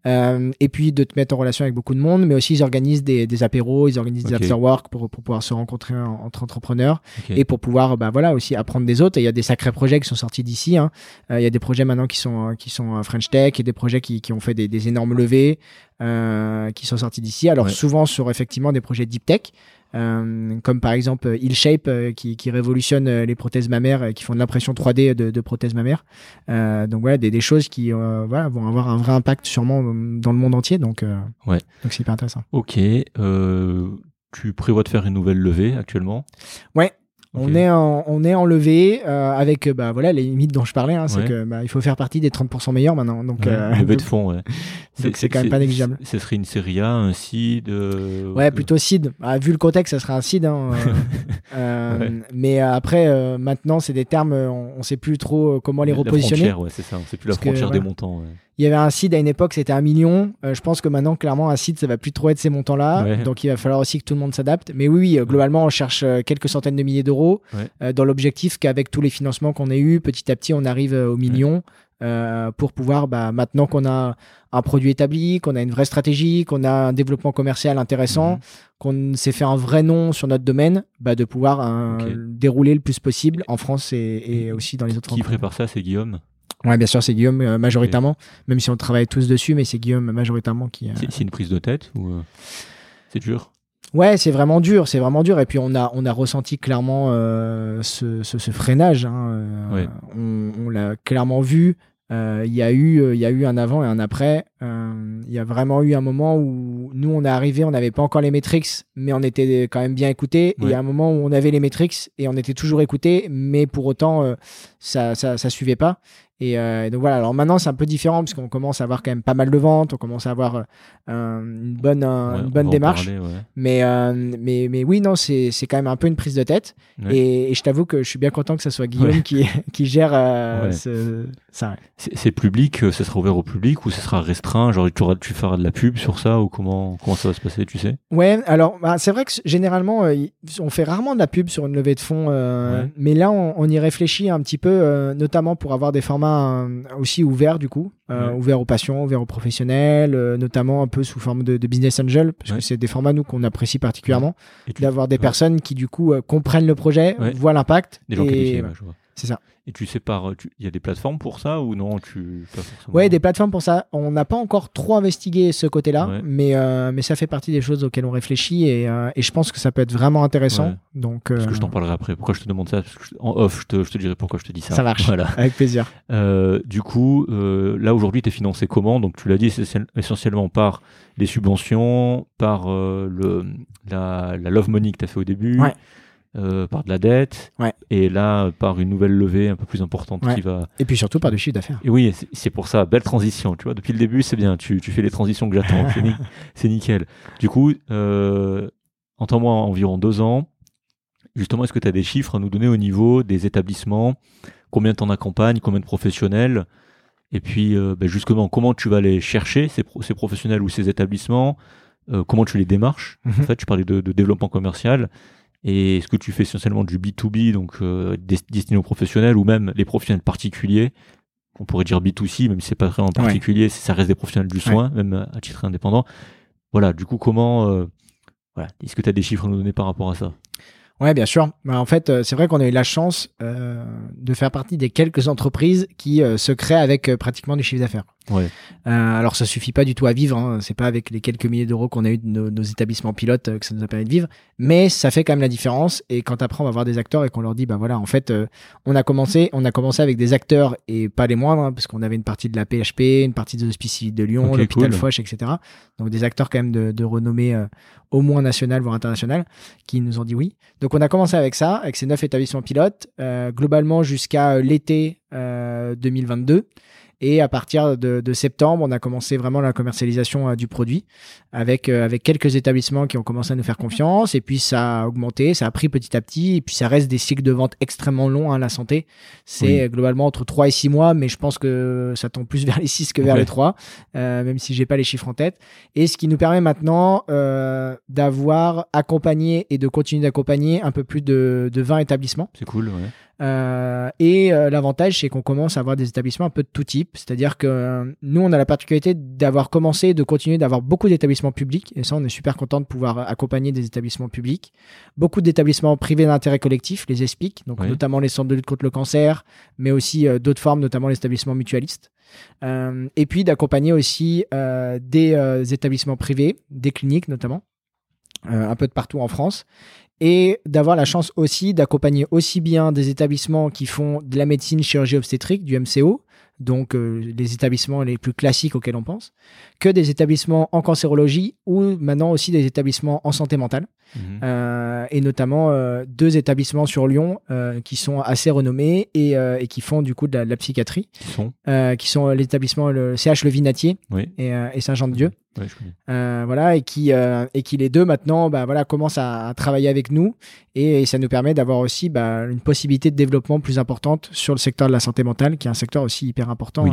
Euh, et puis de te mettre en relation avec beaucoup de monde, mais aussi ils organisent des, des apéros, ils organisent des after-work pour, pour pouvoir se rencontrer en- entre entrepreneurs et pour pouvoir bah voilà aussi apprendre des autres et il y a des sacrés projets qui sont sortis d'ici hein. Euh, il y a des projets maintenant qui sont euh, qui sont euh, French Tech et des projets qui, qui ont fait des, des énormes levées euh, qui sont sortis d'ici alors Ouais. souvent sur effectivement des projets deep tech euh, comme par exemple euh, IlShape euh, qui, qui révolutionne euh, les prothèses mammaires euh, qui font de l'impression 3D de, de prothèses mammaires Euh, donc voilà des, des choses qui euh, voilà, vont avoir un vrai impact sûrement dans le monde entier donc euh, Ouais. donc c'est hyper intéressant Ok. euh, tu prévois de faire une nouvelle levée actuellement? Ouais. On est en, on est en levée euh, avec euh, bah voilà les limites dont je parlais hein, c'est Ouais. que bah, il faut faire partie des 30% meilleurs maintenant donc Ouais, euh, levée de fonds, ouais. c'est quand même pas négligeable. Ce serait une série A, un seed. euh, ouais plutôt seed Ah, vu le contexte ça sera un seed hein, euh, euh, Ouais. mais après euh, maintenant c'est des termes on, on sait plus trop comment les la repositionner frontière, ouais, c'est ça. C'est plus la que, frontière des montants. Il y avait un seed à une époque c'était un million Euh, je pense que maintenant clairement un seed ça va plus trop être ces montants là Ouais. donc il va falloir aussi que tout le monde s'adapte mais oui, oui euh, globalement on cherche euh, quelques centaines de milliers d'euros Ouais. euh, dans l'objectif qu'avec tous les financements qu'on a eu petit à petit on arrive au million euh, pour pouvoir bah, maintenant qu'on a un produit établi qu'on a une vraie stratégie qu'on a un développement commercial intéressant Mhm. qu'on s'est fait un vrai nom sur notre domaine bah, de pouvoir dérouler le plus possible en France et, et aussi dans les autres Qui prépare ça, c'est Guillaume? Ouais, bien sûr, c'est Guillaume euh, majoritairement, même si on travaille tous dessus, mais c'est Guillaume majoritairement qui. euh, C'est une prise de tête ou euh, c'est dur? Ouais, c'est vraiment dur, c'est vraiment dur. Et puis on a, on a ressenti clairement ce, ce, ce freinage. hein, Ouais. On, on l'a clairement vu. Il y a eu, il y a eu un avant et un après. Il y a vraiment eu un moment où nous on est arrivé, on n'avait pas encore les métriques, mais on était quand même bien écoutés. Et il y Ouais. a un moment où on avait les métriques et on était toujours écoutés, mais pour autant ça, ça, ça suivait pas. Et, donc voilà, alors maintenant c'est un peu différent parce qu'on commence à avoir quand même pas mal de ventes, on commence à avoir une bonne, une bonne démarche. mais, mais, mais oui, non, c'est quand même un peu une prise de tête. Et, je t'avoue que je suis bien content que ce soit Guillaume qui, qui gère ce, ça. C'est public, ce sera ouvert au public ou ce sera restreint? Genre tu, auras, tu feras de la pub sur ça ou comment, comment ça va se passer, tu sais? Ouais, alors bah, c'est vrai que généralement on fait rarement de la pub sur une levée de fonds, mais là on, y réfléchit un petit peu, notamment pour avoir des formats euh, aussi ouvert du coup, euh, ouvert aux patients, ouvert aux professionnels, euh, notamment un peu sous forme de, business angel, parce que c'est des formats nous qu'on apprécie particulièrement, d'avoir des personnes qui du coup comprennent le projet, voient l'impact. Des gens et... C'est ça. Et tu sais par, il y a des plateformes pour ça ou non tu Ouais, des plateformes pour ça. On n'a pas encore trop investigué ce côté-là, mais euh, mais ça fait partie des choses auxquelles on réfléchit et, euh, et je pense que ça peut être vraiment intéressant. Donc. Parce que je t'en euh, parlerai après. Pourquoi je te demande ça? En off, je te, je te, dirai pourquoi je te dis ça. Ça marche. Voilà. Avec plaisir. du coup, là aujourd'hui, tu es financé comment? Donc tu l'as dit, c'est essentiellement par les subventions, par le la, la love money que tu as fait au début. Ouais euh, par de la dette, et là par une nouvelle levée un peu plus importante qui va. Et puis surtout par du chiffre d'affaires. Et oui, c'est pour ça, belle transition. Tu vois, depuis le début, c'est bien. Tu, tu, fais les transitions que j'attends. c'est nickel. Du coup, euh, entends-moi environ deux ans. Justement, est-ce que tu as des chiffres à nous donner au niveau des établissements? Combien t'en accompagnes? Combien de professionnels? Et puis, euh, ben justement, comment tu vas les chercher, ces, ces professionnels ou ces établissements? Euh, Comment tu les démarches? En mhm. fait, tu parlais de, de développement commercial. Et est-ce que tu fais essentiellement du B2B, donc euh, destiné aux professionnels, ou même les professionnels particuliers? On pourrait dire B2C, même si c'est pas vraiment particulier, ça reste des professionnels du soin, même à titre indépendant. Voilà, du coup, comment... Euh, voilà, est-ce que tu as des chiffres à nous donner par rapport à ça? Ouais, bien sûr. Bah, en fait, euh, c'est vrai qu'on a eu la chance euh, de faire partie des quelques entreprises qui euh, se créent avec pratiquement des chiffres d'affaires. Ouais. alors, ça suffit pas du tout à vivre. Hein. C'est pas avec les quelques milliers d'euros qu'on a eu de nos, établissements pilotes que ça nous a permis de vivre, mais ça fait quand même la différence. Et quand après on va voir des acteurs et qu'on leur dit, bah voilà, en fait, on a commencé, on a commencé avec des acteurs et pas les moindres, hein, parce qu'on avait une partie de la PHP, une partie de l'Hospice de Lyon, l'hôpital Foch, etc. Donc des acteurs quand même de, de renommée au moins national, voire international, qui nous ont dit oui. Donc on a commencé avec ça, avec ces neuf établissements pilotes, euh, globalement jusqu'à euh, l'été 2022. Et à partir de, de, septembre, on a commencé vraiment la commercialisation euh, du produit avec, euh, avec quelques établissements qui ont commencé à nous faire confiance. Et puis ça a augmenté, ça a pris petit à petit. Et puis ça reste des cycles de vente extrêmement longs, hein, la santé. C'est globalement entre 3 et 6 mois, mais je pense que ça tombe plus vers les 6 que vers les 3, euh, même si j'ai pas les chiffres en tête. Et ce qui nous permet maintenant euh, d'avoir accompagné et de continuer d'accompagner un peu plus de, de 20 établissements. C'est cool, ouais. Euh, et euh, l'avantage, c'est qu'on commence à avoir des établissements un peu de tout type. C'est-à-dire que euh, nous, on a la particularité d'avoir commencé, de continuer d'avoir beaucoup d'établissements publics. Et ça, on est super content de pouvoir accompagner des établissements publics. Beaucoup d'établissements privés d'intérêt collectif, les ESPIC, donc notamment les centres de lutte contre le cancer, mais aussi d'autres formes, notamment les établissements mutualistes. et puis d'accompagner aussi des établissements privés, des cliniques notamment. un peu de partout en France et d'avoir la chance aussi d'accompagner aussi bien des établissements qui font de la médecine chirurgie obstétrique, du MCO, donc euh, les établissements les plus classiques auxquels on pense, que des établissements en cancérologie ou maintenant aussi des établissements en santé mentale. Mhm. Euh, et notamment euh, deux établissements sur Lyon qui sont assez renommés et, et, qui font du coup de la, psychiatrie, qui sont, qui sont l'établissement le CH Le Vinatier et, et Saint-Jean-de-Dieu. Voilà et qui et qui les deux maintenant bah, voilà commencent à, travailler avec nous et, ça nous permet d'avoir aussi bah, une possibilité de développement plus importante sur le secteur de la santé mentale qui est un secteur aussi hyper important.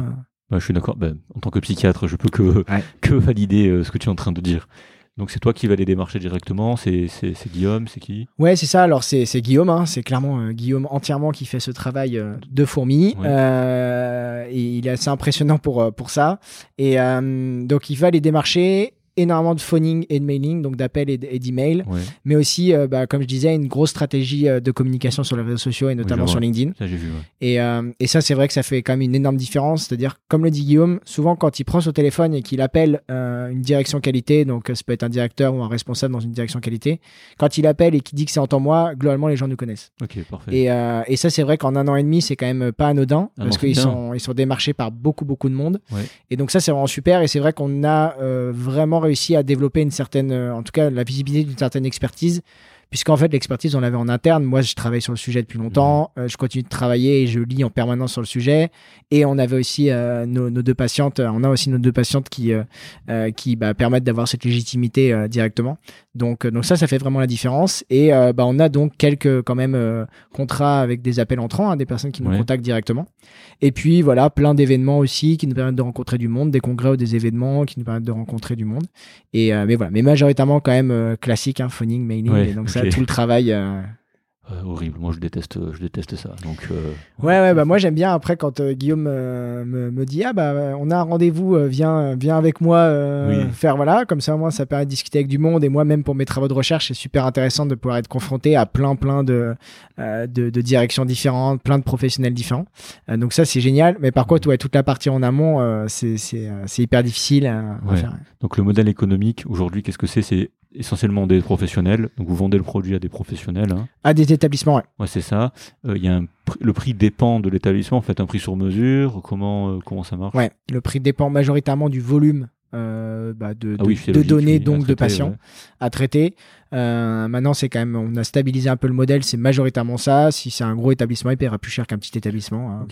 Bah, je suis d'accord. Ben, en tant que psychiatre, je peux que, que valider euh, ce que tu es en train de dire. Donc c'est toi qui vas les démarcher directement, c'est Guillaume, c'est qui? Ouais, c'est ça. Alors c'est Guillaume, hein. c'est clairement euh, Guillaume entièrement qui fait ce travail euh, de fourmi. et il est assez impressionnant pour, pour ça. Et donc il va les démarcher énormément de phoning et de mailing, donc d'appels et d'emails, mais aussi, euh, bah, comme je disais, une grosse stratégie euh, de communication sur les réseaux sociaux et notamment sur LinkedIn. Ça, vu, et, euh, et, ça, c'est vrai que ça fait quand même une énorme différence. C'est-à-dire, comme le dit Guillaume, souvent quand il prend son téléphone et qu'il appelle une direction qualité, donc ça peut être un directeur ou un responsable dans une direction qualité, quand il appelle et qu'il dit que c'est en temps moi, globalement, les gens nous connaissent. Ok, parfait. Et, et ça, c'est vrai qu'en un an et demi, c'est quand même pas anodin ah parce qu'ils sont, ils sont démarchés par beaucoup, beaucoup de monde. Et donc ça, c'est vraiment super. Et c'est vrai qu'on a vraiment réussi à développer une certaine, euh, en tout cas la visibilité d'une certaine expertise, puisqu'en fait l'expertise on l'avait en interne. Moi, je travaille sur le sujet depuis longtemps, mmh. je continue de travailler et je lis en permanence sur le sujet. Et on avait aussi nos, deux patientes, on a aussi nos deux patientes qui qui bah, permettent d'avoir cette légitimité directement. Donc donc ça, ça fait vraiment la différence. Et bah, on a donc quelques quand même contrats avec des appels entrants, hein, des personnes qui nous contactent directement. Et puis voilà, plein d'événements aussi qui nous permettent de rencontrer du monde, des congrès ou des événements qui nous permettent de rencontrer du monde. Et euh, mais voilà, mais majoritairement quand même euh, classique, hein, phoning, mailing, et donc ça, tout le travail. Euh, horrible. Moi, je déteste, je déteste ça. Donc, euh, ouais, ouais, bah moi j'aime bien. Après, quand euh, Guillaume me, me, dit ah bah on a un rendez-vous, viens, viens avec moi faire voilà. Comme ça, moi, ça permet de discuter avec du monde. Et moi, même pour mes travaux de recherche, c'est super intéressant de pouvoir être confronté à plein, plein de de, de, directions différentes, plein de professionnels différents. donc ça, c'est génial. Mais par contre, ouais, toute la partie en amont, c'est c'est hyper difficile à, faire. Donc le modèle économique aujourd'hui, qu'est-ce que c'est? C'est essentiellement des professionnels. Donc vous vendez le produit à des professionnels. Hein. À des établissements, ouais. Ouais, c'est ça. Euh, y a le prix dépend de l'établissement. En fait, un prix sur mesure. Comment euh, comment ça marche? Ouais, le prix dépend majoritairement du volume euh, bah, de, ah de, données donc de patients à traiter. maintenant, c'est quand même, on a stabilisé un peu le modèle, c'est majoritairement ça. Si c'est un gros établissement, il paiera plus cher qu'un petit établissement. Hein,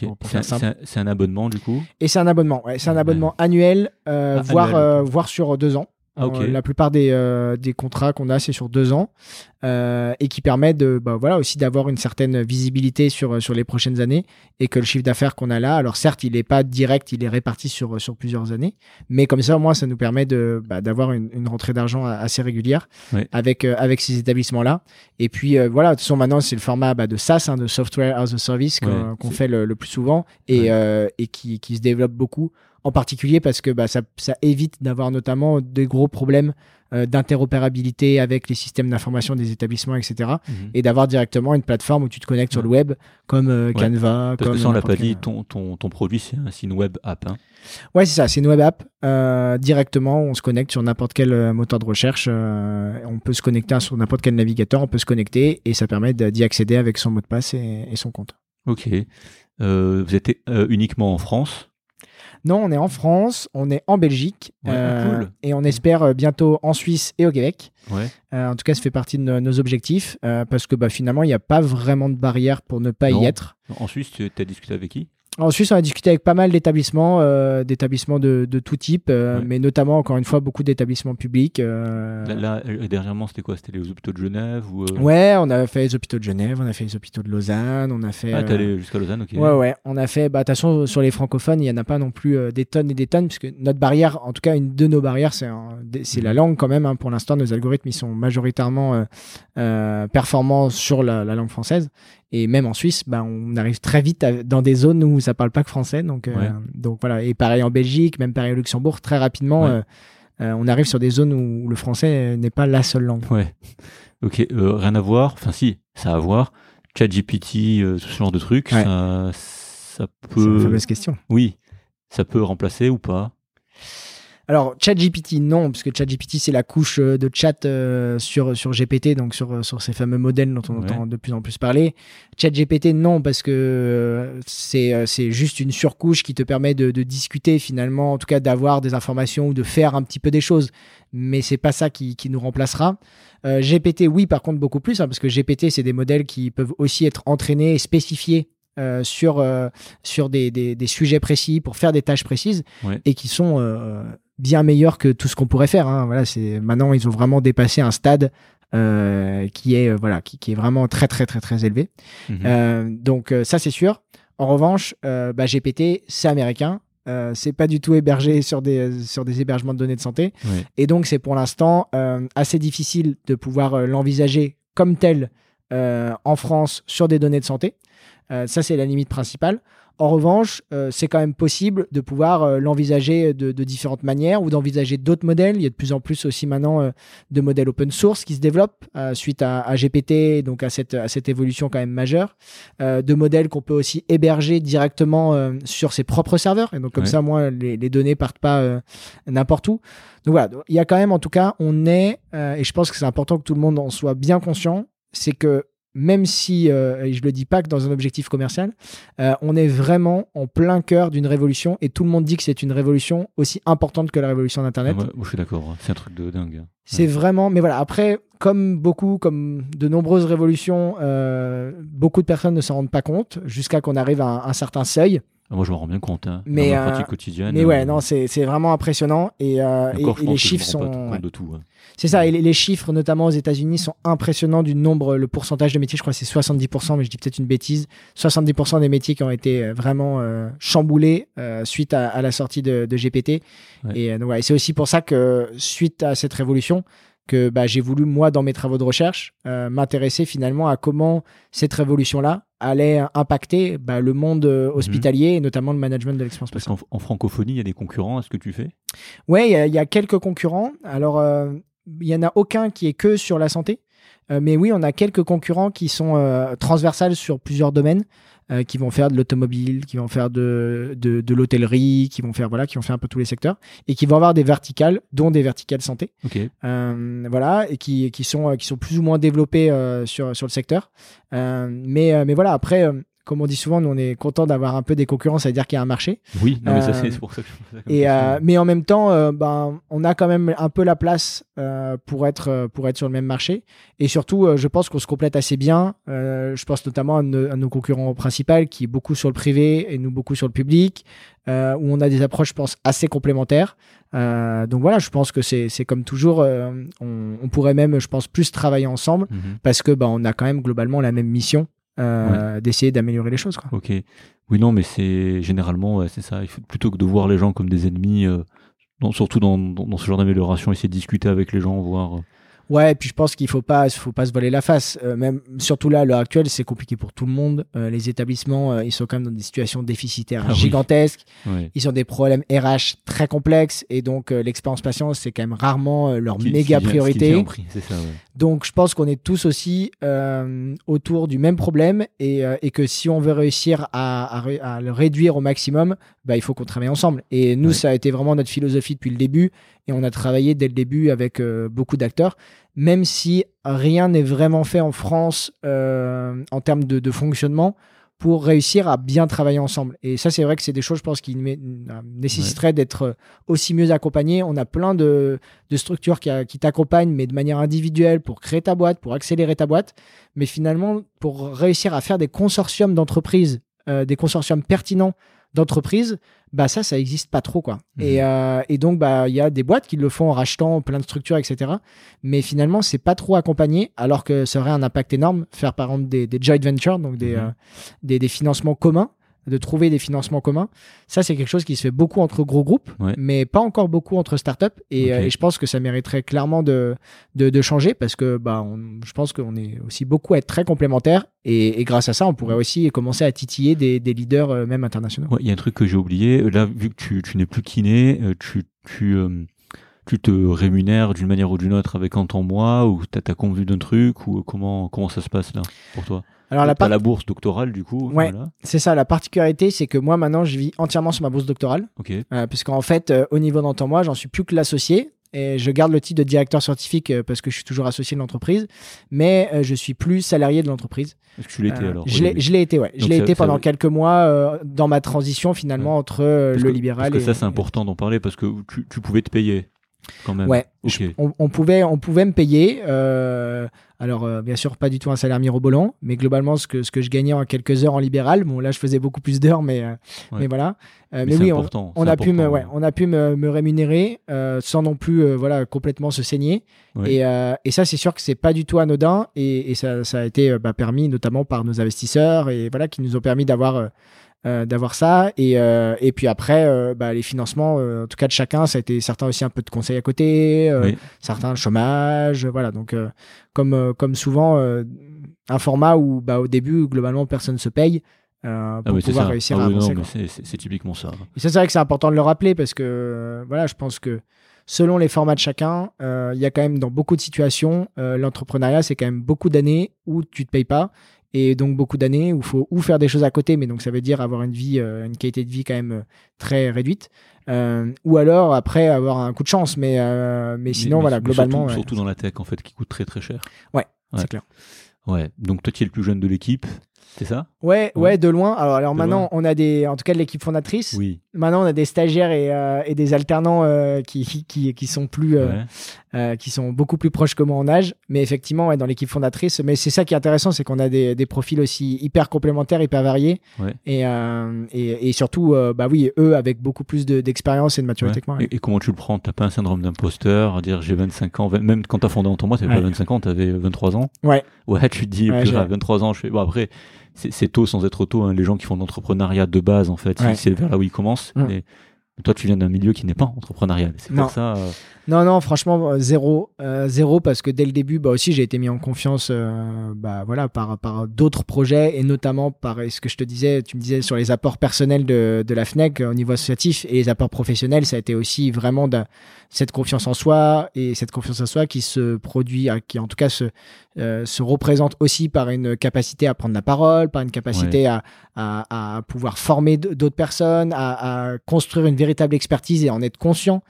c'est un, abonnement du coup? Et c'est un abonnement, ouais, c'est un abonnement annuel, ah, voire, voire sur deux ans. Ah, euh, la plupart des, euh, des contrats qu'on a, c'est sur deux ans euh, et qui permet de, bah, voilà, aussi d'avoir une certaine visibilité sur, sur les prochaines années et que le chiffre d'affaires qu'on a là, alors certes, il n'est pas direct, il est réparti sur, sur plusieurs années, mais comme ça, au moins, ça nous permet de, bah, d'avoir une, une, rentrée d'argent assez régulière avec, avec ces établissements-là. Et puis, voilà, de toute façon, maintenant, c'est le format bah, de SaaS, hein, de Software as a Service, qu'on, fait le, le, plus souvent et, et qui, qui se développe beaucoup en particulier parce que bah, ça, ça, évite d'avoir notamment des gros problèmes euh, d'interopérabilité avec les systèmes d'information des établissements, etc. Mhm. Et d'avoir directement une plateforme où tu te connectes sur le web, comme euh, Canva. Parce comme que ça, on l'a pas dit, ton, ton, ton produit, c'est une web app. Hein. Ouais, c'est ça, c'est une web app. Euh, directement, on se connecte sur n'importe quel moteur de recherche. on peut se connecter sur n'importe quel navigateur, on peut se connecter et ça permet d'y accéder avec son mot de passe et, et son compte. Ok. vous êtes uniquement en France? Non, on est en France, on est en Belgique euh, et on espère euh, bientôt en Suisse et au Québec. Euh, en tout cas, ça fait partie de nos, objectifs parce que bah, finalement, il n'y a pas vraiment de barrière pour ne pas y être. En Suisse, tu as discuté avec qui? En Suisse, on a discuté avec pas mal d'établissements, euh, d'établissements de, de, tout type, euh, mais notamment, encore une fois, beaucoup d'établissements publics. Euh... Là, euh, dernièrement, c'était quoi? C'était les hôpitaux de Genève ou Ouais, on a fait les hôpitaux de Genève, on a fait les hôpitaux de Lausanne, on a fait. Ah, t'es allé jusqu'à Lausanne, ok. Ouais, ouais. On a fait, bah, attention, sur les francophones, il n'y en a pas non plus des tonnes et des tonnes, puisque notre barrière, en tout cas, une de nos barrières, c'est la mhm. langue quand même. Hein. Pour l'instant, nos algorithmes, ils sont majoritairement performants sur la, la langue française. Et même en Suisse, bah, on arrive très vite dans des zones où ça parle pas que français. Donc, euh, donc voilà. Et pareil en Belgique, même pareil au Luxembourg, très rapidement, euh, euh, on arrive sur des zones où le français n'est pas la seule langue. Ouais. Ok, rien à voir. Enfin, si, ça a à voir. ChatGPT, ce genre de trucs, ça, ça peut. C'est une fameuse question. Oui, ça peut remplacer ou pas? Alors, ChatGPT, non, parce que ChatGPT, c'est la couche euh, de chat euh, sur, sur GPT, donc sur, euh, sur ces fameux modèles dont on entend de plus en plus parler. ChatGPT, non, parce que c'est c'est juste une surcouche qui te permet de, de discuter finalement, en tout cas d'avoir des informations ou de faire un petit peu des choses. Mais c'est pas ça qui, qui nous remplacera. GPT, oui, par contre, beaucoup plus, hein, parce que GPT, c'est des modèles qui peuvent aussi être entraînés et spécifiés euh, sur, sur des, des, des, sujets précis pour faire des tâches précises et qui sont bien meilleur que tout ce qu'on pourrait faire. Hein. Voilà, c'est maintenant ils ont vraiment dépassé un stade euh, qui est euh, voilà qui, qui, est vraiment très très très très élevé. Mhm. Euh, donc ça c'est sûr. En revanche, bah, GPT c'est américain. c'est pas du tout hébergé sur des sur des hébergements de données de santé et donc c'est pour l'instant assez difficile de pouvoir l'envisager comme tel en France sur des données de santé. ça c'est la limite principale. En revanche, euh, c'est quand même possible de pouvoir euh, l'envisager de, différentes manières ou d'envisager d'autres modèles. Il y a de plus en plus aussi maintenant euh, de modèles open source qui se développent suite à, GPT, donc à cette, à cette évolution quand même majeure. de modèles qu'on peut aussi héberger directement sur ses propres serveurs. Et donc comme ça, moi, les, les données partent pas n'importe où. Donc voilà, il y a quand même en tout cas, on est, et je pense que c'est important que tout le monde en soit bien conscient, c'est que même si, euh, et je le dis pas que dans un objectif commercial, euh, on est vraiment en plein cœur d'une révolution et tout le monde dit que c'est une révolution aussi importante que la révolution d'Internet. moi, je suis d'accord, hein. c'est un truc de dingue. Hein. C'est vraiment, mais voilà, après, comme beaucoup, comme de nombreuses révolutions, beaucoup de personnes ne s'en rendent pas compte jusqu'à qu'on arrive à un certain seuil. Ah, moi, je me rends bien compte. Hein, mais, dans ma pratique quotidienne. Mais ouais, euh, non, c'est vraiment impressionnant. Et, euh, et, les chiffres sont. de tout. C'est ça. Et les, chiffres, notamment aux États-Unis, sont impressionnants du nombre, le pourcentage de métiers. Je crois que c'est 70%, mais je dis peut-être une bêtise. 70% des métiers qui ont été euh, vraiment chamboulés suite à, la sortie de, GPT. Et ouais, c'est aussi pour ça que suite à cette révolution, que bah, j'ai voulu, moi, dans mes travaux de recherche, m'intéresser finalement à comment cette révolution-là allait impacter bah, le monde euh, mhm. hospitalier et notamment le management de l'expérience Parce qu'en francophonie, il y a des concurrents à ce que tu fais? Oui, il y, a quelques concurrents. Alors, euh, il n'y en a aucun qui est que sur la santé. Euh, mais oui, on a quelques concurrents qui sont transversales sur plusieurs domaines. Euh, qui vont faire de l'automobile, qui vont faire de, de, de l'hôtellerie, qui vont faire voilà, qui vont faire un peu tous les secteurs et qui vont avoir des verticales, dont des verticales santé. Euh, voilà, et qui, qui sont qui sont plus ou moins développées euh, sur sur le secteur. mais mais voilà, après comme on dit souvent, nous on est content d'avoir un peu des concurrents, ça veut dire qu'il y a un marché. Oui, mais ça c'est pour ça que je ça et euh, Mais en même temps, euh, ben, on a quand même un peu la place euh, pour, être, pour être sur le même marché. Et surtout, je pense qu'on se complète assez bien. je pense notamment à, nos concurrents principaux qui est beaucoup sur le privé et nous beaucoup sur le public, où on a des approches, je pense, assez complémentaires. donc voilà, je pense que c'est comme toujours, on, pourrait même, je pense, plus travailler ensemble mhm. parce que ben, on a quand même globalement la même mission. Euh, d'essayer d'améliorer les choses. Quoi. Ok. Oui, non, mais c'est généralement, c'est ça. Il faut, plutôt que de voir les gens comme des ennemis, euh, surtout dans, dans, ce genre d'amélioration, essayer de discuter avec les gens, voir. Euh, Ouais, et puis je pense qu'il faut pas, faut pas se voler la face. Euh, même surtout là, à l'heure actuelle, c'est compliqué pour tout le monde. Euh, les établissements, euh, ils sont quand même dans des situations déficitaires ah gigantesques. Ils ont des problèmes RH très complexes et donc l'expérience patient, c'est quand même rarement leur méga priorité. Donc je pense qu'on est tous aussi autour du même problème et, et, que si on veut réussir à, à, le réduire au maximum, bah, il faut qu'on travaille ensemble. Et nous, ça a été vraiment notre philosophie depuis le début et on a travaillé dès le début avec euh, beaucoup d'acteurs, même si rien n'est vraiment fait en France euh, en termes de, fonctionnement pour réussir à bien travailler ensemble. Et ça, c'est vrai que c'est des choses, je pense, qui nécessiteraient d'être aussi mieux accompagnées. On a plein de, structures qui, qui t'accompagnent, mais de manière individuelle pour créer ta boîte, pour accélérer ta boîte. Mais finalement, pour réussir à faire des consortiums d'entreprises, euh, des consortiums pertinents d'entreprises, bah ça, ça existe pas trop quoi. Mhm. Et, euh, et, donc bah il y a des boîtes qui le font en rachetant plein de structures, etc. Mais finalement, c'est pas trop accompagné, alors que ça aurait un impact énorme faire par exemple des, des joint ventures, donc des, mhm. euh, des, des, financements communs de trouver des financements communs. Ça, c'est quelque chose qui se fait beaucoup entre gros groupes, mais pas encore beaucoup entre startups. Et, euh, et, je pense que ça mériterait clairement de, de, changer parce que bah, je pense qu'on est aussi beaucoup à être très complémentaires. Et, grâce à ça, on pourrait aussi commencer à titiller des, des leaders euh, même internationaux. Il y a un truc que j'ai oublié. Là, vu que tu, tu n'es plus kiné, euh, tu, tu, tu te rémunères d'une manière ou d'une autre avec un temps mois ou tu as, convenu d'un truc ou comment, comment ça se passe là pour toi? Alors la, la bourse doctorale du coup. Ouais, c'est ça. La particularité, c'est que moi maintenant, je vis entièrement sur ma bourse doctorale. Ok. Euh, puisqu'en fait, euh, au niveau d'un temps moi, j'en suis plus que l'associé et je garde le titre de directeur scientifique euh, parce que je suis toujours associé de l'entreprise, mais je suis plus salarié de l'entreprise. Est-ce que tu l'étais alors Je l'ai été, ouais. je l'ai été pendant quelques mois dans ma transition finalement entre le libéral parce que ça, c'est important d'en parler parce que tu, tu pouvais te payer. Quand même. Ouais, on, pouvait, on pouvait me payer. Euh, alors, euh, bien sûr, pas du tout un salaire mirobolant, mais globalement, ce que, ce que je gagnais en quelques heures en libéral, bon, là, je faisais beaucoup plus d'heures, mais, euh, mais voilà. mais, oui, on, a pu me, ouais, on a pu me, me rémunérer sans non plus voilà, complètement se saigner. Et, et, ça, c'est sûr que c'est pas du tout anodin, et, et ça, ça, a été bah, permis notamment par nos investisseurs, et voilà, qui nous ont permis d'avoir euh, d'avoir ça et, euh, et puis après euh, bah, les financements en tout cas de chacun ça a été certains aussi un peu de conseils à côté certains le chômage voilà donc comme comme souvent un format où bah, au début globalement personne se paye ah pour pouvoir réussir ah à avancer. C'est typiquement ça. Et ça, c'est vrai que c'est important de le rappeler parce que, voilà, je pense que selon les formats de chacun, il y a quand même dans beaucoup de situations, l'entrepreneuriat, c'est quand même beaucoup d'années où tu te payes pas et donc beaucoup d'années où il faut ou faire des choses à côté, mais donc ça veut dire avoir une vie, euh, une qualité de vie quand même euh, très réduite, euh, ou alors après avoir un coup de chance, mais mais sinon voilà globalement surtout, dans la tech en fait qui coûte très très cher. Ouais, c'est clair. Ouais, donc toi, tu es le plus jeune de l'équipe, c'est ça? Ouais, ouais, de loin. Alors, alors maintenant, on a des, en tout cas l'équipe fondatrice. Oui. Maintenant, on a des stagiaires et, euh, et des alternants euh, qui, qui, qui, sont plus, euh, qui sont beaucoup plus proches que moi en âge. Mais effectivement, ouais, dans l'équipe fondatrice. Mais c'est ça qui est intéressant, c'est qu'on a des, des, profils aussi hyper complémentaires, hyper variés. Et, et, et, surtout, bah oui, eux avec beaucoup plus d'expérience et de maturité que moi. Et, comment tu le prends? T'as pas un syndrome d'imposteur Dire j'ai 25 ans, même quand t'as fondé en mois, t'avais pas 25 ans, t'avais 23 ans? Ouais. Ouais, tu te dis, ouais, 23 ans, je fais. Bon, après c'est tôt sans être tôt. Hein. Les gens qui font de l'entrepreneuriat de base, en fait, c'est vers là où ils commencent. Mm. toi, tu viens d'un milieu qui n'est pas entrepreneurial. C'est pour ça. Non, non, franchement, euh, zéro. Euh, zéro, parce que dès le début, bah aussi, j'ai été mis en confiance euh, bah, voilà, par, par d'autres projets, et notamment par ce que je te disais, tu me disais sur les apports personnels de, de la FNEC au niveau associatif, et les apports professionnels, ça a été aussi vraiment de, cette confiance en soi, et cette confiance en soi qui se produit, qui en tout cas se, se représente aussi par une capacité à prendre la parole, par une capacité à, à, à, pouvoir former d'autres personnes, à, à construire une véritable expertise et en être conscient.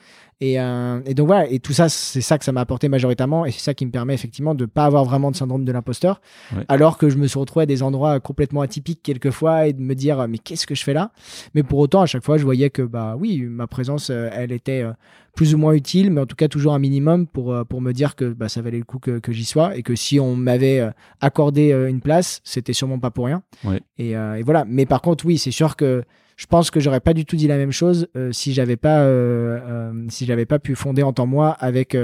Euh, et, donc voilà, et tout ça, c'est ça que ça m'a apporté majoritairement, et c'est ça qui me permet effectivement de ne pas avoir vraiment de syndrome de l'imposteur, alors que je me suis retrouvé à des endroits complètement atypiques quelquefois et de me dire mais qu'est-ce que je fais là? Mais pour autant, à chaque fois, je voyais que bah oui, ma présence, euh, elle était euh, plus ou moins utile, mais en tout cas toujours un minimum pour, pour me dire que bah, ça valait le coup que, que j'y sois et que si on m'avait accordé une place, c'était sûrement pas pour rien. Et, et, voilà. Mais par contre, oui, c'est sûr que je pense que j'aurais pas du tout dit la même chose euh, si j'avais pas euh, euh, si j'avais pas pu fonder en temps moi avec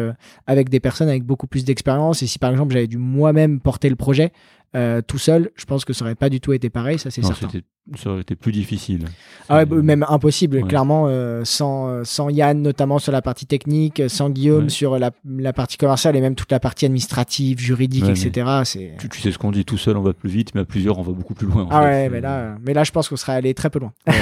avec des personnes avec beaucoup plus d'expérience et si par exemple j'avais dû moi-même porter le projet euh, tout seul, je pense que ça aurait pas du tout été pareil, ça c'est certain. Ça aurait été plus difficile. Ah ouais, même impossible, clairement, euh, sans, sans Yann, notamment sur la partie technique, sans Guillaume sur la, la, partie commerciale et même toute la partie administrative, juridique, etc. Tu, tu, sais ce qu'on dit, tout seul on va plus vite, mais à plusieurs on va beaucoup plus loin. ah ouais, mais là, mais là je pense qu'on serait allé très peu loin.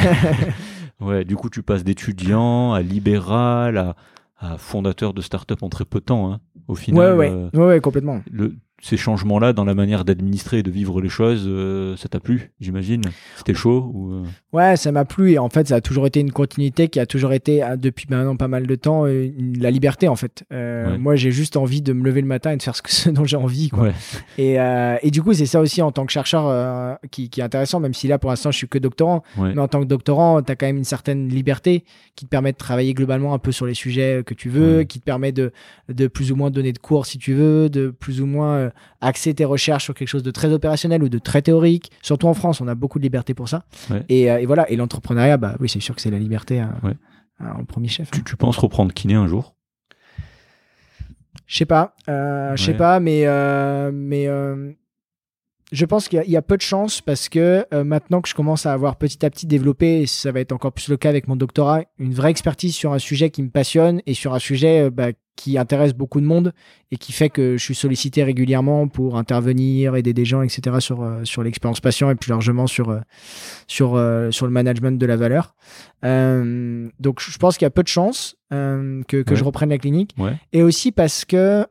ouais, du coup tu passes d'étudiant à libéral, à, à fondateur de start-up en très peu de temps, hein, au final. Ouais, ouais, euh, ouais, ouais, complètement. Le, ces changements-là dans la manière d'administrer et de vivre les choses, euh, ça t'a plu, j'imagine? C'était chaud ou euh? Ouais, ça m'a plu et en fait, ça a toujours été une continuité qui a toujours été, hein, depuis maintenant pas mal de temps, euh, la liberté en fait. Moi, j'ai juste envie de me lever le matin et de faire ce, que, ce dont j'ai envie. Quoi. Et, et, du coup, c'est ça aussi en tant que chercheur qui, qui, est intéressant, même si là, pour l'instant, je suis que doctorant. Mais en tant que doctorant, tu as quand même une certaine liberté qui te permet de travailler globalement un peu sur les sujets que tu veux, qui te permet de, de plus ou moins donner de cours si tu veux, de plus ou moins euh, axer tes recherches sur quelque chose de très opérationnel ou de très théorique. Surtout en France, on a beaucoup de liberté pour ça. Euh, et, voilà. Et l'entrepreneuriat, bah oui, c'est sûr que c'est la liberté hein, en premier chef. Tu, tu penses reprendre kiné un jour? Je sais pas. Euh, je sais pas, mais mais je pense qu'il y, a peu de chance parce que maintenant que je commence à avoir petit à petit développé, et ça va être encore plus le cas avec mon doctorat, une vraie expertise sur un sujet qui me passionne et sur un sujet bah, qui intéresse beaucoup de monde et qui fait que je suis sollicité régulièrement pour intervenir, aider des gens, etc. sur, euh, sur l'expérience patient et plus largement sur, euh, sur, euh, sur le management de la valeur. donc je pense qu'il y a peu de chances que, que je reprenne la clinique. Et aussi parce que,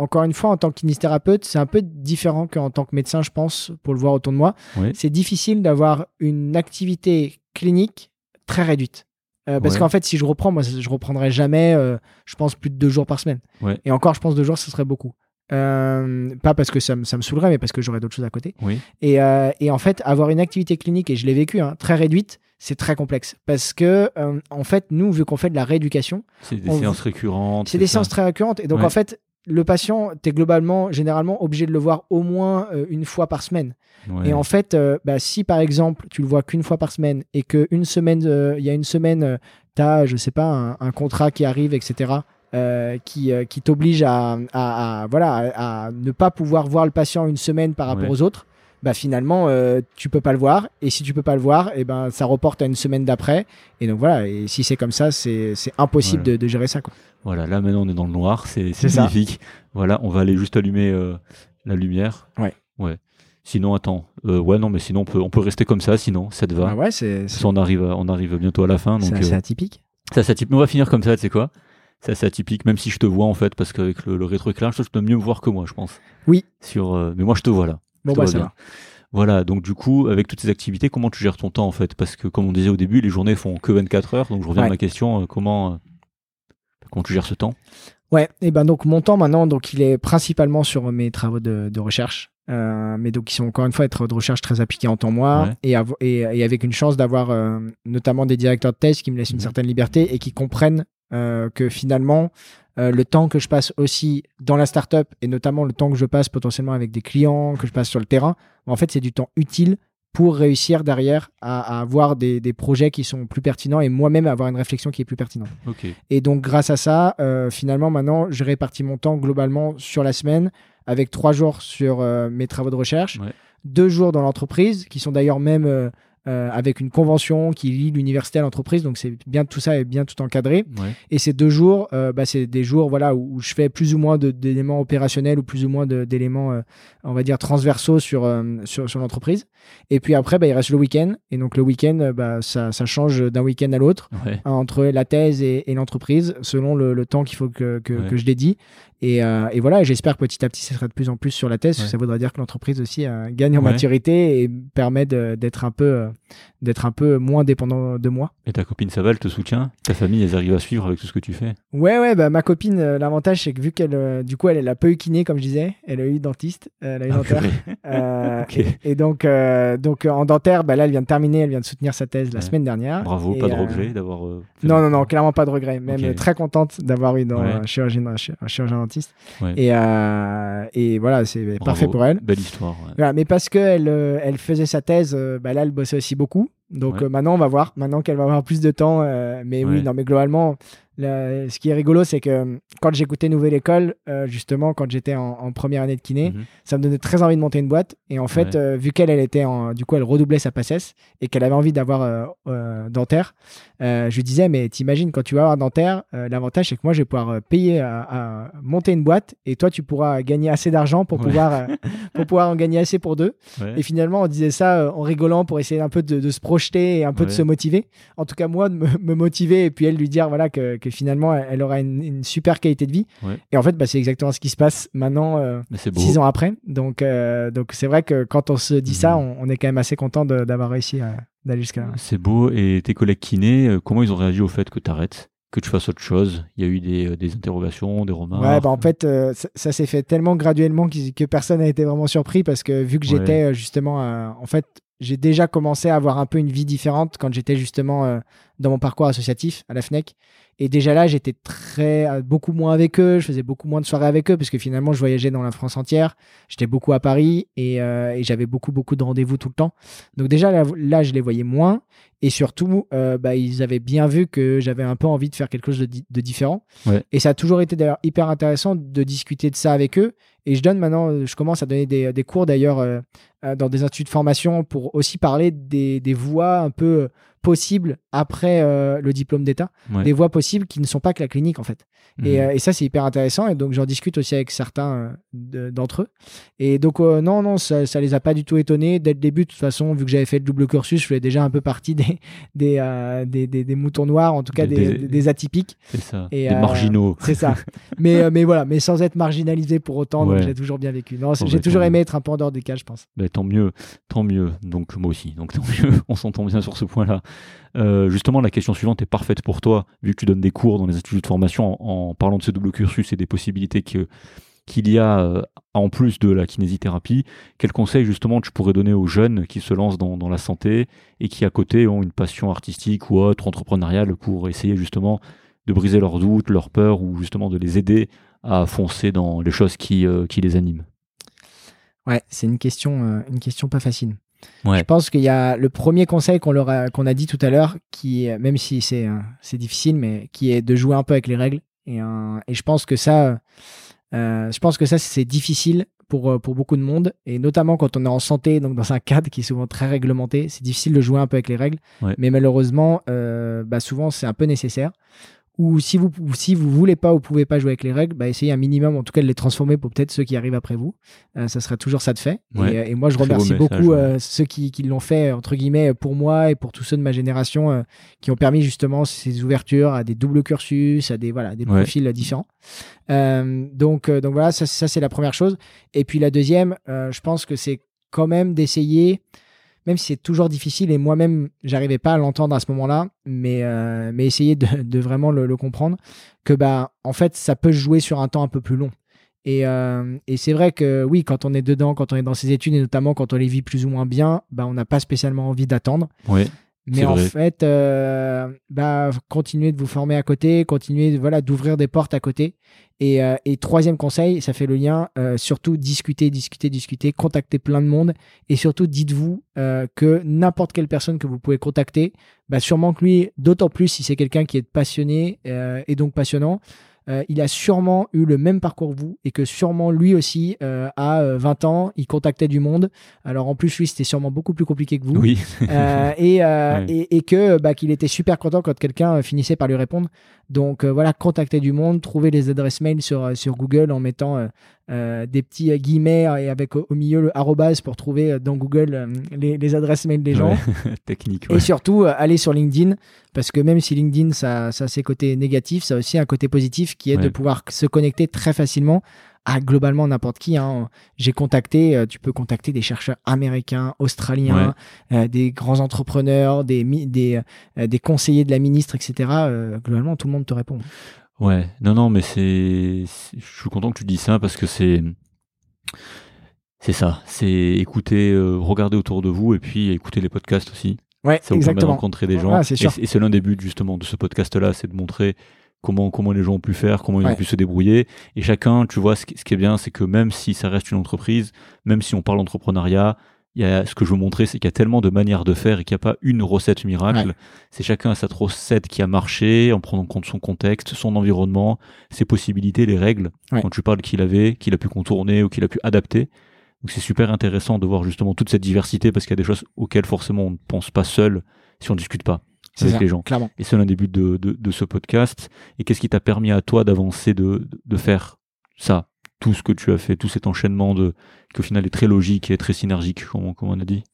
encore une fois, en tant que kinésithérapeute, c'est un peu différent qu'en tant que médecin, je pense, pour le voir autour de moi. C'est difficile d'avoir une activité clinique très réduite. Euh, parce qu'en fait, si je reprends, moi, je reprendrai jamais, euh, je pense, plus de deux jours par semaine. Et encore, je pense deux jours, ce serait beaucoup. Euh, pas parce que ça, me, ça me saoulerait, mais parce que j'aurais d'autres choses à côté. Et, et, en fait, avoir une activité clinique, et je l'ai vécu, hein, très réduite, c'est très complexe. Parce que, en fait, nous, vu qu'on fait de la rééducation. C'est des séances récurrentes. C'est des séances très récurrentes. Et donc, en fait, le patient, tu es globalement, généralement, obligé de le voir au moins une fois par semaine. Et en fait, euh, bah, si par exemple, tu le vois qu'une fois par semaine et qu'une semaine, euh, il y a une semaine, euh, tu as, je sais pas, un, contrat qui arrive, etc., qui, qui t'oblige à, à, voilà, à, ne pas pouvoir voir le patient une semaine par rapport aux autres, bah finalement tu peux pas le voir et si tu peux pas le voir et eh ben ça reporte à une semaine d'après et donc voilà et si c'est comme ça c'est impossible de, de, gérer ça quoi. Voilà là maintenant on est dans le noir c'est magnifique voilà on va aller juste allumer la lumière ouais ouais Sinon, attends. Euh, ouais, non, mais sinon, on peut, on peut rester comme ça, sinon, ça te va. Ah ouais, c'est. On arrive, on arrive bientôt à la fin. C'est assez euh, atypique. C'est assez atypique. Mais on va finir comme ça, tu sais quoi? C'est assez atypique, même si je te vois, en fait, parce qu'avec le, le rétroéclairage, tu peux mieux me voir que moi, je pense. Oui. Sur, euh, mais moi, je te vois là. Bon, bah, ça va. Voilà, donc du coup, avec toutes ces activités, comment tu gères ton temps, en fait? Parce que, comme on disait au début, les journées font que 24 heures. Donc, je reviens à ma question comment, comment tu gères ce temps? Ouais, et ben donc mon temps maintenant, donc il est principalement sur mes travaux de, recherche, euh, mais donc qui sont encore une fois des travaux de recherche très appliqués en temps moi et, et, avec une chance d'avoir euh, notamment des directeurs de thèse qui me laissent une mhm. certaine liberté et qui comprennent euh, que finalement le temps que je passe aussi dans la startup et notamment le temps que je passe potentiellement avec des clients, que je passe sur le terrain, en fait c'est du temps utile pour réussir derrière à, avoir des, projets qui sont plus pertinents et moi-même avoir une réflexion qui est plus pertinente. Et donc grâce à ça, euh, finalement maintenant, je répartis mon temps globalement sur la semaine avec trois jours sur euh, mes travaux de recherche, deux jours dans l'entreprise qui sont d'ailleurs même euh, euh, avec une convention qui lie l'université à l'entreprise. Donc c'est bien tout ça est bien tout encadré. Et ces deux jours, euh, bah, c'est des jours voilà où, je fais plus ou moins d'éléments opérationnels ou plus ou moins d'éléments, euh, on va dire transversaux sur sur, sur l'entreprise. Et puis après, bah, il reste le week-end. Et donc le week-end, bah, ça, ça change d'un week-end à l'autre entre la thèse et, l'entreprise selon le, temps qu'il faut que, que, que je dédie. Et, euh, et, voilà, j'espère que petit à petit, ça sera de plus en plus sur la thèse. Ça voudrait dire que l'entreprise aussi euh, gagne en maturité et permet d'être un peu, euh, d'être un peu moins dépendant de moi. Et ta copine, ça va, elle te soutient? Ta famille, elle arrive à suivre avec tout ce que tu fais? Ouais, ouais, bah, ma copine, l'avantage, c'est que vu qu'elle, du coup, elle, elle a peu eu kiné, comme je disais, elle a eu dentiste, elle a eu ah, dentaire. et, donc, donc, en dentaire, bah, là, elle vient de terminer, elle vient de soutenir sa thèse la semaine dernière. Bravo, pas de regret d'avoir. non, non, non, clairement pas de regret. Même très contente d'avoir eu dans un chirurgien, un chirurgien et, euh, et voilà, c'est parfait pour elle. Belle histoire. mais parce qu'elle euh, elle faisait sa thèse, euh, bah là, elle bossait aussi beaucoup. Donc maintenant, on va voir. Maintenant qu'elle va avoir plus de temps. mais oui, non, mais globalement, ce qui est rigolo, c'est que quand j'écoutais Nouvelle École, euh, justement, quand j'étais en, première année de kiné, mhm. ça me donnait très envie de monter une boîte. Et en fait, euh, vu qu'elle, elle était en, du coup, elle redoublait sa passesse et qu'elle avait envie d'avoir euh, dentaire, je lui disais, mais t'imagines, quand tu vas avoir dentaire, l'avantage, c'est que moi, je vais pouvoir payer à, monter une boîte et toi, tu pourras gagner assez d'argent pour, pouvoir pour pouvoir en gagner assez pour deux. Et finalement, on disait ça en rigolant pour essayer un peu de, se projeter et un peu de se motiver. En tout cas, moi, de me, motiver et puis elle lui dire, voilà, que finalement, elle aura une, super qualité de vie. Et en fait, bah, c'est exactement ce qui se passe maintenant, euh, six ans après. Donc, euh, donc c'est vrai que quand on se dit ça, mhm. on, est quand même assez content d'avoir réussi d'aller jusqu'à là. C'est beau. Et tes collègues kinés, euh, comment ils ont réagi au fait que tu arrêtes que tu fasses autre chose? Il y a eu des, des interrogations, des remarques? Ouais, bah en fait, ça, s'est fait tellement graduellement que, personne n'a été vraiment surpris parce que vu que j'étais justement, en fait, j'ai déjà commencé à avoir un peu une vie différente quand j'étais justement dans mon parcours associatif à la FNEC. Et déjà là, j'étais très euh, beaucoup moins avec eux, je faisais beaucoup moins de soirées avec eux parce que finalement, je voyageais dans la France entière. J'étais beaucoup à Paris et, euh, et j'avais beaucoup beaucoup de rendez-vous tout le temps. Donc déjà là, là, je les voyais moins et surtout, euh, bah, ils avaient bien vu que j'avais un peu envie de faire quelque chose de, de différent. Et ça a toujours été d'ailleurs hyper intéressant de discuter de ça avec eux. Et je donne maintenant, je commence à donner des, des cours d'ailleurs dans des instituts de formation pour aussi parler des, des voies un peu possibles après euh, le diplôme d'État, des voies possibles qui ne sont pas que la clinique en fait. Et, mhm. euh, et, ça c'est hyper intéressant et donc j'en discute aussi avec certains euh, d'entre eux. Et donc non non ça, ça les a pas du tout étonnés dès le début de toute façon vu que j'avais fait le double cursus, je faisais déjà un peu partie des des, des, des, moutons noirs en tout cas des, des atypiques. C'est ça. Et, des marginaux. C'est ça. mais mais voilà mais sans être marginalisé pour autant donc j'ai toujours bien vécu. Non j'ai toujours aimé être un peu en dehors des cas je pense. Bah, tant mieux tant mieux donc moi aussi donc tant mieux on s'entend bien sur ce point là. Euh, justement, la question suivante est parfaite pour toi, vu que tu donnes des cours dans les instituts de formation en, parlant de ce double cursus et des possibilités qu'il y a euh, en plus de la kinésithérapie. Quels conseils justement tu pourrais donner aux jeunes qui se lancent dans, la santé et qui à côté ont une passion artistique ou autre entrepreneuriale pour essayer justement de briser leurs doutes, leurs peurs ou justement de les aider à foncer dans les choses qui, euh, les animent? Ouais, c'est une question, une question pas facile. Je pense qu'il y a le premier conseil qu'on leur a, qu'on a dit tout à l'heure, qui, même si c'est, euh, c'est difficile, mais qui est de jouer un peu avec les règles. Et, euh, et je pense que ça, euh, je pense que ça, c'est difficile pour, pour beaucoup de monde. Et notamment quand on est en santé, donc dans un cadre qui est souvent très réglementé, c'est difficile de jouer un peu avec les règles. Mais malheureusement, bah souvent, c'est un peu nécessaire ou si vous si vous voulez pas ou pouvez pas jouer avec les règles, bah essayez un minimum en tout cas de les transformer pour peut-être ceux qui arrivent après vous. Euh, ça serait toujours ça de fait. Euh, et, moi je remercie beaucoup euh, ceux qui, qui l'ont fait entre guillemets pour moi et pour tous ceux de ma génération qui ont permis justement ces ouvertures à des doubles cursus, à des voilà des profils différents. donc donc voilà ça, ça c'est la première chose. Et puis la deuxième, je pense que c'est quand même d'essayer même si c'est toujours difficile et moi-même, j'arrivais pas à l'entendre à ce moment-là, mais, mais essayer de, vraiment le, comprendre, que bah, en fait, ça peut jouer sur un temps un peu plus long. Et, et c'est vrai que oui, quand on est dedans, quand on est dans ses études, et notamment quand on les vit plus ou moins bien, bah, on n'a pas spécialement envie d'attendre. Oui. Mais en fait, euh, bah, continuez de vous former à côté, continuez voilà, d'ouvrir des portes à côté. Et, euh, et, troisième conseil, ça fait le lien, euh, surtout discuter, discuter, discuter, contacter plein de monde. Et surtout, dites-vous que n'importe quelle personne que vous pouvez contacter, bah, sûrement que lui, d'autant plus si c'est quelqu'un qui est passionné et donc passionnant, euh, il a sûrement eu le même parcours que vous et que sûrement lui aussi, euh, à 20 euh, ans, il contactait du monde. Alors en plus, lui, c'était sûrement beaucoup plus compliqué que vous. Oui. et, et, que bah, qu'il était super content quand quelqu'un finissait par lui répondre. Donc voilà, contacter du monde, trouver les adresses mail sur, sur Google en mettant euh, des petits guillemets et avec au, milieu le arrobase pour trouver euh, dans Google euh, les, adresses mail des gens. Technique. Et surtout, aller sur LinkedIn parce que même si LinkedIn, ça, ça a ses côtés négatifs, ça a aussi un côté positif qui est de pouvoir se connecter très facilement à globalement n'importe qui. Hein. J'ai contacté, tu peux contacter des chercheurs américains, australiens, des grands entrepreneurs, des, des, des conseillers de la ministre, etc. globalement, tout le monde te répond. Ouais, non, non, mais c'est, je suis content que tu dis ça parce que c'est, c'est ça, c'est écouter, euh, regarder autour de vous et puis écouter les podcasts aussi. Ouais, ça vous permet de rencontrer des gens. c'est sûr. Et c'est l'un des buts justement de ce podcast-là, c'est de montrer comment comment les gens ont pu faire, comment ils ont pu se débrouiller. Et chacun, tu vois, ce qui, ce qui est bien, c'est que même si ça reste une entreprise, même si on parle d'entrepreneuriat, il y a, ce que je veux montrer, c'est qu'il y a tellement de manières de faire et qu'il n'y a pas une recette miracle. C'est chacun à sa recette qui a marché en prenant en compte son contexte, son environnement, ses possibilités, les règles. Quand tu parles qu'il avait, qu'il a pu contourner ou qu'il a pu adapter. Donc c'est super intéressant de voir justement toute cette diversité parce qu'il y a des choses auxquelles forcément on ne pense pas seul si on ne discute pas avec les gens. Clairement. Et c'est l'un des buts de, de, de, ce podcast. Et qu'est-ce qui t'a permis à toi d'avancer, de, de faire ça? Tout ce que tu as fait, tout cet enchaînement de, qui au final est très logique et très synergique, comme, on a dit.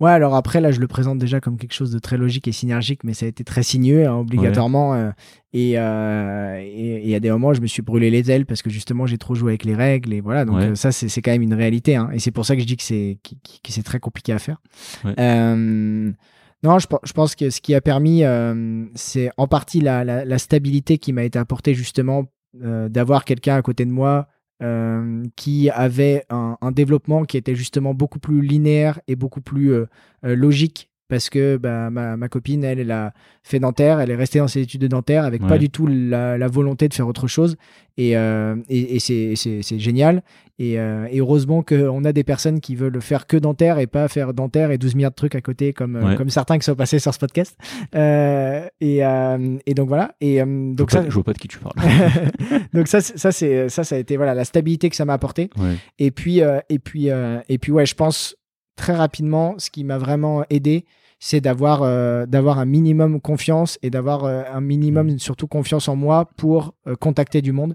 Ouais, alors après, là, je le présente déjà comme quelque chose de très logique et synergique, mais ça a été très sinueux, hein, obligatoirement. Euh, euh, et il y a des moments, je me suis brûlé les ailes parce que justement, j'ai trop joué avec les règles. Et voilà, donc euh, ça, c'est quand même une réalité. Hein, et c'est pour ça que je dis que c'est c'est très compliqué à faire. non, je, je, pense que ce qui a permis, c'est en partie la, la, la stabilité qui m'a été apportée justement d'avoir quelqu'un à côté de moi euh, qui avait un, développement qui était justement beaucoup plus linéaire et beaucoup plus euh, euh, logique parce que bah, ma, ma, copine, elle, elle a fait dentaire, elle est restée dans ses études de dentaire avec pas du tout la, la, volonté de faire autre chose. Et, euh, et, et c'est génial. Et, euh, et heureusement qu'on a des personnes qui veulent faire que dentaire et pas faire dentaire et 12 milliards de trucs à côté, comme, euh, comme certains qui sont passés sur ce podcast. Euh, et, et, donc voilà. Et, donc je ça, je vois pas de qui tu parles. donc ça, ça, ça, ça a été voilà, la stabilité que ça m'a apporté. Et, puis, et, puis, et puis, ouais, je pense très rapidement, ce qui m'a vraiment aidé, c'est d'avoir euh, d'avoir un minimum confiance et d'avoir euh, un minimum mm. surtout confiance en moi pour euh, contacter du monde.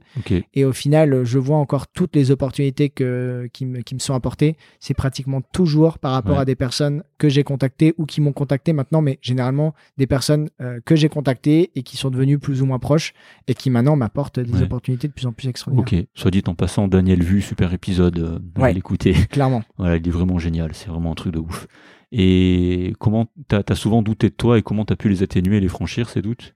Et au final, je vois encore toutes les opportunités que, qui, me, qui me sont apportées. C'est pratiquement toujours par rapport à des personnes que j'ai contactées ou qui m'ont contacté maintenant, mais généralement des personnes que j'ai contactées et qui sont devenues plus ou moins proches et qui maintenant m'apportent des opportunités de plus en plus extraordinaires. Ok, soit dit en passant, Daniel Vu, super épisode, à l'écouter. Clairement. Voilà, il est vraiment génial, c'est vraiment un truc de ouf. Et comment tu as, souvent douté de toi et comment tu as pu les atténuer les franchir, ces doutes?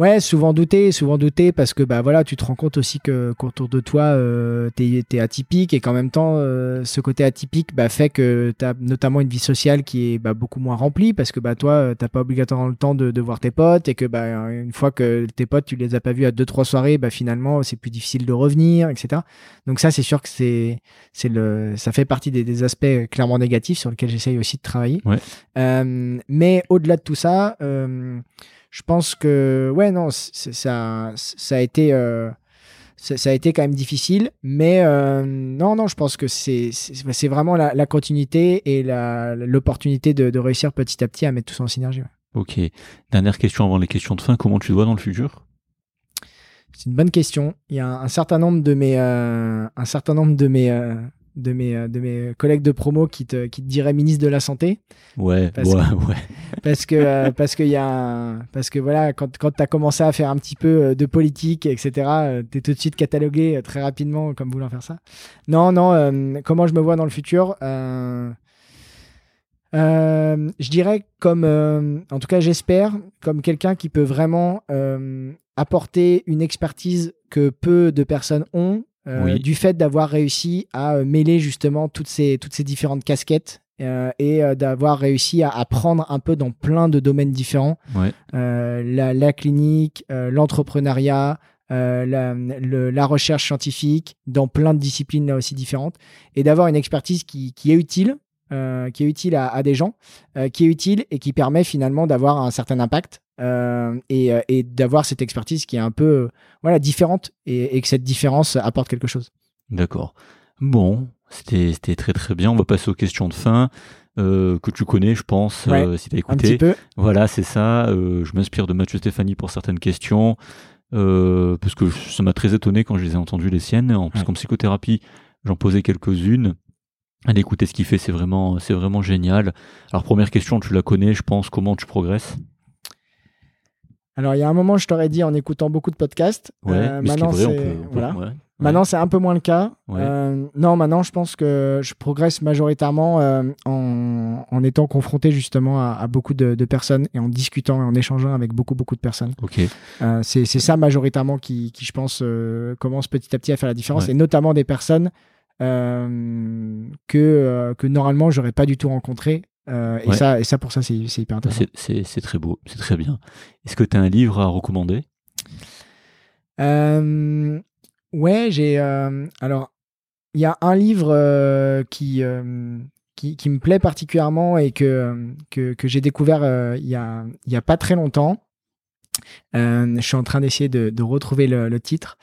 Ouais, souvent douté, souvent douté parce que bah voilà, tu te rends compte aussi que qu'autour de toi, euh, tu es, atypique et qu'en même temps, euh, ce côté atypique bah, fait que tu as notamment une vie sociale qui est bah, beaucoup moins remplie parce que bah toi, euh, t'as pas obligatoirement le temps de, de, voir tes potes et que bah une fois que tes potes, tu les as pas vus à deux trois soirées, bah finalement c'est plus difficile de revenir, etc. Donc ça, c'est sûr que c'est c'est le ça fait partie des, des, aspects clairement négatifs sur lesquels j'essaye aussi de travailler. Ouais. Euh, mais au-delà de tout ça. Euh, je pense que ouais non ça ça a été euh, ça, a été quand même difficile mais euh, non non je pense que c'est c'est vraiment la, continuité et l'opportunité de, de, réussir petit à petit à mettre tout ça en synergie ok. Dernière question avant les questions de fin. Comment tu vois dans le futur? C'est une bonne question. Il y a un, certain nombre de mes euh, un certain nombre de mes de mes, euh, de mes collègues de promo qui te, qui te diraient ministre de la Santé. Ouais, parce ouais, que, ouais. Parce que, euh, parce que, y a parce que voilà, quand, quand tu as commencé à faire un petit peu euh, de politique, etc., tu es tout de suite catalogué très rapidement comme voulant faire ça. Non, non, comment je me vois dans le futur Je dirais comme, en tout cas j'espère, comme quelqu'un qui peut vraiment apporter une expertise que peu de personnes ont, du fait d'avoir réussi à mêler justement toutes ces, toutes ces différentes casquettes euh, et euh, d'avoir réussi à apprendre un peu dans plein de domaines différents. Euh, la, clinique, l'entrepreneuriat, la, recherche scientifique, dans plein de disciplines là aussi différentes, et d'avoir une expertise qui, est utile, qui est utile à, des gens, qui est utile et qui permet finalement d'avoir un certain impact. Et, et d'avoir cette expertise qui est un peu voilà différente et, et que cette différence apporte quelque chose. D'accord. Bon, c'était très très bien. On va passer aux questions de fin. Euh, que tu connais, je pense, euh, si tu as écouté. Un petit peu. Voilà, c'est ça. Euh, je m'inspire de Mathieu Stéphanie pour certaines questions, parce que ça m'a très étonné quand je les ai entendues les siennes. En plus, qu'en psychothérapie, j'en posais quelques-unes. Allez écouter ce qu'il fait, c'est vraiment, c'est vraiment génial. Alors, première question, tu la connais, je pense, comment tu progresses? Alors, il y a un moment, je t'aurais dit en écoutant beaucoup de podcasts. Ouais, maintenant, c'est voilà. Maintenant, c'est un peu moins le cas. Euh, non, maintenant, je pense que je progresse majoritairement euh, en, en, étant confronté justement à, beaucoup de, personnes et en discutant et en échangeant avec beaucoup, beaucoup de personnes. Ok. Euh, c'est ça majoritairement qui, qui je pense, commence petit à petit à faire la différence et notamment des personnes que, que normalement, j'aurais pas du tout rencontrées. Et, ça, et ça, pour ça, c'est hyper intéressant. C'est très beau, c'est très bien. Est-ce que tu as un livre à recommander? Ouais, j'ai. Euh, alors, il y a un livre euh, qui, euh, qui, qui, me plaît particulièrement et que, que, que j'ai découvert il y, a, y a pas très longtemps. je suis en train d'essayer de, de retrouver le, le titre.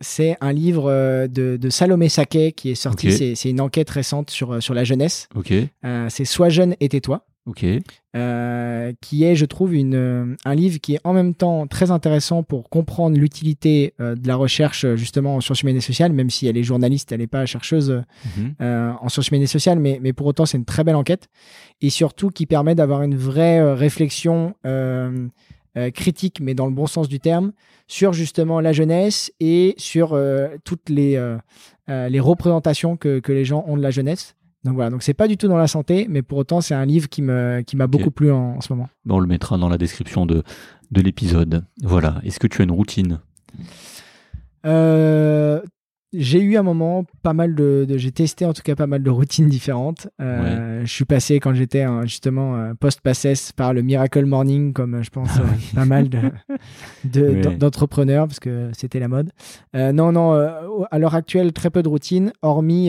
C'est un livre de, de, Salomé Saké qui est sorti. C'est une enquête récente sur, sur la jeunesse. Okay. c'est Sois jeune et tais-toi. Ok. Euh, qui est, je trouve, une, euh, un livre qui est en même temps très intéressant pour comprendre l'utilité euh, de la recherche justement en sciences humaines et sociales, même si elle est journaliste, elle n'est pas chercheuse mhm. en sciences humaines et sociales, mais, mais pour autant c'est une très belle enquête et surtout qui permet d'avoir une vraie réflexion critique, mais dans le bon sens du terme, sur justement la jeunesse et sur toutes les, les représentations que, que les gens ont de la jeunesse. Donc voilà, donc c'est pas du tout dans la santé, mais pour autant c'est un livre qui me qui m'a beaucoup plu en, ce moment. on le mettra dans la description de de l'épisode. Voilà. Est-ce que tu as une routine? Euh, j'ai eu un moment pas mal de, j'ai testé en tout cas pas mal de routines différentes. Euh, je suis passé quand j'étais justement euh, post passes par le Miracle Morning comme je pense ah pas mal de, d'entrepreneurs parce que c'était la mode. Euh, non non, à l'heure actuelle très peu de routines hormis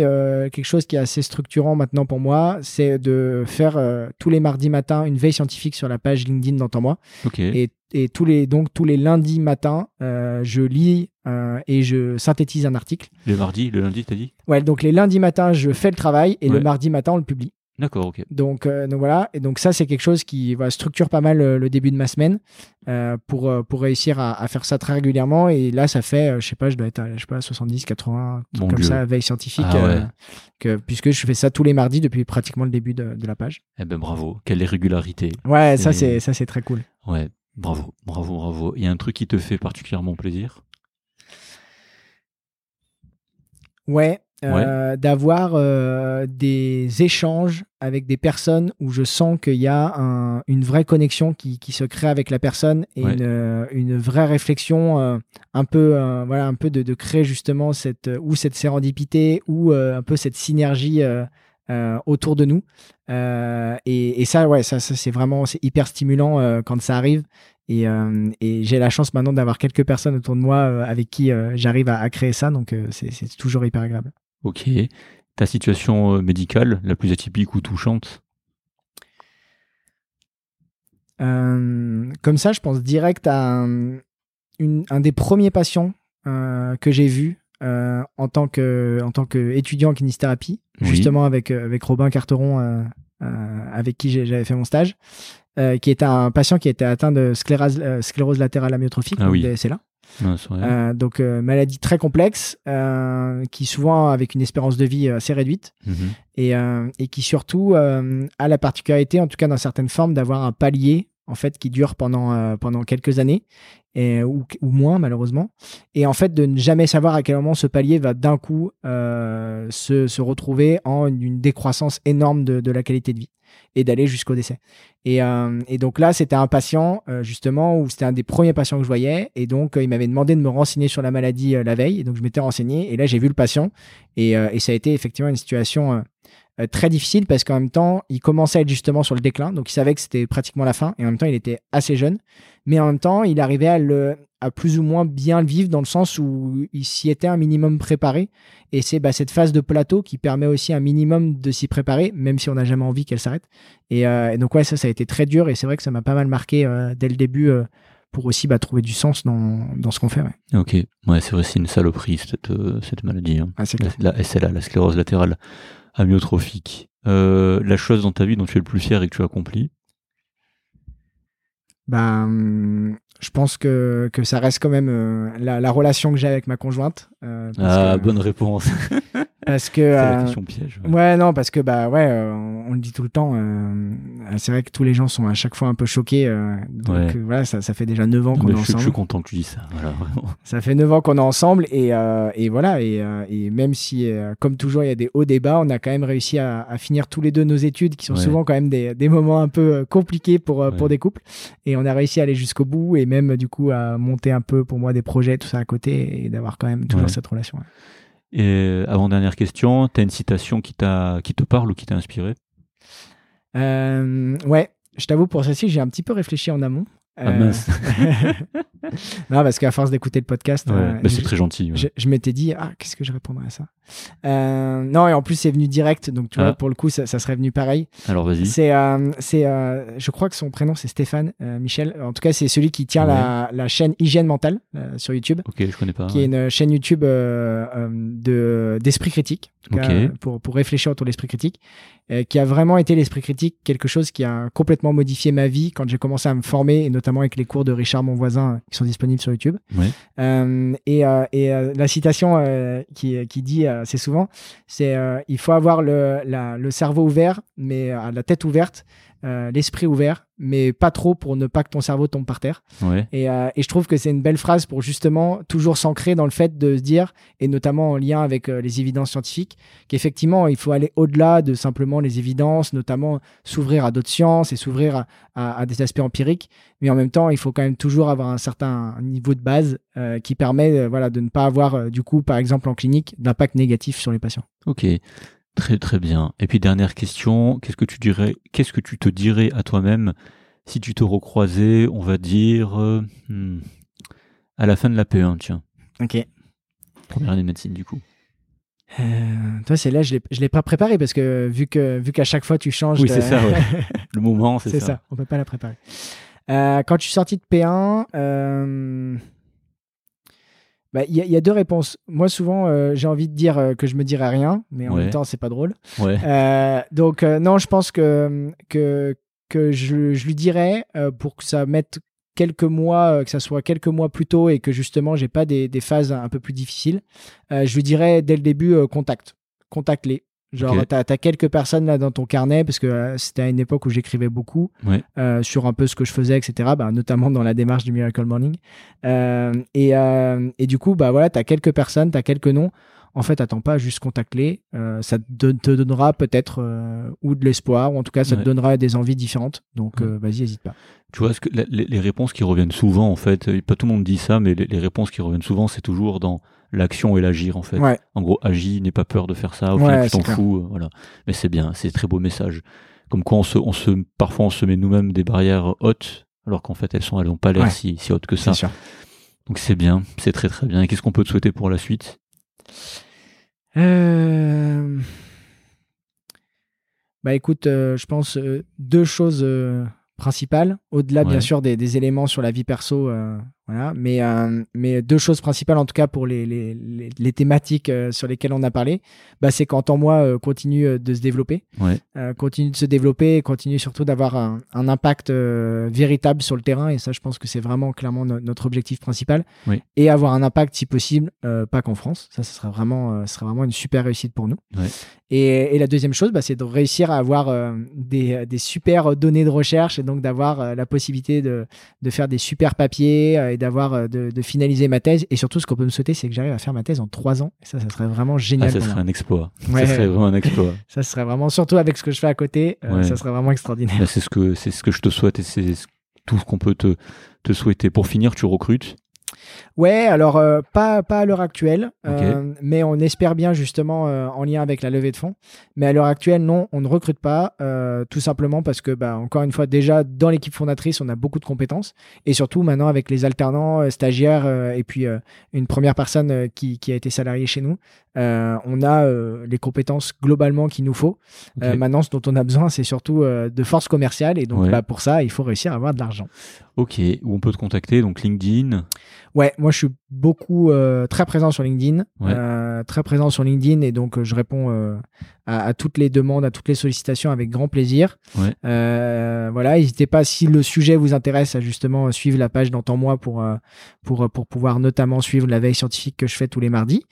quelque chose qui est assez structurant maintenant pour moi, c'est de faire tous les mardis matins une veille scientifique sur la page LinkedIn d'Entends-moi. Et et tous les donc tous les lundis matins, euh, je lis euh, et je synthétise un article. Le mardi, le lundi, t'as dit? Ouais, donc les lundis matins, je fais le travail et le mardi matin, on le publie. D'accord, ok. Donc, euh, donc voilà, et donc ça c'est quelque chose qui va structure pas mal le, début de ma semaine pour pour réussir à, faire ça très régulièrement. Et là, ça fait, je sais pas, je dois être à, je sais pas 70, 80 comme ça veille scientifique, ah que puisque je fais ça tous les mardis depuis pratiquement le début de, de la page. Eh ben bravo, quelle régularité. Ouais, ça c'est ça c'est très cool. Ouais, Bravo, bravo, bravo. Il y a un truc qui te fait particulièrement plaisir? Ouais, euh, d'avoir euh, des échanges avec des personnes où je sens qu'il y a une vraie connexion qui, se crée avec la personne et une, vraie réflexion euh, un peu voilà un peu de, créer justement cette ou cette sérendipité ou un peu cette synergie autour de nous et, ça ouais ça, ça c'est vraiment c'est hyper stimulant quand ça arrive euh, et, j'ai la chance maintenant d'avoir quelques personnes autour de moi euh, avec qui euh, j'arrive à, créer ça, donc c'est toujours hyper agréable. Ok. Ta situation médicale la plus atypique ou touchante? Comme ça, je pense direct à un, un des premiers patients que j'ai vu en tant que en tant qu'étudiant en kinésithérapie, justement avec avec Robin Carteron, avec qui j'avais fait mon stage. Euh, qui était un patient qui était atteint de sclérose, euh, sclérose latérale amyotrophique, ah, oui. c'est là. Euh, donc maladie très complexe, qui souvent avec une espérance de vie assez réduite, mhm. et, et, qui surtout a la particularité, en tout cas dans certaines formes, d'avoir un palier en fait qui dure pendant pendant quelques années et, ou, moins malheureusement. Et en fait, de ne jamais savoir à quel moment ce palier va d'un coup se, se, retrouver en une décroissance énorme de, de la qualité de vie et d'aller jusqu'au décès. Et, euh, et, donc là, c'était un patient, euh, justement, où c'était un des premiers patients que je voyais. Et donc, euh, il m'avait demandé de me renseigner sur la maladie la veille. Et donc, je m'étais renseigné. Et là, j'ai vu le patient. Et, et, ça a été effectivement une situation très difficile parce qu'en même temps, il commençait à être justement sur le déclin. Donc, il savait que c'était pratiquement la fin. Et en même temps, il était assez jeune. Mais en même temps, il arrivait à le, à plus ou moins bien le vivre dans le sens où il s'y était un minimum préparé. Et c'est bah, cette phase de plateau qui permet aussi un minimum de s'y préparer, même si on n'a jamais envie qu'elle s'arrête. Et, euh, donc, ouais, ça, ça a été très dur. Et c'est vrai que ça m'a pas mal marqué euh, dès le début euh, pour aussi bah, trouver du sens dans, dans ce qu'on fait. Ouais. Ok, ouais, c'est vrai, c'est une saloperie cette, cette maladie. Hein. Ah, la, la, la sclérose latérale amyotrophique. la chose dans ta vie dont tu es le plus fier et que tu as accompli ben, je pense que, que ça reste quand même euh, la, la, relation que j'ai avec ma conjointe. Euh, ah, bonne réponse. parce que. c'est la euh, question piège. Ouais. non, parce que, bah ouais, on, le dit tout le temps. c'est vrai que tous les gens sont à chaque fois un peu choqués. donc voilà, ça, ça, fait déjà 9 ans qu'on est ensemble. Je suis content que tu dis ça. Voilà. Ça fait 9 ans qu'on est ensemble et, et voilà. Et, et, même si, comme toujours, il y a des hauts débats, on a quand même réussi à, à finir tous les deux nos études qui sont souvent quand même des, des moments un peu compliqués pour, pour des couples. Et on a réussi à aller jusqu'au bout et même du coup à monter un peu pour moi des projets, tout ça à côté et d'avoir quand même toujours cette relation. Et euh, avant dernière question, tu as une citation qui, qui te parle ou qui t'a inspiré? Euh, Ouais, je t'avoue pour celle-ci, j'ai un petit peu réfléchi en amont. Ah euh, mince. non, parce qu'à force d'écouter le podcast, euh, bah, c'est très gentil. Je, m'étais dit, ah, qu'est-ce que je répondrais à ça? Euh, Non, et en plus, c'est venu direct, donc tu vois, ah. pour le coup, ça, serait venu pareil. Alors, vas-y. C'est, c'est, je crois que son prénom, c'est Stéphane Michel. En tout cas, c'est celui qui tient la, la, chaîne Hygiène Mentale sur YouTube. Ok, je connais pas. Qui est une chaîne YouTube de, d'esprit critique, pour, pour réfléchir autour de l'esprit critique. Euh, qui a vraiment été l'esprit critique, quelque chose qui a complètement modifié ma vie quand j'ai commencé à me former, et notamment avec les cours de Richard, mon voisin, euh, qui sont disponibles sur YouTube. Euh, et, et la citation qui, qui dit assez souvent, c'est il faut avoir le, la, le cerveau ouvert, mais la tête ouverte, euh, l'esprit ouvert, mais pas trop pour ne pas que ton cerveau tombe par terre. Et, euh, et, je trouve que c'est une belle phrase pour justement toujours s'ancrer dans le fait de se dire, et notamment en lien avec euh, les évidences scientifiques, qu'effectivement, il faut aller au-delà de simplement les évidences, notamment s'ouvrir à d'autres sciences et s'ouvrir à, à, des aspects empiriques. Mais en même temps, il faut quand même toujours avoir un certain niveau de base qui permet voilà, de ne pas avoir, du coup, par exemple en clinique, d'impact négatif sur les patients. Ok. Très très bien. Et puis dernière question, qu'est-ce que tu dirais, qu'est-ce que tu te dirais à toi-même si tu te recroisais, on va dire, euh, hmm, à la fin de la P1, tiens? Ok. Première année de médecine du coup. Euh, toi, c'est là, je ne l'ai pas préparé parce que vu que vu qu'à chaque fois tu changes. Oui, c'est ça. Le moment, c'est ça. C'est ça. On peut pas la préparer. Euh, quand tu suis sorti de P1, bah, il y, a deux réponses. Moi, souvent, euh, j'ai envie de dire euh, que je me dirais rien, mais en même temps, c'est pas drôle. Euh, donc, non, je pense que, que, que je, je lui dirais pour que ça mette quelques mois, que ça soit quelques mois plus tôt et que justement, j'ai pas des, des, phases un peu plus difficiles. je lui dirais dès le début, contact. Contacte-les. Genre, tu as, quelques personnes là dans ton carnet, parce que euh, c'était à une époque où j'écrivais beaucoup euh, sur un peu ce que je faisais, etc., bah, notamment dans la démarche du Miracle Morning. Euh, et, et, du coup, bah, voilà, tu as quelques personnes, tu as quelques noms. En fait, attends pas, juste contacte-les. ça te, donnera peut-être ou de l'espoir, ou en tout cas, ça te donnera des envies différentes. Donc, vas-y, n'hésite pas. Tu vois, ce que, les, réponses qui reviennent souvent, en fait, pas tout le monde dit ça, mais les, les réponses qui reviennent souvent, c'est toujours dans l'action et l'agir en fait. En gros, agis, n'aie pas peur de faire ça, au final tu t'en fous, euh, voilà. Mais c'est bien, c'est très beau message. Comme quoi on se, on se, parfois on se met nous-mêmes des barrières hautes, alors qu'en fait elles sont, elles n'ont pas l'air si, si hautes que ça. Donc c'est bien, c'est très très bien. Et qu'est-ce qu'on peut te souhaiter pour la suite? Euh... Bah écoute, euh, je pense euh, deux choses principales, au-delà bien sûr des, des, éléments sur la vie perso voilà, mais, euh, mais deux choses principales, en tout cas pour les, les, les, thématiques euh, sur lesquelles on a parlé, bah, c'est quand en moi euh, continue de se développer, continue de se développer et continue surtout d'avoir un, un, impact véritable sur le terrain. Et ça, je pense que c'est vraiment clairement notre objectif principal. Et avoir un impact, si possible, pas qu'en France. Ça, ce sera vraiment, sera vraiment une super réussite pour nous. Et, et, la deuxième chose, bah, c'est de réussir à avoir des, des super données de recherche et donc d'avoir la possibilité de, de faire des super papiers et d'avoir de, finaliser ma thèse. Et surtout, ce qu'on peut me souhaiter, c'est que j'arrive à faire ma thèse en trois ans. Et ça, ça serait vraiment génial. Ah, ça serait un exploit. ça serait vraiment un exploit. ça serait vraiment, surtout avec ce que je fais à côté, ça serait vraiment extraordinaire. Bah, c'est ce que c'est ce que je te souhaite et c'est tout ce qu'on peut te, te souhaiter. Pour finir, tu recrutes Ouais, alors euh, pas, pas à l'heure actuelle, euh, mais on espère bien justement euh, en lien avec la levée de fonds. Mais à l'heure actuelle, non, on ne recrute pas, tout simplement parce que, bah, encore une fois, déjà dans l'équipe fondatrice, on a beaucoup de compétences. Et surtout maintenant avec les alternants, stagiaires et puis une première personne qui, qui, a été salariée chez nous, on a les compétences globalement qu'il nous faut. maintenant, ce dont on a besoin, c'est surtout de force commerciale. Et donc, bah, pour ça, il faut réussir à avoir de l'argent. Ok, où on peut te contacter, donc LinkedIn Ouais, moi je suis beaucoup euh, très présent sur LinkedIn, euh, très présent sur LinkedIn et donc euh, je réponds à, toutes les demandes, à toutes les sollicitations avec grand plaisir. voilà, n'hésitez pas si le sujet vous intéresse à justement suivre la page d'Entends-moi pour, pour, pour pouvoir notamment suivre la veille scientifique que je fais tous les mardis.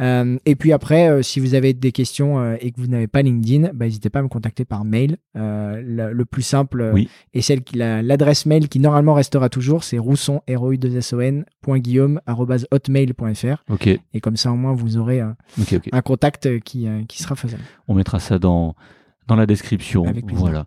et puis après, si vous avez des questions et que vous n'avez pas LinkedIn, bah, n'hésitez pas à me contacter par mail. Le, plus simple et celle qui l'adresse mail qui normalement restera toujours, c'est rousson, r 2 s o hotmail.fr. Ok. Et comme ça, au moins, vous aurez un, un contact qui, euh, qui sera faisable. On mettra ça dans, dans la description. voilà.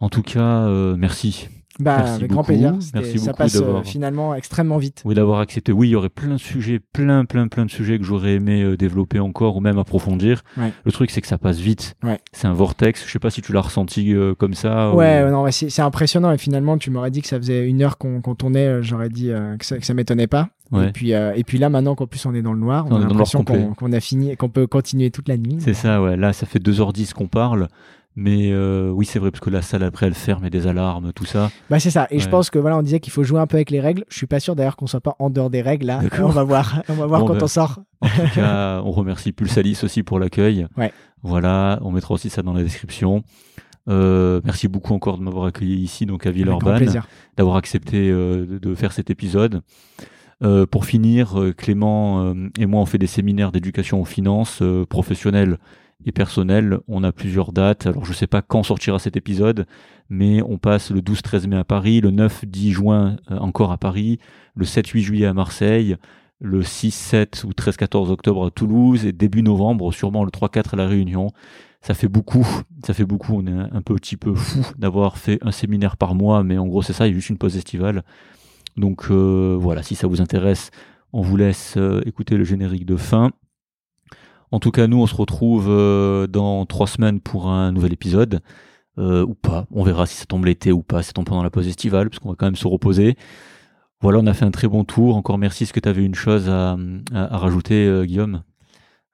En tout cas, euh, merci. Bah, avec grand plaisir. Merci ça passe euh, finalement extrêmement vite. Oui, d'avoir accepté. Oui, il y aurait plein de sujets, plein, plein, plein de sujets que j'aurais aimé développer encore ou même approfondir. Le truc, c'est que ça passe vite. C'est un vortex. Je sais pas si tu l'as ressenti comme ça. Ouais, non, c'est impressionnant. Et finalement, tu m'aurais dit que ça faisait une heure qu'on tournait. J'aurais dit que ça, que ça m'étonnait pas. Et puis euh, et puis là maintenant qu'en plus on est dans le noir, on, a l'impression qu'on a fini, qu'on peut continuer toute la nuit. C'est ça, ouais. Là, ça fait 2h10 qu'on parle. Mais euh, oui, c'est vrai, parce que la salle après, elle ferme et des alarmes, tout ça. Bah, c'est ça. Et je pense que voilà, on disait qu'il faut jouer un peu avec les règles. Je suis pas sûr d'ailleurs qu'on soit pas en dehors des règles là. On va voir. On va voir quand ben, on sort. En tout cas, on remercie Pulsalis aussi pour l'accueil. Ouais. Voilà, on mettra aussi ça dans la description. Euh, merci beaucoup encore de m'avoir accueilli ici, donc à Villeurbanne, d'avoir accepté euh, de, faire cet épisode. Euh, pour finir, euh, Clément euh, et moi, on fait des séminaires d'éducation aux finances professionnelles et personnelles. On a plusieurs dates. Alors, je ne sais pas quand sortira cet épisode, mais on passe le 12-13 mai à Paris, le 9-10 juin encore à Paris, le 7-8 juillet à Marseille, le 6-7 ou 13-14 octobre à Toulouse et début novembre, sûrement le 3-4 à La Réunion. Ça fait beaucoup, ça fait beaucoup. On est un petit peu fou d'avoir fait un séminaire par mois, mais en gros, c'est ça, il y a juste une pause estivale. Donc euh, voilà, si ça vous intéresse, on vous laisse euh, écouter le générique de fin. En tout cas, nous, on se retrouve euh, dans trois semaines pour un nouvel épisode. ou pas. On verra si ça tombe l'été ou pas, si ça tombe pendant la pause estivale, parce qu'on va quand même se reposer. Voilà, on a fait un très bon tour. Encore merci. Est-ce que tu avais une chose à rajouter, Guillaume?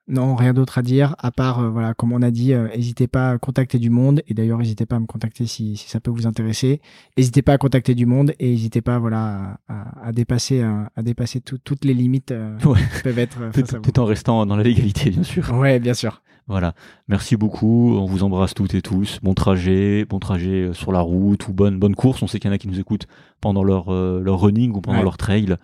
Non, rien d'autre à dire, à part, euh, voilà, comme on a dit, euh, n'hésitez pas à contacter du monde, et d'ailleurs, n'hésitez pas à me contacter si, si ça peut vous intéresser. N'hésitez pas à contacter du monde, et n'hésitez pas, voilà, à, à dépasser, à, dépasser toutes les limites euh, qui peuvent être. Tout en restant dans la légalité, bien sûr. Ouais, bien sûr. Voilà. Merci beaucoup. On vous embrasse toutes et tous. Bon trajet, bon trajet sur la route ou bonne bonne course. On sait qu'il y en a qui nous écoutent pendant leur leur running ou pendant leur trail.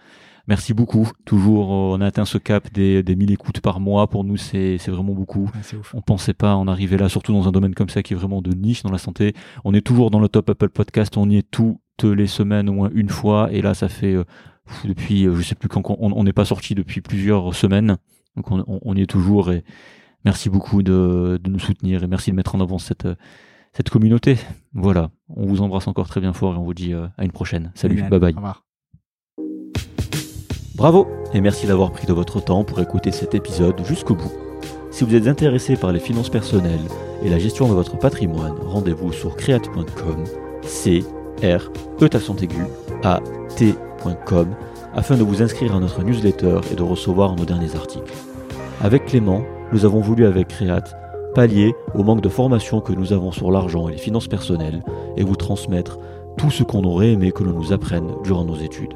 Merci beaucoup. Toujours, euh, on a atteint ce cap des, des 1000 écoutes par mois. Pour nous, c'est vraiment beaucoup. on pensait pas en arriver là, surtout dans un domaine comme ça qui est vraiment de niche dans la santé. On est toujours dans le top Apple Podcast. On y est toutes les semaines au moins une fois. Et là, ça fait euh, depuis, euh, je sais plus quand, on n'est pas sorti depuis plusieurs semaines. Donc on, y est toujours. Et merci beaucoup de, de, nous soutenir et merci de mettre en avant cette cette communauté. Voilà, on vous embrasse encore très bien fort et on vous dit à une prochaine. Salut, bye bye. Au revoir. Bravo et merci d'avoir pris de votre temps pour écouter cet épisode jusqu'au bout. Si vous êtes intéressé par les finances personnelles et la gestion de votre patrimoine, rendez-vous sur create.com, c r e aigu a t.com afin de vous inscrire à notre newsletter et de recevoir nos derniers articles. Avec Clément, nous avons voulu avec Create pallier au manque de formation que nous avons sur l'argent et les finances personnelles et vous transmettre tout ce qu'on aurait aimé que l'on nous apprenne durant nos études